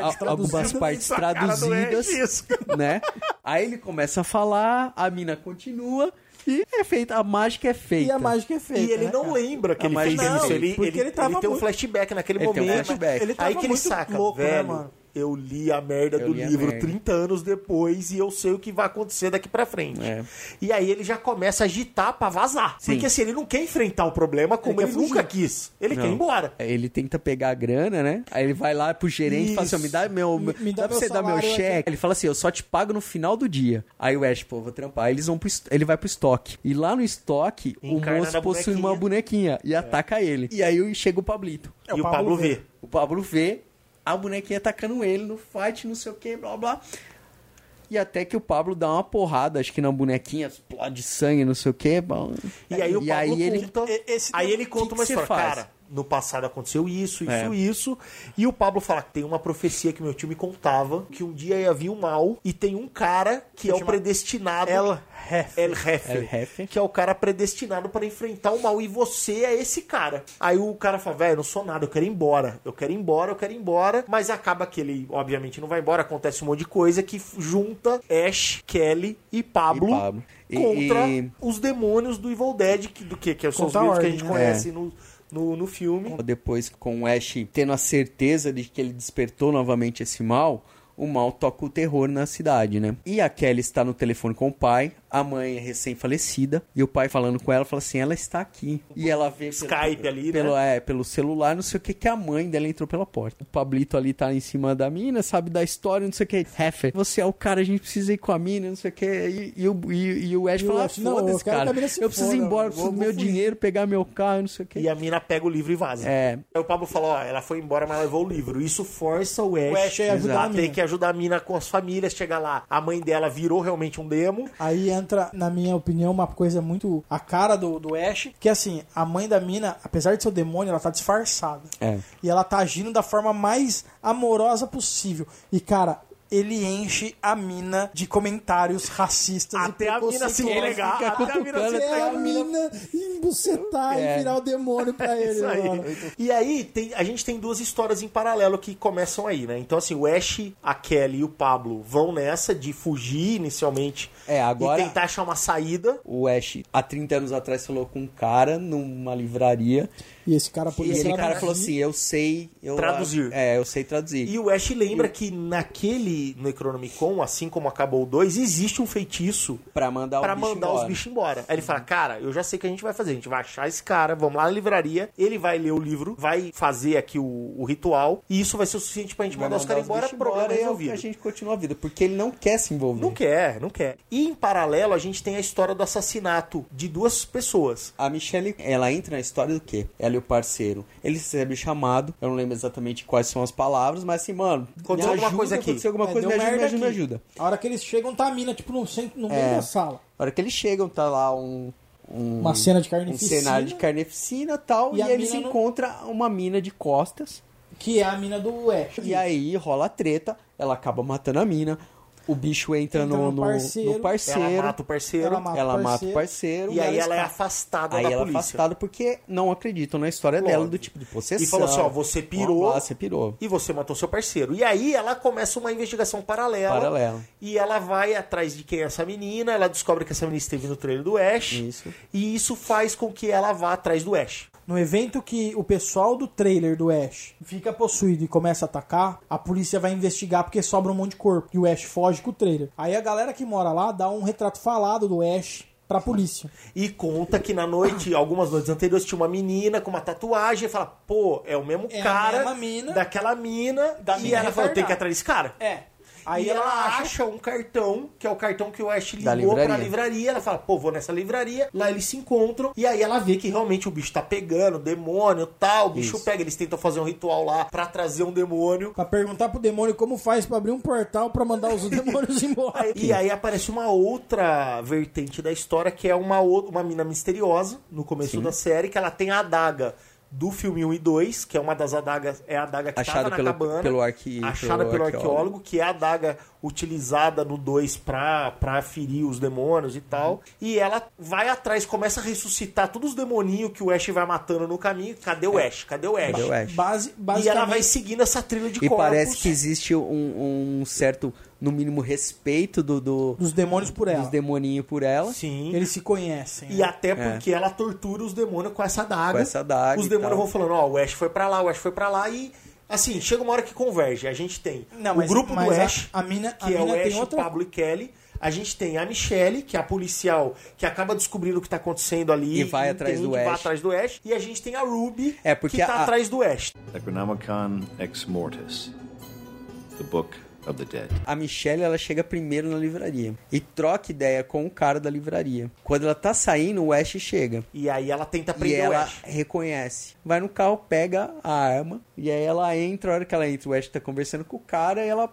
Partes a- algumas partes traduzidas, (laughs) né? Aí ele começa a falar, a mina continua e é feita, a mágica é feita. E a mágica é feita. E ele né, não cara? lembra que A ele fez mágica isso. Ele, porque ele, ele tava tem um muito- flashback naquele Ele tem um momento. flashback. Ele tava aí que ele muito saca, louco, né, velho. mano? Eu li a merda Eu do livro merda. 30 anos depois e eu sei o que vai acontecer daqui pra frente. É. E aí ele já começa a agitar pra vazar. Sim. Porque assim, ele não quer enfrentar o problema como Ele ele, nunca quis. Ele quer ir Não. embora. É, Ele tenta pegar a grana, né? Aí ele vai lá pro gerente e fala assim: me dá meu. Me- me dá dá pra meu você dar meu cheque? Ele fala assim: eu só te pago no final do dia. Aí o Ash, pô, vou trampar. Aí eles vão pro, ele vai pro estoque. E lá no estoque, Encarna o moço possui bonequinha. uma bonequinha e ataca ele. E aí chega o Pablito. É, e o Pablo vê. O Pablo vê a bonequinha atacando ele no fight, não sei o que, blá blá. E até que o Pablo dá uma porrada, acho que na bonequinha, explode sangue, não sei o que. E aí o e Pablo aí ele conta, esse aí ele conta que uma que história, cara, no passado aconteceu isso, isso, É. isso, e o Pablo fala que tem uma profecia que meu tio me contava, que um dia ia vir o mal, e tem um cara que é o predestinado... El Jefe. El Jefe, El Jefe. que é o cara predestinado para enfrentar o mal, e você é esse cara. Aí o cara fala, velho, eu não sou nada, eu quero ir embora, eu quero ir embora, eu quero ir embora, mas acaba que ele, obviamente, não vai embora, acontece um monte de coisa que junta Ash, Kelly e Pablo, E Pablo. E- contra e- os demônios do Evil Dead, que, do que, que são os livros que a gente né? conhece no, no, no filme. Depois, com o Ash tendo a certeza de que ele despertou novamente esse mal, o mal toca o terror na cidade, né? E a Kelly está no telefone com o pai, a mãe é recém-falecida, e o pai falando com ela, fala assim, ela está aqui. E ela vê pelo- Skype ali, né? pelo, é, pelo celular, não sei o que, que a mãe dela entrou pela porta. O Pablito ali tá em cima da mina, sabe da história, não sei o que. Heffer, você é o cara, a gente precisa ir com a mina, não sei o que. E, e, o- e- e o Ash E fala, ah, eu foda-se, cara. Eu preciso ir foda, embora, vou- preciso do meu fugir." dinheiro, pegar meu carro, não sei o que. E a mina pega o livro e vaza. É, Aí o Pablo falou, ó, ela foi embora, mas levou o livro. Isso força o Ash, O Ash a ajudar a mina. que ajudar a mina com as famílias, chegar lá. A mãe dela virou realmente um demo. Aí entra, na minha opinião, uma coisa muito a cara do, do Ash, que assim, a mãe da mina, apesar de ser o demônio, ela tá disfarçada. É. E ela tá agindo da forma mais amorosa possível. E, cara, ele enche a mina de comentários racistas Até e a mina se entregar. Até a mina se entregar. a mina embucetar É. e virar o demônio pra ele, Isso aí. E aí, tem, a gente tem duas histórias em paralelo que começam aí, né? Então, assim, o Ash, a Kelly e o Pablo vão nessa de fugir inicialmente É, agora- e tentar achar uma saída. O Ash, há 30 anos atrás, falou com um cara numa livraria. E esse cara E podia esse traduzir. cara falou assim: Eu sei. Eu, Traduzir. É, eu sei traduzir. E o Ash lembra que naquele Necronomicon, assim como acabou o 2, existe um feitiço Pra mandar, pra o bicho mandar embora. os bichos embora. Aí ele fala, cara, eu já sei o que a gente vai fazer. A gente vai achar esse cara, vamos lá na livraria, ele vai ler o livro, vai fazer aqui o, o ritual, e isso vai ser o suficiente pra gente Vai mandar os caras embora, bichos problema embora e é o que resolvido. a gente continua a vida. Porque ele não quer se envolver. Não quer, não quer. E em paralelo, a gente tem a história do assassinato de duas pessoas. A Michelle, ela entra na história do quê? Ela e o parceiro. Ele recebe o chamado, eu não lembro exatamente quais são as palavras, mas assim, mano, Aconteceu alguma ajuda, coisa aqui. Aconteceu alguma É, coisa, me ajuda, me ajuda, me ajuda. A hora que eles chegam, tá a mina, tipo, no, centro, no meio É. da sala. A hora que eles chegam, tá lá um. um Uma cena de um carnificina. cenário de carnificina e tal, E e, eles não- encontram uma mina de costas. Que é a mina do Ash. E aí rola a treta, ela acaba matando a mina. O bicho entra, Entra no, no parceiro. no parceiro. Ela mata o parceiro. Ela mata ela o mata o parceiro. parceiro. E aí ela é escapa. afastada Aí da ela é polícia. afastada porque não acreditam na história dela, Lógico. do tipo de possessão. E falou assim, ó, você pirou. Ah, você pirou. E você matou seu parceiro. E aí ela começa uma investigação paralela. Paralela. E ela vai atrás de quem é essa menina. Ela descobre que essa menina esteve no trailer do Ash. Isso. E isso faz com que ela vá atrás do Ash. No evento que o pessoal do trailer do Ash fica possuído e começa a atacar, a polícia vai investigar porque sobra um monte de corpo. E o Ash foge com o trailer. Aí a galera que mora lá dá um retrato falado do Ash pra polícia. E conta que na noite, algumas noites anteriores, tinha uma menina com uma tatuagem. E fala, pô, é o mesmo É cara mina. daquela mina. Da e mina ela falou, tem que ir atrás desse cara. É. Aí ela acha um cartão, que é o cartão que o Ash Da ligou pra livraria. livraria. Ela fala, pô, vou nessa livraria. Lá eles se encontram. E aí ela vê que realmente o bicho tá pegando, demônio tal. O bicho Isso. pega, eles tentam fazer um ritual lá pra trazer um demônio. Pra perguntar pro demônio como faz pra abrir um portal pra mandar os (laughs) demônios embora. Aí- e aí aparece uma outra vertente da história, que é uma, outra, uma mina misteriosa, no começo da série, que ela tem a adaga do filme 1 e 2, que é uma das adagas, é a adaga que Achada tava na pelo- cabana. pelo arque- achada pelo pelo arqueólogo. arqueólogo, que é a adaga utilizada no 2 pra, pra ferir os demônios e tal. E ela vai atrás, começa a ressuscitar todos os demoninhos que o Ash vai matando no caminho. Cadê o Ash? Cadê o Ash? Cadê o Ash? Base, E basicamente, ela vai seguindo essa trilha de E corpos. parece que existe um, um certo, no mínimo, respeito do, do- dos demônios por ela. dos demoninhos por ela. Sim. Eles se conhecem. E né? até porque ela tortura os demônios com essa adaga. Com essa adaga Os demônios vão falando, ó, o Ash foi pra lá, o Ash foi pra lá e Assim, chega uma hora que converge. A gente tem Não, o mas- grupo mas do a- Ash, a mina- a que é o mina tem Ash, outra- Pablo e Kelly. A gente tem a Michelle, que é a policial que acaba descobrindo o que tá acontecendo ali. E vai atrás do vai Ash. atrás do Ash. E a gente tem a Ruby, É, porque que tá a- atrás do Ash. Necronomicon Ex Mortis, the Book of the Dead. A Michelle, ela chega primeiro na livraria e troca ideia com o cara da livraria. Quando ela tá saindo, o Ash chega. E aí ela tenta E prender o ela Ash. reconhece. Vai no carro, pega a arma. E aí ela entra. A hora que ela entra, o Ash tá conversando com o cara. E ela.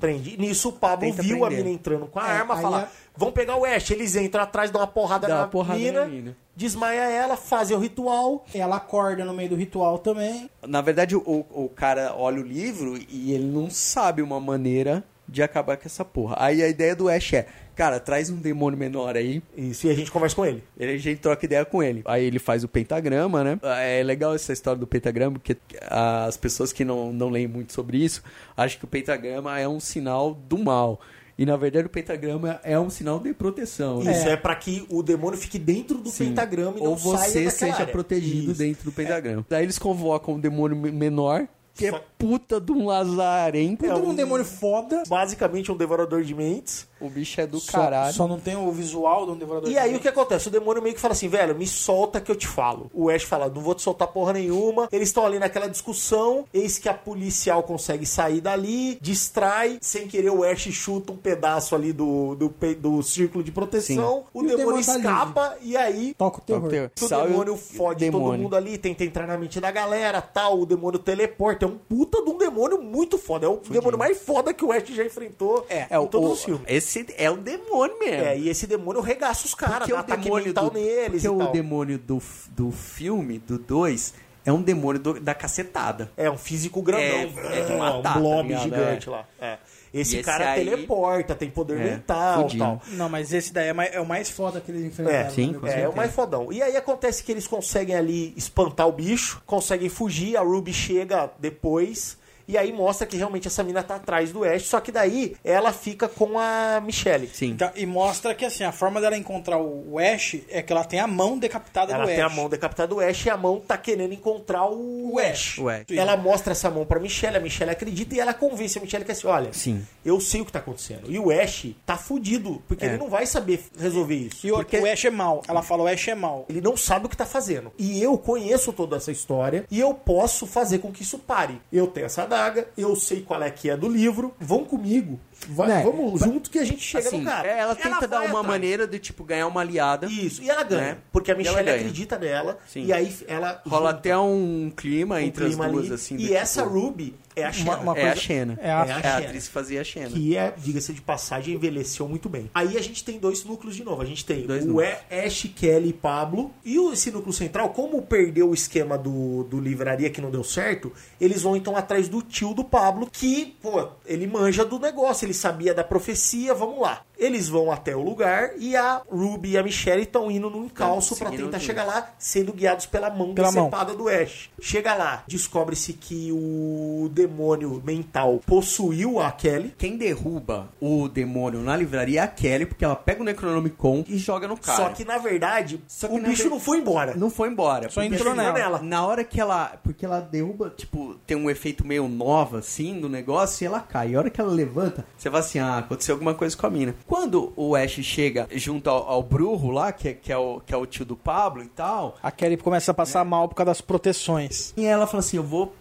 Prende. Nisso o Pablo Tenta viu a prender. mina entrando com a É, arma, fala: é- vão pegar o Ash. Eles entram atrás, dão uma porrada, Dá na, uma porrada mina, na mina. desmaia ela, fazem o ritual. Ela acorda no meio do ritual também. Na verdade, o, o cara olha o livro e ele não sabe uma maneira de acabar com essa porra. Aí a ideia do Ash é: cara, traz um demônio menor aí. Isso, e a gente conversa com ele. Ele, a gente troca ideia com ele. Aí ele faz o pentagrama, né? É legal essa história do pentagrama, porque as pessoas que não, não leem muito sobre isso acham que o pentagrama é um sinal do mal. E na verdade o pentagrama é um sinal de proteção. né? Isso é, pra que o demônio fique dentro do Sim. pentagrama e não Ou você seja área. protegido Isso. dentro do pentagrama. Daí eles convocam um demônio me- menor, que Só- é puta de um lazarento. Um- um demônio foda. Basicamente um devorador de mentes. O bicho é do Só, caralho. só não tem o visual do devorador E de aí o que acontece? O demônio meio que fala assim, velho, me solta que eu te falo. O Ash fala, não vou te soltar porra nenhuma. Eles estão ali naquela discussão, eis que a policial consegue sair dali, distrai, sem querer o Ash chuta um pedaço ali do, do, do círculo de proteção. O o demônio demônio tá escapa e aí Toca o terror. Toca o terror. o Salve demônio fode todo demônio. mundo ali, tenta entrar na mente da galera, tal, o demônio teleporta. É um puta de um demônio muito foda. É o demônio mais foda que o Ash já enfrentou É, em o, todos o- os filmes. esse é o demônio mesmo. É, e esse demônio regaça os caras, Porque dá o ataque demônio mental do, neles porque e o tal. demônio do, do filme, do 2, é um demônio do- da cacetada. É um físico grandão. É, é de matar, um tá blob ligado? gigante lá. É. Esse, esse cara aí- teleporta, tem poder É, mental e tal. Não, mas esse daí é, mais- é o mais foda que eles enfrentaram. É, Sim, né? com é, é o mais fodão. E aí acontece que eles conseguem ali espantar o bicho, conseguem fugir, a Ruby chega depois. E aí mostra que realmente essa mina tá atrás do Ash, só que daí ela fica com a Michelle. Sim. Então, e mostra que assim, a forma dela encontrar o Ash é que ela tem a mão decapitada Ela do tem Ash. a mão decapitada do Ash e a mão tá querendo encontrar o, O Ash. O Ash. Ela mostra essa mão pra Michelle, a Michelle acredita e ela convence a Michelle que assim, olha, Sim. eu sei o que tá acontecendo. E o Ash tá fudido, porque É. ele não vai saber resolver isso. E o, porque o Ash é mal. Ela fala, o Ash é mal. ele não sabe o que tá fazendo. E eu conheço toda essa história e eu posso fazer com que isso pare. Eu tenho essa adaga, eu sei qual é que é do livro, vão comigo. Vai- Né, vamos junto que a gente chega Assim, no cara. é, ela tenta dar vai uma atrás. maneira de, tipo, ganhar uma aliada. Isso, e ela ganha. Né? Porque a ela Michelle acredita nela. Sim. E aí ela. Rola junta até um clima um entre clima as duas, ali. assim. E do essa tipo, Ruby é a Xena. uma É a coisa- Xena. é a- É a É a atriz que fazia a Xena. Que é, diga-se de passagem, envelheceu muito bem. Aí a gente tem dois núcleos de novo. A gente tem Dois o núcleos. Ash, Kelly e Pablo. E o- esse núcleo central, como perdeu o esquema do, do livraria que não deu certo, eles vão então atrás do tio do Pablo, que, pô, ele manja do negócio, ele sabia da profecia, vamos lá. Eles vão até o lugar e a Ruby e a Michelle estão indo num encalço pra seguindo tentar chegar lá, sendo guiados pela mão Pela mão. decepada do Ash. Chega lá, descobre-se que o demônio mental possuiu a Kelly. Quem derruba o demônio na livraria é a Kelly, porque ela pega o Necronomicon e joga no cara. Só que na verdade, Só que o na bicho ver- não foi embora. Não foi embora. Só entrou assim, nela. Na hora que ela. Porque ela derruba, tipo, tem um efeito meio nova, assim, no negócio, e ela cai. E a hora que ela levanta, você vai assim, ah, aconteceu alguma coisa com a mina. Quando o Ash chega junto ao, ao Brujo lá, que, é- que, é o, que é o tio do Pablo e tal, A Kelly começa a passar mal por causa das proteções. e ela fala assim, eu vou.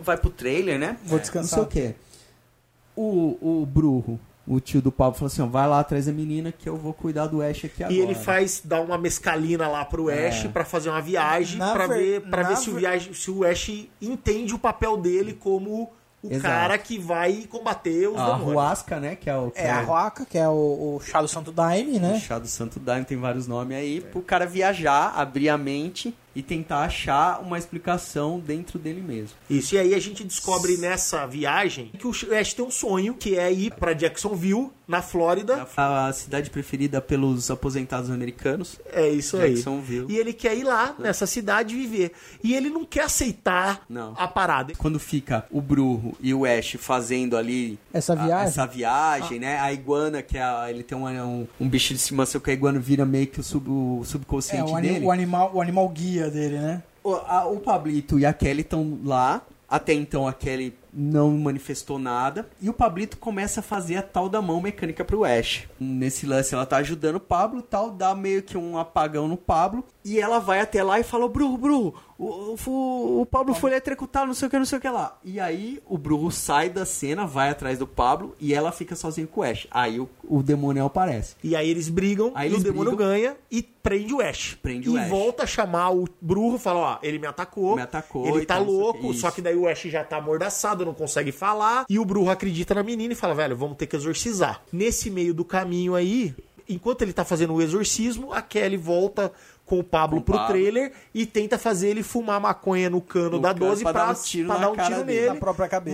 Vai pro trailer, né? Vou descansar. Não sei o quê. O, o Brujo, o tio do Pablo, falou assim: ó, vai lá atrás da menina que eu vou cuidar do Ash aqui agora. E ele faz dar uma mescalina lá pro É. Ash pra fazer uma viagem Na pra ver- ver para ver se o ver- viagem se o Ash entende o papel dele como o Exato. cara que vai combater os A demônios. Ruasca, né? Que é o. que É a o- Roaca, que é o, o chá do Santo Daime, O né? chá do Santo Daime tem vários nomes aí, pro cara viajar, abrir a mente e tentar achar uma explicação dentro dele mesmo. Isso, e aí a gente descobre nessa viagem que o Ash tem um sonho, que é ir pra Jacksonville, na Flórida. A cidade preferida pelos aposentados americanos. É isso aí. Jacksonville. E ele quer ir lá, nessa cidade, viver. E ele não quer aceitar Não. a parada. Quando fica o Brujo e o Ash fazendo ali Essa a- viagem? essa viagem, né? A iguana, que é a- ele tem um, um, um bicho de estimação que a iguana vira meio que o, sub, o É, subconsciente o, ani- dele. o animal, o animal guia dele, né? O, a- o Pablito e a Kelly estão lá Até então a Kelly não manifestou nada. E o Pablito começa a fazer a tal da mão mecânica pro Ash. Nesse lance ela tá ajudando o Pablo e tal, dá meio que um apagão no Pablo. E ela vai até lá e fala, Bru, Bru, o, o, o Pablo foi eletrocutado, não sei o que, não sei o que lá. E aí o Bru sai da cena, vai atrás do Pablo e ela fica sozinha com o Ash. Aí o, o demônio aparece. E aí eles brigam, Aí e eles o demônio brigam. ganha e prende o Ash. Prende e o Ash. volta a chamar o Bruno, fala, ó, ele me atacou. Me atacou Ele e tá tal, louco, só que daí o Ash já tá amordaçado, não consegue falar. E o Bruno acredita na menina e fala, velho, vamos ter que exorcizar. Nesse meio do caminho aí, enquanto ele tá fazendo o exorcismo, a Kelly volta com o Pablo Com pro Pablo. trailer e tenta fazer ele fumar maconha no cano No da cano 12 pra pra, dar um tiro dar um tiro dele. nele.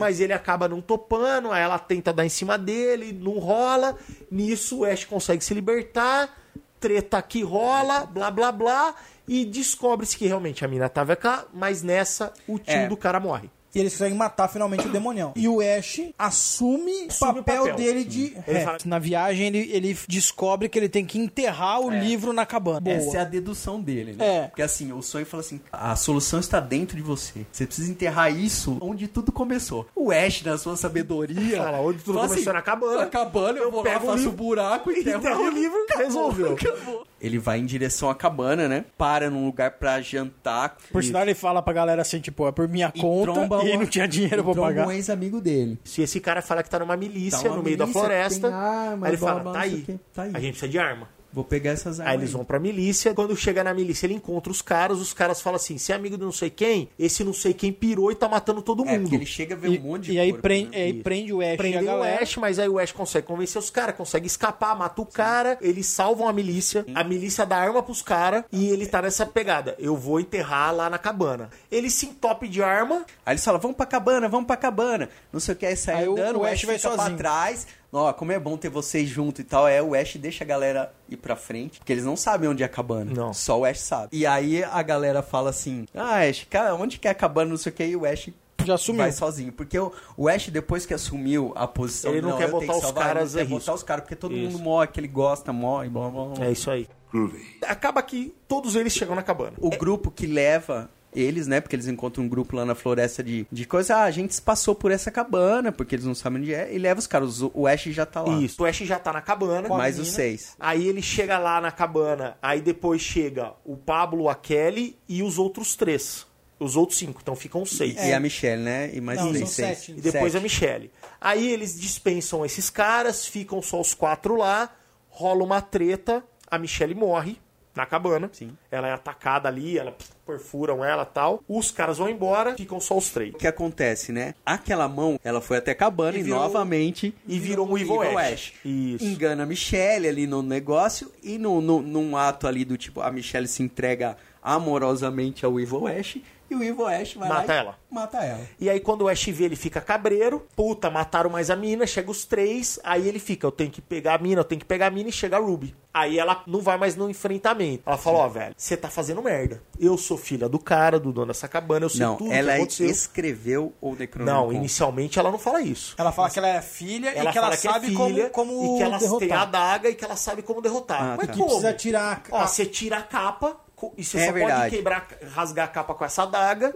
Mas ele acaba não topando, aí ela tenta dar em cima dele, não rola. Nisso o Ash consegue se libertar, treta aqui rola, blá blá blá, e descobre-se que realmente a mina tava cá, mas nessa o tio É. do cara morre. E eles conseguem matar finalmente o demonião. E o Ash assume, o papel, papel. dele de. Ele É, fala- Na viagem, ele, ele descobre que ele tem que enterrar o livro na cabana. Boa. Essa é a dedução dele, né? É. Porque assim, o sonho fala assim: a solução está dentro de você. Você precisa enterrar isso onde tudo começou. O Ash, na sua sabedoria. Fala, onde tudo fala começou na cabana. Na cabana, eu, Eu vou lá, pego o faço o livro, buraco e enterro o livro, resolveu. (laughs) Ele vai em direção à cabana, né? Para num lugar pra jantar. Por sinal, ele fala pra galera assim, tipo, é por minha conta tromba e uma- não tinha dinheiro e pra pagar. um ex-amigo dele. Se esse cara fala que tá numa milícia Tá no meio da milícia, floresta, arma, aí ele blá, fala, blá, tá aí, tá aí. a gente precisa de arma. Vou pegar essas armas. Aí eles vão pra milícia. Quando chega na milícia, ele encontra os caras. Os caras falam assim: se é amigo de não sei quem, esse não sei quem pirou e tá matando todo É, mundo. porque ele chega a ver E, um monte de e aí, corpo, prende, né? aí prende o Ash e a Prendem o. Ash, mas aí o Ash consegue convencer os caras, consegue escapar, mata o cara, eles salvam a milícia, a milícia dá arma pros caras e ele tá nessa pegada. Eu vou enterrar lá na cabana. Ele se entope de arma, Aí eles falam, vamos pra cabana, vamos pra cabana. Não sei o que, aí sai Aí o- andando, o o Ash Ash vai fica sozinho. pra trás. Ó, como é bom ter vocês junto e tal. É, o Ash deixa a galera ir pra frente, porque eles não sabem onde é a cabana. Não. Só o Ash sabe. E aí a galera fala assim, ah, Ash, cara, onde que é a cabana, não sei o que, e o Ash... Já assumiu. Vai sozinho, porque o, o Ash, depois que assumiu a posição, Ele não quer eu tenho botar os salvar, caras ele não quer risco. botar os caras, porque todo Isso. mundo morre, que ele gosta, morre, blá, blá, blá. é isso aí. Groovy. Acaba que todos eles chegam na cabana. o grupo que leva eles, né? Porque eles encontram um grupo lá na floresta de, de coisa. Ah, a gente passou por essa cabana, porque eles não sabem onde é. E leva os caras. O, o Ash já tá lá. Isso, o Ash já tá na cabana. Mais os seis. Aí ele chega lá na cabana, aí depois chega o Pablo, a Kelly e os outros três. Os outros cinco, então ficam seis. E a Michelle, né? E mais Não, três, são seis. sete. E depois Sete. a Michelle. Aí eles dispensam esses caras, ficam só os quatro lá, rola uma treta, a Michelle morre na cabana. Sim. Ela é atacada ali, ela perfuram ela tal. Os caras vão embora, ficam só os três. O que acontece, né? Aquela mão, ela foi até a cabana E e, virou- novamente. e virou um Evil Ash. Isso. Engana a Michelle ali no negócio. E no, no, num ato ali do tipo, a Michelle se entrega amorosamente ao Evil Ash. E o Evil Ash vai Mata lá e ela. Mata ela. E aí quando o Ash vê, ele fica cabreiro. Puta, mataram mais a mina, chega os três. Aí ele fica, eu tenho que pegar a mina, eu tenho que pegar a mina e chega a Ruby. Aí ela não vai mais no enfrentamento. Ela fala, ó, velho, você tá fazendo merda. Eu sou filha do cara, do dono dessa cabana, eu sei Não, tudo ela que aconteceu. escreveu o Necronomicon. Não, inicialmente ela não fala isso. Ela fala que ela é filha Ela e que ela fala sabe é filha como, como e que ela tem a derrotar. adaga e que ela sabe como derrotar. Ah, Mas tá. Que como? precisa tirar a- Ó, você tira a capa e você É só verdade. pode quebrar, rasgar a capa com essa adaga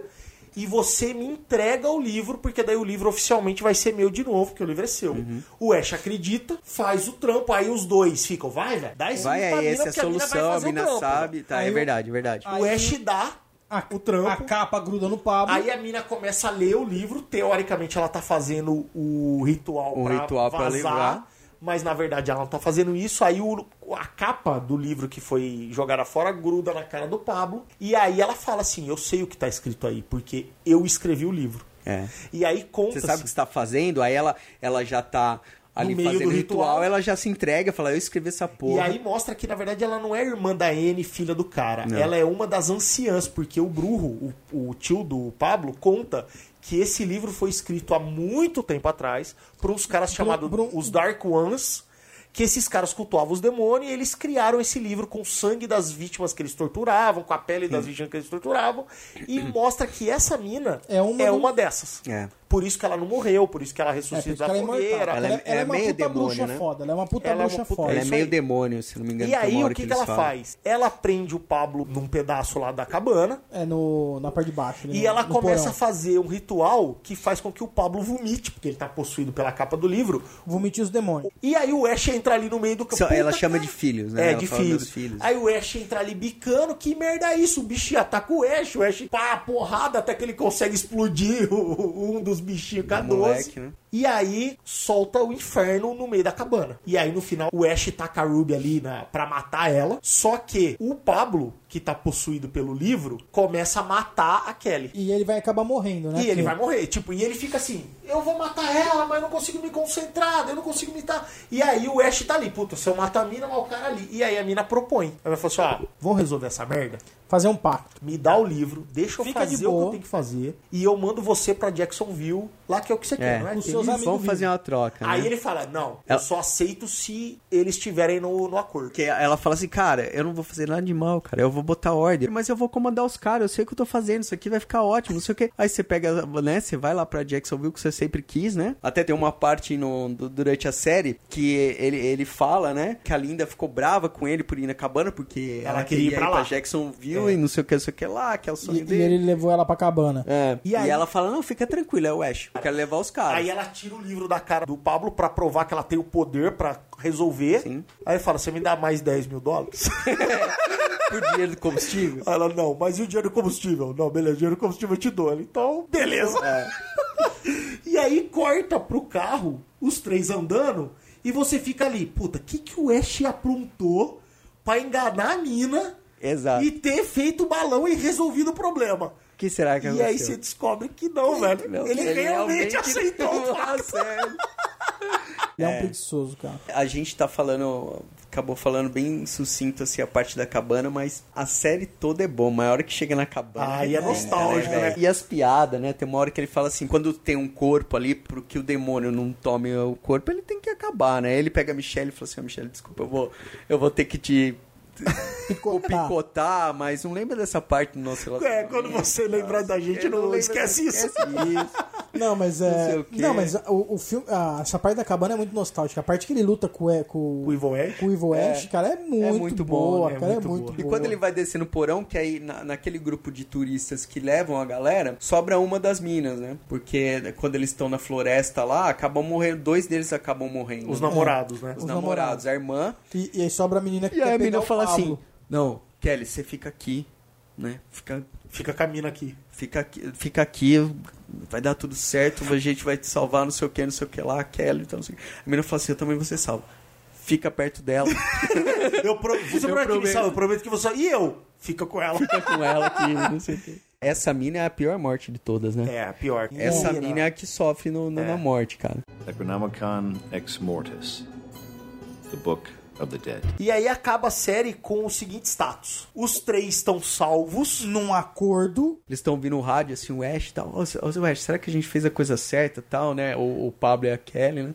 e você me entrega o livro, porque daí o livro oficialmente vai ser meu de novo, porque o livro é seu. Uhum. O Ash acredita, faz o trampo, aí os dois ficam, vai, velho, dá esse Vai pra aí, mina, essa é a mina solução, a fazer o mina trampo. sabe. Tá, Aí é verdade, é verdade. O Ash dá A, o trampo. a capa gruda no Pablo. Aí a mina começa a ler o livro, teoricamente ela tá fazendo o ritual O pra ritual pra vazar, livrar. Mas na verdade ela não tá fazendo isso. Aí o- a capa do livro que foi jogada fora gruda na cara do Pablo. E aí ela fala assim: Eu sei o que tá escrito aí, porque eu escrevi o livro. É. E aí conta. Você sabe o que você tá fazendo, aí ela, ela já tá ali No meio fazendo do o ritual, ritual. ela já se entrega, fala, eu escrevi essa E porra. aí mostra que, na verdade, ela não é irmã da Anne, filha do cara. Não. Ela é uma das anciãs, porque o Brujo, o, o tio do Pablo, conta que esse livro foi escrito há muito tempo atrás por uns caras chamados os Dark Ones, que esses caras cultuavam os demônios e eles criaram esse livro com o sangue das vítimas que eles torturavam, com a pele das vítimas que eles torturavam, e mostra que essa mina É uma do- dessas. É. Por isso que ela não morreu, por isso que ela É, ressuscita que da ela é fogueira. Ela, Ela é- ela é, é uma meio puta demônio, bruxa né? foda. Ela é uma puta Ela é uma bruxa puta- foda. Ela é meio demônio, se não me engano. E uma aí, o que, que, eles ela falam. faz? Ela prende o Pablo num pedaço lá da cabana É no, na parte de baixo. e no- ela no começa porão. a fazer um ritual que faz com que o Pablo vomite, porque ele tá possuído pela capa do livro. Vomite os demônios. E aí o Ash entra ali no meio do campo. Ela chama de filhos, né? É, Ela de filhos. filhos. Aí o Ash entra ali bicando, que merda é isso? O bicho ataca o Ash, o Ash pá, porrada até que ele consegue explodir (laughs) o- um dos bichinhos K12. moleque, né? E aí solta o inferno no meio da cabana. E aí no final o Ash taca a Ruby ali na, pra matar ela. Só que o Pablo, que tá possuído pelo livro, começa a matar a Kelly. E ele vai acabar morrendo, né? E ele vai morrer, tipo, e ele fica assim, eu vou matar ela, mas eu não consigo me concentrar, eu não consigo me dar. E aí o Ash tá ali, puta, se eu matar a mina, mas o cara ali. E aí a mina propõe. Ela fala assim, ó, vamos resolver essa merda? Fazer um pacto. Me dá o livro, deixa eu Fica fazer de o que boa. eu tenho que fazer, e eu mando você pra Jacksonville, lá que é o que você quer, É, não é? Os seus isso? amigos vamos fazer uma troca, né? Aí ele fala, não, eu Ela- só aceito se eles estiverem no, no acordo. Porque ela fala assim, cara, eu não vou fazer nada de mal, cara. Eu vou botar ordem, mas eu vou comandar os caras. Eu sei o que eu tô fazendo. Isso aqui vai ficar ótimo, não sei o quê. Aí você pega, né? Você vai lá pra Jacksonville que você sempre quis, né? Até tem uma parte no, du- durante a série que ele, ele fala, né? Que a Linda ficou brava com ele por ir na cabana, porque ela, queria ir pra, lá. É. e não sei o que, não sei o que lá, que é o sonho E, e dele. ele levou ela pra cabana. É. E E, aí- ela fala, não, fica tranquilo, é o Ash. Eu quero levar os caras. Aí ela tira o livro da cara do Pablo pra provar que ela tem o poder pra resolver. Sim. Aí ele fala, você me dá mais 10 mil dólares? (laughs) Por dinheiro do combustível. Aí ela, não, mas e o dinheiro do combustível? Não, beleza, o dinheiro do combustível eu te dou. Ele, Então, beleza. É. (laughs) E aí corta pro carro, os três andando, e você fica ali, puta, o que, que o Ash aprontou pra enganar a mina Exato. e ter feito o balão e resolvido o problema? O que será que E aí você aconteceu? descobre que não, velho. Não, ele, realmente, (laughs) aceitou o Ah, pacto. Ele é um preguiçoso, cara. A gente tá falando, acabou falando bem sucinto assim a parte da cabana, mas a série toda é boa. Mas a hora que chega na cabana. Aí é arrebenta, nostálgico, né? E as piadas, né? Tem uma hora que ele fala assim: quando tem um corpo ali, pro que o demônio não tome o corpo, ele tem que acabar, né? Ele pega a Michelle e fala assim: "Ó, Michelle, desculpa, eu vou, eu vou ter que te (laughs) Picotar. picotar, mas não lembra dessa parte do nosso É, relacionamento. quando você lembrar da gente, não, lembro- esquece isso. esquece isso. (laughs) Não, mas Não é. sei o quê. Não, mas o, o filme. ah, essa parte da cabana é muito nostálgica. A parte que ele luta com, o- com, O Evil Ash? com o Evil É. Ash, cara, é muito, muito bom, boa. né? É cara, muito é muito boa. E quando ele vai descer no porão, que aí na- naquele grupo de turistas que levam a galera, sobra uma das minas, né? Porque quando eles estão na floresta lá, acabam morrendo, dois deles acabam morrendo. Os né? namorados, né? Os Os namorados, a irmã. E, e aí sobra a menina que E quer aí a pegar menina o fala Pablo. assim: Não, Kelly, você fica aqui, né? Fica, Fica caminho aqui. fica, aqui, fica aqui, vai dar tudo certo, a gente vai te salvar, não sei o que, não sei o que lá, Kelly, então não sei o que. A menina fala assim: Eu também vou ser salvo. Fica perto dela, (laughs) Eu pro... Você Eu promete que me prometo. salva, eu prometo que você. E eu? Fica com ela. fica com ela aqui, (laughs) não sei o que. Essa mina é a pior morte de todas, né? É, a pior. Essa Mina. mina é a que sofre no- no- É. na morte, cara. Necronomicon Ex Mortis, the Book of the Dead. E aí acaba a série com o seguinte status: os três estão salvos. Num acordo. Eles estão ouvindo o rádio, assim, o Ash e tal. Ô, ô, Ash, será que a gente fez a coisa certa tal, né? O, o Pablo e a Kelly, né?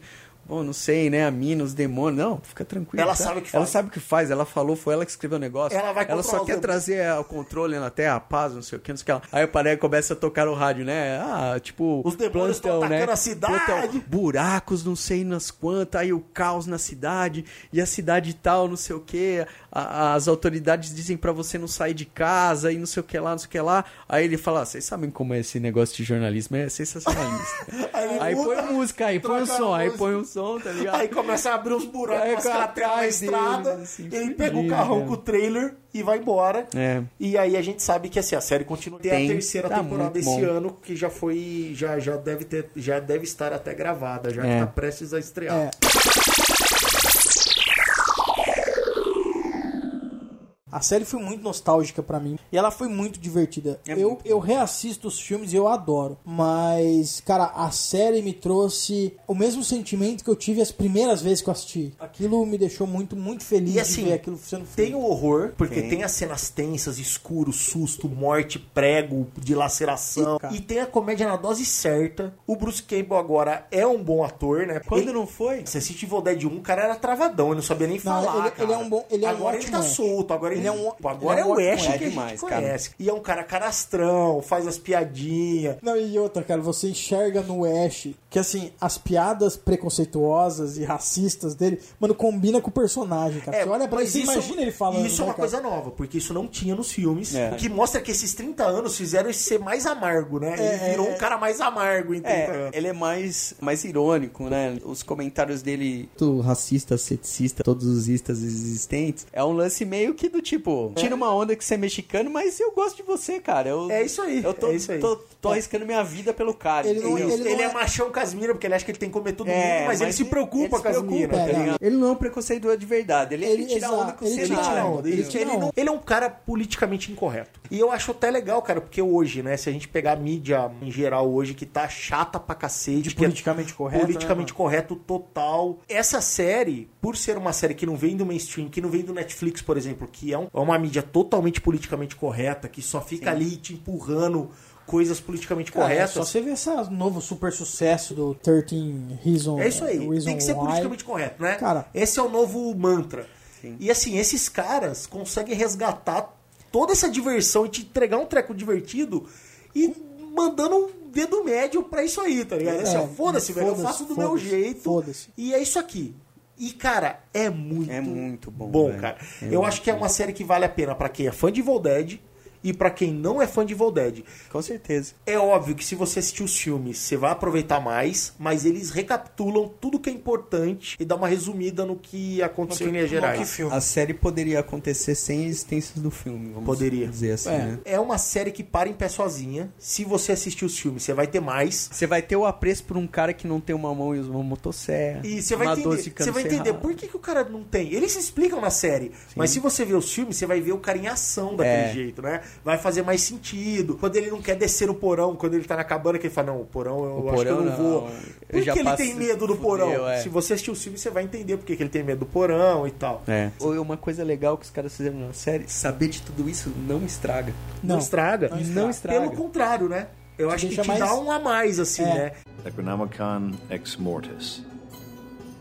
Bom, não sei, né? A mina, os demônios. Não, fica tranquilo. Ela tá? sabe o que Ela faz. sabe o que faz. Ela falou, foi ela que escreveu o negócio. Ela vai Ela só quer demônios. trazer é, o controle na Terra, a paz, não sei o que, não sei o que lá. Aí o Paré começa a tocar o rádio, né? Ah, tipo... Os demônios estão atacando a cidade. Plantão, buracos, não sei nas quantas, aí o caos na cidade, e a cidade tal, não sei o que, as autoridades dizem pra você não sair de casa, e não sei o que lá, não sei o que lá. Aí ele fala, ah, vocês sabem como é esse negócio de jornalismo, é sensacionalista. (laughs) Aí aí põe música, aí põe a som, aí põe o som, tá ligado? Aí começa a abrir os buracos, na atrás estrada. deles, assim, ele pega o carrão né? com o trailer e vai embora. É. E aí a gente sabe que assim, a série continua. Tem, Tem, a terceira tá temporada esse bom. ano que já foi. Já, já deve ter. Já deve estar até gravada, já É. que tá prestes a estrear. É. A série foi muito nostálgica pra mim e ela foi muito divertida. É eu, muito eu reassisto os filmes e eu adoro. Mas, cara, a série me trouxe o mesmo sentimento que eu tive as primeiras vezes que eu assisti. Aquilo me deixou muito, muito feliz E assim, de ver aquilo sendo Tem feito. o horror, porque Tem. tem as cenas tensas, escuro, susto, morte, prego, dilaceração. E, E tem a comédia na dose certa. O Bruce Campbell agora é um bom ator, né? Quando Ele- não foi? Você assiste Evil Dead 1, o cara era travadão, ele não sabia nem Não, falar. ele- cara. ele é um bom- ele é um agora ele ótimo tá solto, agora ele, Ele é um- agora ele é é, o Ash que demais, cara. conhece. E é um cara canastrão, faz as piadinhas. Não, e outra, cara, você enxerga no Ash que, assim, as piadas preconceituosas e racistas dele, mano, combina com o personagem, cara. você olha pra você imagina ele falando. Isso é né, uma cara? coisa nova, porque isso não tinha nos filmes. É. O que mostra que esses 30 anos fizeram ele ser mais amargo, né? É, ele virou é, um cara mais amargo em 30 É, anos. ele é mais, mais irônico, né? Os comentários dele, do racista, ceticista, todos os istas existentes, é um lance meio que do tipo, tira uma onda que você é mexicano, mas eu gosto de você, cara. Eu, É isso aí, Eu tô, é isso aí. tô, tô arriscando minha vida pelo cara. Ele não-? Ele, ele não é... é- machão com as minas, porque ele acha que ele tem que comer todo É, mundo, mas, ele se preocupa ele com se preocupa, minas. é, tá? Ele não é um preconceituoso de verdade. Ele, Ele- ele tira exato, onda com ele você. Ele tira onda, ele tira Ele, onda. não- ele é um cara politicamente incorreto. E eu acho até legal, cara, porque hoje, né, se a gente pegar a mídia em geral hoje, que tá chata pra cacete. é politicamente correto, Politicamente né, correto total. Essa série, por ser uma série que não vem do mainstream, que não vem do Netflix, por exemplo, que é, um- é uma mídia totalmente politicamente correta, que só fica ali te empurrando coisas politicamente Cara, é corretas. só você ver esse novo super sucesso do 13 Reason É isso aí. Reason Tem que ser Why. politicamente correto, né? Cara- esse é o novo mantra. E assim, esses caras conseguem resgatar toda essa diversão e te entregar um treco divertido e mandando um dedo médio pra isso aí, tá ligado? Assim, ó, É, foda-se, velho, eu foda-se, faço do meu foda-se, jeito. foda-se. E é isso aqui. E, cara, é muito, É muito bom, bom cara. É eu muito acho que é uma série que vale a pena pra quem é fã de Evil Dead e pra quem não é fã de Evil Dead. Com certeza. É óbvio que se você assistir os filmes, você vai aproveitar mais, mas eles recapitulam tudo que é importante e dá uma resumida no que aconteceu em que Gerais. filme. A série poderia acontecer sem a existência do filme, vamos Poderia. dizer assim, É. né? É uma série que para em pé sozinha. Se você assistir os filmes, você vai ter mais. Você vai ter o apreço por um cara que não tem uma mão e usa uma motosserra. E você vai uma entender, 12 cano você vai entender por que, que o cara não tem. Eles se explicam na série, mas se você ver os filmes, você vai ver o cara em ação daquele É. jeito, né? Vai fazer mais sentido. Quando ele não quer descer no porão, quando ele tá na cabana, que ele fala: Não, o porão eu O acho porão que eu não não, vou. Por que ele tem medo do fudeu, porão? é. Se você assistir os filmes, você vai entender por que que ele tem medo do porão e tal. É. Ou uma coisa legal que os caras fizeram na série, saber de tudo isso não estraga. Não, Não. estraga. Não Não estraga. Pelo contrário, né? Eu acho que te mais- dá um a mais, assim, É. né? Necronomicon Ex Mortis,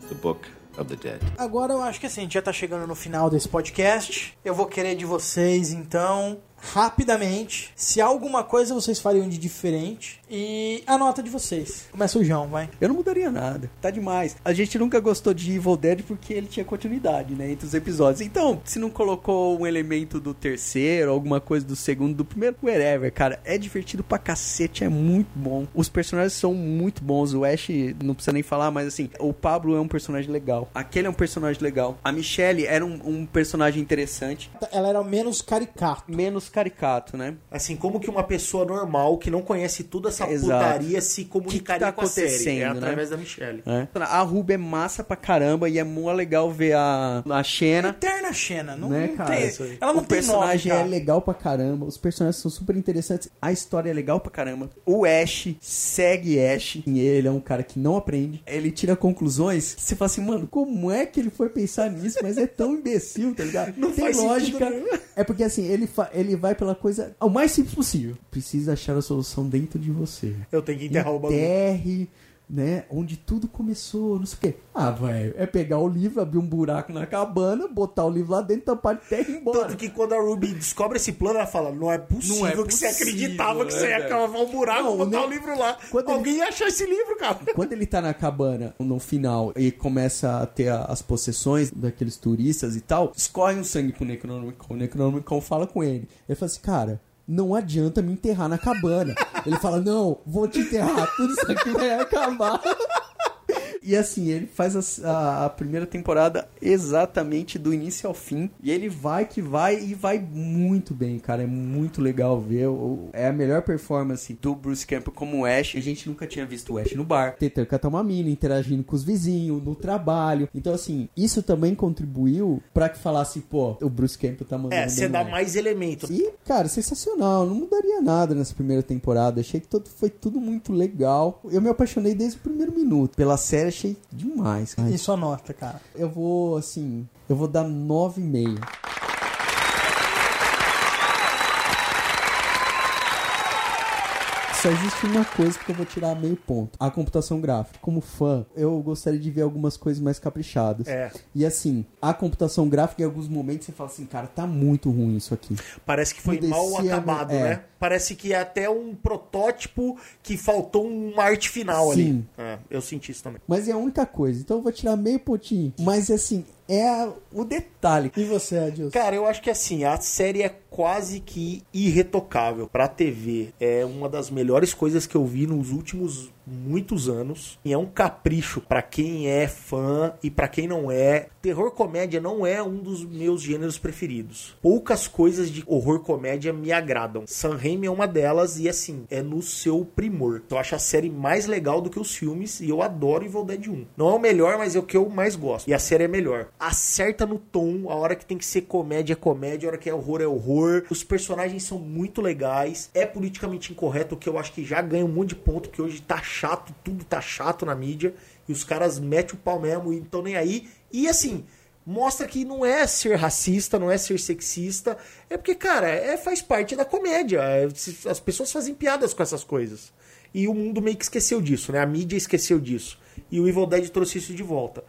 the Book of the Dead. Agora eu acho que assim, a gente já tá chegando no final desse podcast. Eu vou querer de vocês, então, rapidamente, se há alguma coisa vocês fariam de diferente e a nota de vocês. Começa o João, vai. Eu não mudaria nada. Tá demais. A gente nunca gostou de Evil Dead porque ele tinha continuidade, né? Entre os episódios. Então, se não colocou um elemento do terceiro, alguma coisa do segundo, do primeiro, whatever, cara, é divertido pra cacete, é muito bom. Os personagens são muito bons. O Ash, não precisa nem falar, mas assim, o Pablo é um personagem legal. Aquele é um personagem legal. A Michelle era um, um personagem interessante. Ela era menos caricato. Menos caricato, né? Assim, como que uma pessoa normal que não conhece toda essa Exato. putaria se Que que comunicaria tá com a série? É acontecendo, né? através da Michelle. É. A Ruby é massa pra caramba e é mó legal ver a, a Xena. Eterna Xena, não, Né, não cara? tem. Isso aí. Ela não o tem personagem nome, é legal pra caramba, os personagens são super interessantes, a história é legal pra caramba. O Ash segue Ash, e ele é um cara que não aprende, ele tira conclusões, você fala assim, mano, como é que ele foi pensar nisso? Mas é tão imbecil, tá ligado? Não tem lógica. É porque assim, ele, fa- ele vai pela coisa ao mais simples possível. Precisa achar a solução dentro de você. Eu tenho que enterrar o bagulho. Enterre, né? Onde tudo começou, não sei o quê. Ah, velho, é pegar o livro, abrir um buraco na cabana, botar o livro lá dentro, tampar de terra e ir embora. Tanto que quando a Ruby descobre esse plano, ela fala: Não é possível, Não é que você possível, acreditava que você é, ia cavar um buraco Não, botar né? o livro lá. Quando ele- Alguém ia achar esse livro, cara. Quando ele tá na cabana, no final, e começa a ter as possessões daqueles turistas e tal, escorre um sangue pro Necronomicon. O Necronomicon fala com ele. Ele fala assim, cara, não adianta me enterrar na cabana. ele fala, não, vou te enterrar, tudo isso aqui vai acabar. E assim, ele faz a, a- primeira temporada exatamente do início ao fim. E ele vai que vai e vai muito bem, cara. É muito legal ver. É a melhor performance do Bruce Campbell como Ash. A gente nunca tinha visto o Ash no bar. Ter catar uma mina, interagindo com os vizinhos, no trabalho. Então, assim, isso também contribuiu pra que falasse, pô, o Bruce Campbell tá mandando É, você dá Ash. mais elementos. E, cara, sensacional. Não mudaria nada nessa primeira temporada. Achei que todo, foi tudo muito legal. Eu me apaixonei desde o primeiro minuto. Pela série, achei demais. cara. E sua nota, cara? Eu vou, assim, eu vou dar 9,5. Só existe uma coisa que eu vou tirar meio ponto. A computação gráfica. Como fã, eu gostaria de ver algumas coisas mais caprichadas. É. E assim, a computação gráfica, em alguns momentos, você fala assim, cara, tá muito ruim isso aqui. Parece que foi mal acabado, é. né? Parece que é até um protótipo que faltou uma arte final Sim. ali. É, eu senti isso também. Mas é a única coisa. Então eu vou tirar meio pontinho. Mas assim, é o detalhe. E você, Adilson? Cara, eu acho que assim, a série é quase que irretocável pra TV. É uma das melhores coisas que eu vi nos últimos muitos anos. E é um capricho pra quem é fã e pra quem não é. Terror comédia não é um dos meus gêneros preferidos. Poucas coisas de horror comédia me agradam. San Raimi é uma delas e assim, é no seu primor. Eu acho a série mais legal do que os filmes e eu adoro Evil Dead 1. Não é o melhor, mas é o que eu mais gosto. E a série é melhor. Acerta no tom, a hora que tem que ser comédia é comédia, a hora que é horror é horror. Os personagens são muito legais. É politicamente incorreto, o que eu acho que já ganha um monte de ponto, porque hoje tá chato, tudo tá chato na mídia. E os caras metem o pau mesmo e não nem aí. E assim, mostra que não é ser racista, não é ser sexista. É porque, cara, é, faz parte da comédia. É, as pessoas fazem piadas com essas coisas. E o mundo meio que esqueceu disso, né? A mídia esqueceu disso. E o Evil Dead trouxe isso de volta.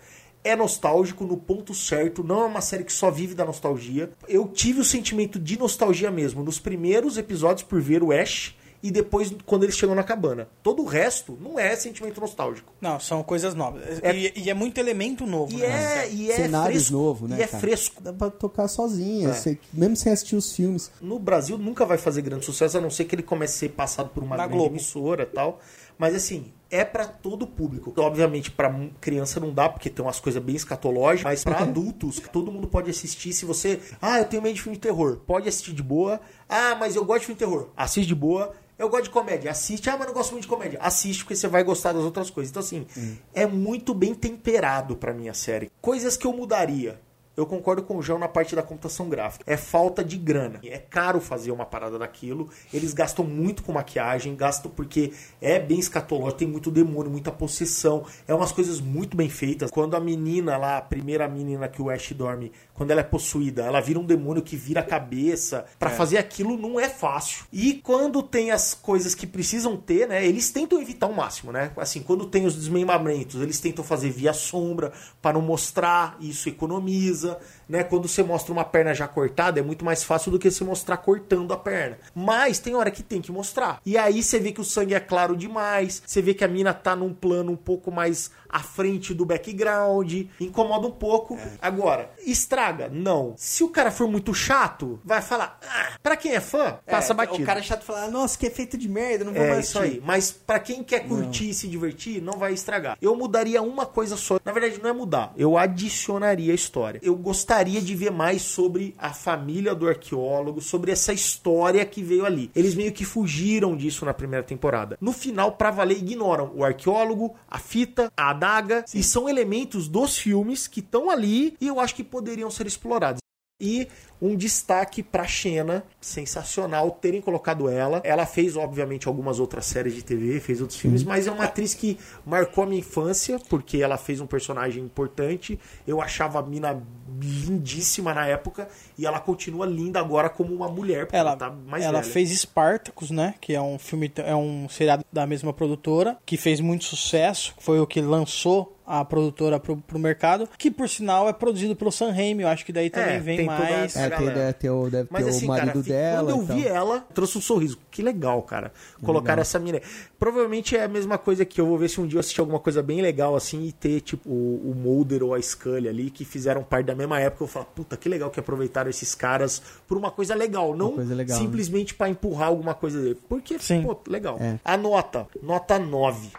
É nostálgico no ponto certo, não é uma série que só vive da nostalgia. Eu tive o sentimento de nostalgia mesmo nos primeiros episódios por ver o Ash e depois quando eles chegam na cabana. Todo o resto não é sentimento nostálgico. Não, são coisas novas. É- E, e é muito elemento novo. E né? é, e é Cenários fresco. novo, né, E é cara? fresco. Dá pra tocar sozinha, É. você- mesmo sem assistir os filmes. No Brasil nunca vai fazer grande sucesso, a não ser que ele comece a ser passado por uma Na grande Globo. emissora e tal. Mas assim, é pra todo público. Obviamente, pra criança não dá, porque tem umas coisas bem escatológicas, mas pra (laughs) adultos, todo mundo pode assistir. Se você. Ah, eu tenho medo de filme de terror. Pode assistir de boa. Ah, mas eu gosto de filme de terror. Assiste de boa. Eu gosto de comédia. Assiste. Ah, mas não gosto muito de comédia. Assiste, porque você vai gostar das outras coisas. Então, assim, é muito bem temperado pra minha série. Coisas que eu mudaria. Eu concordo com o João na parte da computação gráfica. É falta de grana. É caro fazer uma parada daquilo. Eles gastam muito com maquiagem, gastam porque é bem escatológico, tem muito demônio, muita possessão. É umas coisas muito bem feitas. Quando a menina lá, a primeira menina que o Ash dorme, quando ela é possuída, ela vira um demônio que vira a cabeça. Pra fazer aquilo não é fácil. E quando tem as coisas que precisam ter, né? Eles tentam evitar o máximo, né? Assim, quando tem os desmembramentos, eles tentam fazer via sombra para não mostrar, isso economiza, precisa né? Quando você mostra uma perna já cortada, é muito mais fácil do que você mostrar cortando a perna. Mas tem hora que tem que mostrar. E aí você vê que o sangue é claro demais, você vê que a mina tá num plano um pouco mais à frente do background, incomoda um pouco. Agora, estraga? Não. Se o cara for muito chato, vai falar, ah, pra quem é fã, passa É, batido. O cara chato fala, nossa, que efeito de merda, não vou É mais isso assistir." aí. Mas pra quem quer curtir e se divertir, não vai estragar. Eu mudaria uma coisa só. Na verdade, não é mudar. Eu adicionaria a história. Eu gostaria de ver mais sobre a família do arqueólogo, sobre essa história que veio ali. Eles meio que fugiram disso na primeira temporada. No final, pra valer, ignoram o arqueólogo, a fita, a adaga. E são elementos dos filmes que estão ali e eu acho que poderiam ser explorados. E um destaque pra Xena, sensacional terem colocado ela. Ela fez, obviamente, algumas outras séries de TV, fez outros filmes, mas é uma atriz que marcou a minha infância, porque ela fez um personagem importante. Eu achava a mina lindíssima na época, e ela continua linda agora como uma mulher, porque ela, Ela, tá mais ela velha. fez Spartacus, né? Que é um filme, é um seriado da mesma produtora, que fez muito sucesso, foi o que lançou a produtora pro, pro mercado, que por sinal é produzido pelo Sam Raimi, eu acho que daí também É, vem mais... É, tem, deve ter o, deve Mas ter assim, o marido cara, dela. quando eu e tal. vi ela, trouxe um sorriso. Que legal, cara. Colocar essa mina. aí. Provavelmente é a mesma coisa que eu vou ver se um dia eu assistir alguma coisa bem legal assim e ter, tipo, o, o Mulder ou a Scully ali, que fizeram parte da mesma época. Eu falo, puta, que legal que aproveitaram esses caras por uma coisa legal, não coisa legal, né? simplesmente pra empurrar alguma coisa dele. Porque, Sim. pô, legal. É. A nota, nota 9.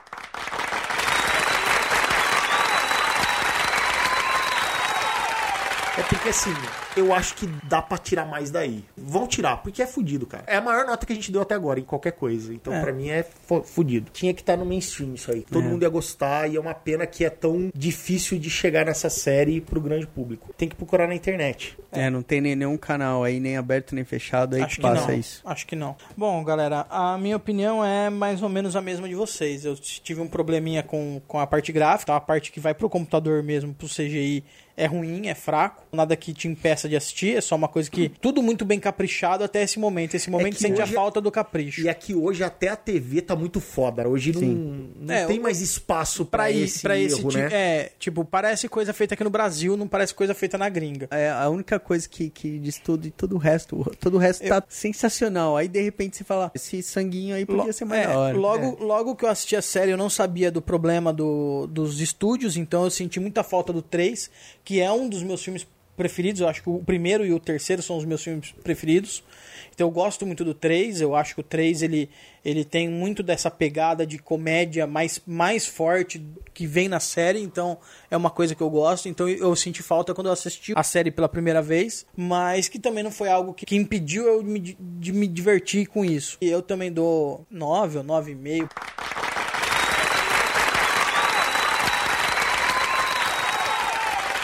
É porque assim, eu acho que dá pra tirar mais daí. Vão tirar, porque é fudido, cara. É a maior nota que a gente deu até agora em qualquer coisa. Então, É. pra mim, é fudido. Tinha que estar no mainstream isso aí. Todo É. mundo ia gostar e é uma pena que é tão difícil de chegar nessa série pro grande público. Tem que procurar na internet. É, não tem nem nenhum canal aí, nem aberto nem fechado aí Acho que que passa não. isso. Acho que não. Bom, galera, a minha opinião é mais ou menos a mesma de vocês. Eu tive um probleminha com, com a parte gráfica, a parte que vai pro computador mesmo, pro CGI, é ruim, é fraco. Nada que te impeça de assistir, é só uma coisa que. Tudo muito bem caprichado até esse momento. Esse momento que sente a hoje- falta do capricho. E aqui hoje até a TV tá muito foda. Hoje não, não É, tem mais espaço i- esse, pra esse erro, tipo. né? É, tipo, parece coisa feita aqui no Brasil, não parece coisa feita na gringa. É a única coisa que, que diz tudo e todo o resto. Todo o resto tá sensacional. Aí de repente você fala, esse sanguinho aí podia Lo- ser mais é, hora. Logo, logo que eu assisti a série, eu não sabia do problema do, dos estúdios, então eu senti muita falta do 3, que é um dos meus filmes preferidos. Eu acho que o primeiro e o terceiro são os meus filmes preferidos. Então eu gosto muito do 3, eu acho que o 3 ele, ele tem muito dessa pegada de comédia mais, mais forte que vem na série, então é uma coisa que eu gosto. Então eu, senti falta quando eu assisti a série pela primeira vez, mas que também não foi algo que, que impediu eu me di- de me divertir com isso. E eu também dou 9 ou 9,5.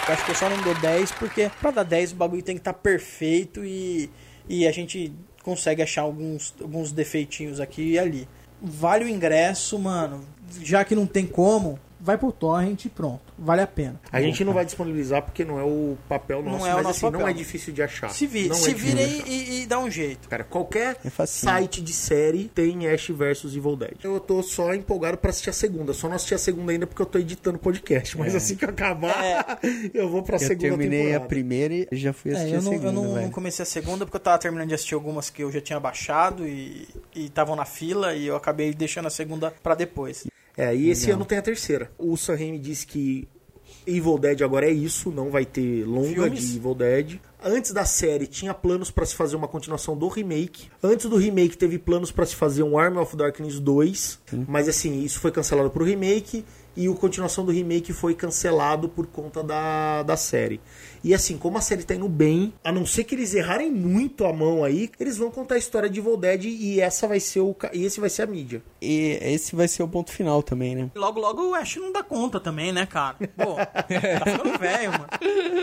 Eu acho que eu só não dou 10 porque pra dar 10 o bagulho tem que estar perfeito e, e a gente consegue achar alguns, alguns defeitinhos aqui e ali. Vale o ingresso, mano. Já que não tem como, vai pro torrent e pronto. Vale a pena. A gente não vai disponibilizar porque não é o papel Não nosso, é o mas nosso assim, não papel. é difícil de achar. Se, vi, Não se é vira e, e dá um jeito. Cara, qualquer É site de série tem Ash vs Evil Dead. Eu tô só empolgado pra assistir a segunda. Só não assisti a segunda ainda porque eu tô editando podcast. Mas assim que eu acabar, (laughs) eu vou pra Eu segunda terminei temporada. a primeira e já fui É, assistir eu a não, segunda, eu não velho. comecei a segunda porque eu tava terminando de assistir algumas que eu já tinha baixado e estavam na fila e eu acabei deixando a segunda pra depois. É, e esse ano tem a terceira. O Sam Raimi disse que Evil Dead agora é isso, não vai ter longa Filmes? de Evil Dead. Antes da série tinha planos pra se fazer uma continuação do remake. Antes do remake teve planos pra se fazer um Army of Darkness 2, mas assim, isso foi cancelado pro remake e a continuação do remake foi cancelado por conta da, da série. E assim, como a série tá indo bem, a não ser que eles errarem muito a mão aí, eles vão contar a história de Evil Dead e essa vai ser o e esse vai ser a mídia. E esse vai ser o ponto final também, né? Logo, logo o Ash não dá conta também, né, cara? Pô, (laughs) tá ficando velho, mano.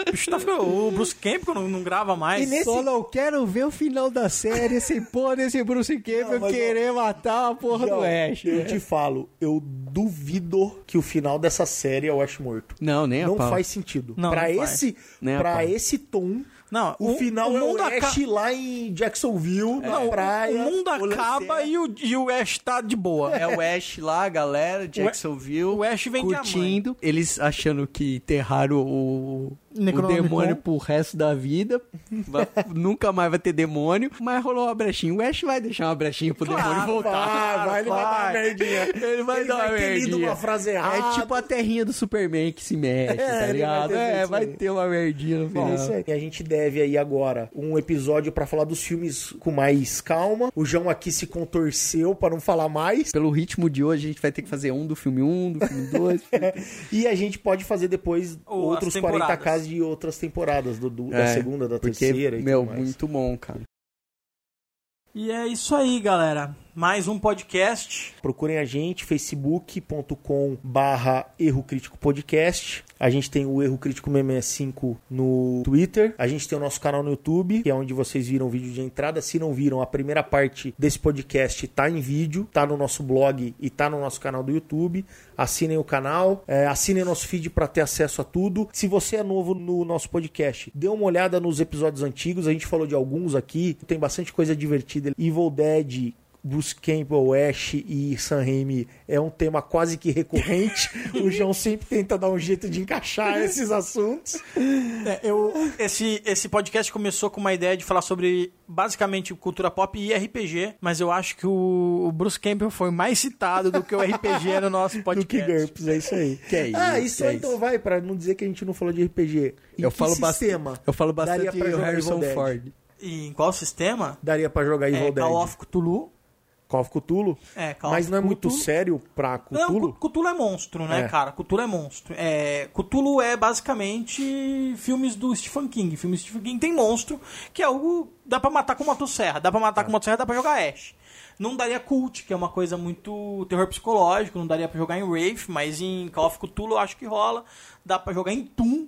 O bicho tá ficando. O Bruce Campbell não, não grava mais. Só não quero ver o final da série sem porra desse Bruce Campbell mas querer matar a porra do Ash. Eu te falo, eu duvido que o final dessa série é o Ash morto. Não, nem a Não pau. faz sentido. Não, pra não faz. esse, Nem a pra pau. esse tom, Não, o, final o é mundo o Ash aca- lá em Jacksonville, na Não, praia. o mundo acaba sério. e o, e o Ash tá de boa. É o Ash lá, galera, Jacksonville. o Ash vem curtindo. Eles achando que enterraram o, o demônio pro resto da vida. Vai- (laughs) nunca mais vai ter demônio. Mas rolou uma brechinha. O Ash vai deixar uma brechinha pro demônio voltar. Vai, vai, ele vai dar uma merdinha. Ele vai Ele dar uma vai ter lido merdinha. uma frase errada. É tipo a terrinha do Superman que se mexe, É, tá ele vai ligado? ter É, isso vai ter uma merdinha no final. É isso aí. E a gente deve aí agora um episódio pra falar dos filmes com mais calma. O João aqui se contorceu pra não falar mais. Pelo ritmo de hoje, a gente vai ter que fazer um do filme 1, do filme 2. (laughs) E a gente pode fazer depois Ou outros as 40 temporadas. De outras temporadas, do, do- da É, segunda, da porque, terceira e meu, tudo mais. muito bom, cara. E é isso aí, galera. Mais um podcast. Procurem a gente, facebook.com barra Erro Crítico Podcast. A gente tem o Erro Crítico 665 no Twitter. A gente tem o nosso canal no YouTube, que é onde vocês viram o vídeo de entrada. Se não viram, a primeira parte desse podcast tá em vídeo, tá no nosso blog e tá no nosso canal do YouTube. Assinem o canal, é, assinem nosso feed para ter acesso a tudo. Se você é novo no nosso podcast, dê uma olhada nos episódios antigos. A gente falou de alguns aqui, tem bastante coisa divertida. Evil Dead, Bruce Campbell, Ash e Sam Raimi é um tema quase que recorrente. (laughs) o João sempre tenta dar um jeito de encaixar esses assuntos. É, eu, esse, esse podcast começou com uma ideia de falar sobre basicamente cultura pop e RPG, mas eu acho que o, o Bruce Campbell foi mais citado do que o RPG (laughs) no nosso Do que podcast. GURPS, é isso aí. Que é ah, isso, isso que é aí então isso. vai, pra não dizer que a gente não falou de RPG. Em Eu que falo, bastante, sistema eu falo daria bastante o jogar Harrison? Ford. E em qual sistema? Daria pra jogar Evil É, Dead. Call of Cthulhu. Call of Cthulhu. É, Call mas não é muito Cthulhu. sério pra Não, Cthulhu? Cu- Cthulhu é monstro, né, É. cara? Cthulhu é monstro. É, Cthulhu é basicamente filmes do Stephen King. Filmes do Stephen King tem monstro, que é algo. dá pra matar com motosserra. Dá pra matar com motosserra, dá pra jogar Ash. Não daria Cult, que é uma coisa muito terror psicológico, não daria pra jogar em Wraith, mas em Call of Cthulhu eu acho que rola. Dá pra jogar em Toon,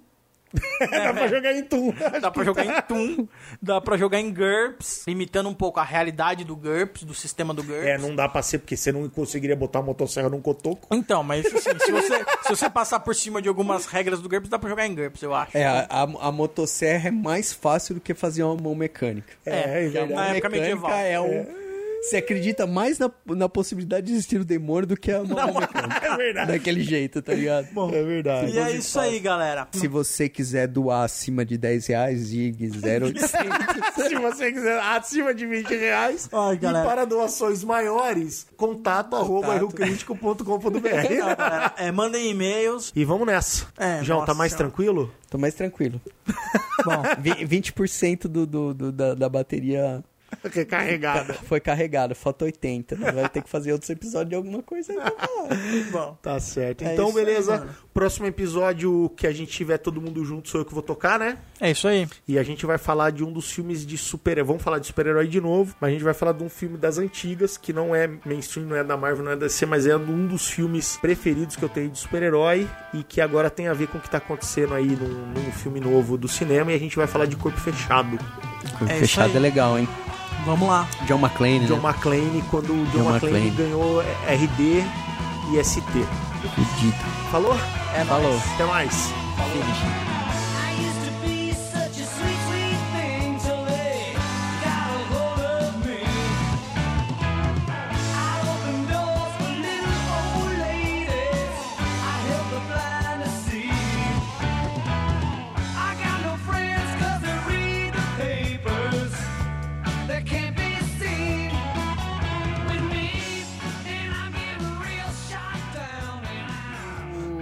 (laughs) Dá pra jogar em Tum. Dá pra jogar em Toon, dá pra jogar em GURPS, imitando um pouco a realidade do GURPS, do sistema do GURPS. É, não dá pra ser, porque você não conseguiria botar uma motosserra num cotoco. Então, mas assim, se você, se você passar por cima de algumas regras do GURPS, dá pra jogar em GURPS, eu acho. É, a, a, a motosserra é mais fácil do que fazer uma mão mecânica. É, é a verdade. mão A época medieval. é um... Você acredita mais na, na possibilidade de existir o demônio do que a mão mecânica. (laughs) É verdade. Daquele jeito, tá ligado? É verdade. E é isso aí, galera. Se você quiser doar acima de 10 reais, Zig (laughs) (laughs) 0800. Se você quiser acima de 20 reais. Ai, e para doações maiores, contato arroba Contato. errocrítico.com.br. Então, galera, é, mandem e-mails. E vamos nessa. É, João, tá nossa mais senhora. tranquilo? Tô mais tranquilo. Bom, Vi- 20% do, do, do- da, da bateria (laughs) Recarregada. foi carregada, falta 80. Vai ter que fazer outros episódios de alguma coisa aí pra falar. (laughs) bom. Tá certo. É Então, aí, beleza. mano. Próximo episódio que a gente tiver todo mundo junto, sou eu que vou tocar, né? É isso aí. E a gente vai falar de um dos filmes de super Vamos falar de super-herói de novo, mas a gente vai falar de um filme das antigas, que não é mainstream, não é da Marvel, não é da DC, mas é um dos filmes preferidos que eu tenho de super-herói e que agora tem a ver com o que tá acontecendo aí num, num filme novo do cinema. E a gente vai falar de Corpo Fechado. É isso Fechado aí. é legal, hein? Vamos lá. John McClane, John né? McClane, quando o John, John McClane, McClane. ganhou RD e ST. Fudido. Falou? É Falou. nóis. Até mais. I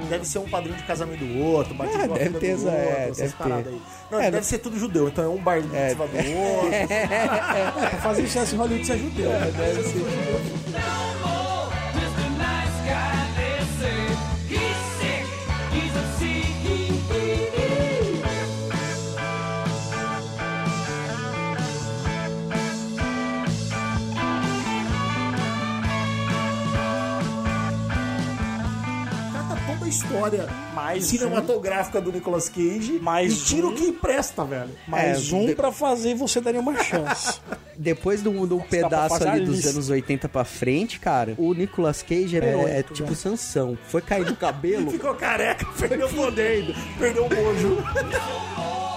Deve ser um padrinho de casamento do outro, batido É, deve ter do essa- outro, é, essas deve paradas aí. Não, É, deve ser tudo judeu, então é um bar de É. do outro. Pra (laughs) fazer sucesso em Hollywood, você é judeu. No more Mr. Cata toda a história Mais cinematográfica do Nicolas Cage Mais e tira um. o que presta, velho. Mais É, um de- pra fazer você daria uma chance. (laughs) Depois do, do dá pra pedaço ali dos lista. anos 80 pra frente, cara, o Nicolas Cage é, Heróico, é tipo velho. Sansão. Foi cair do (laughs) cabelo. Ficou careca, (laughs) perdeu o poder, perdeu o mojo. More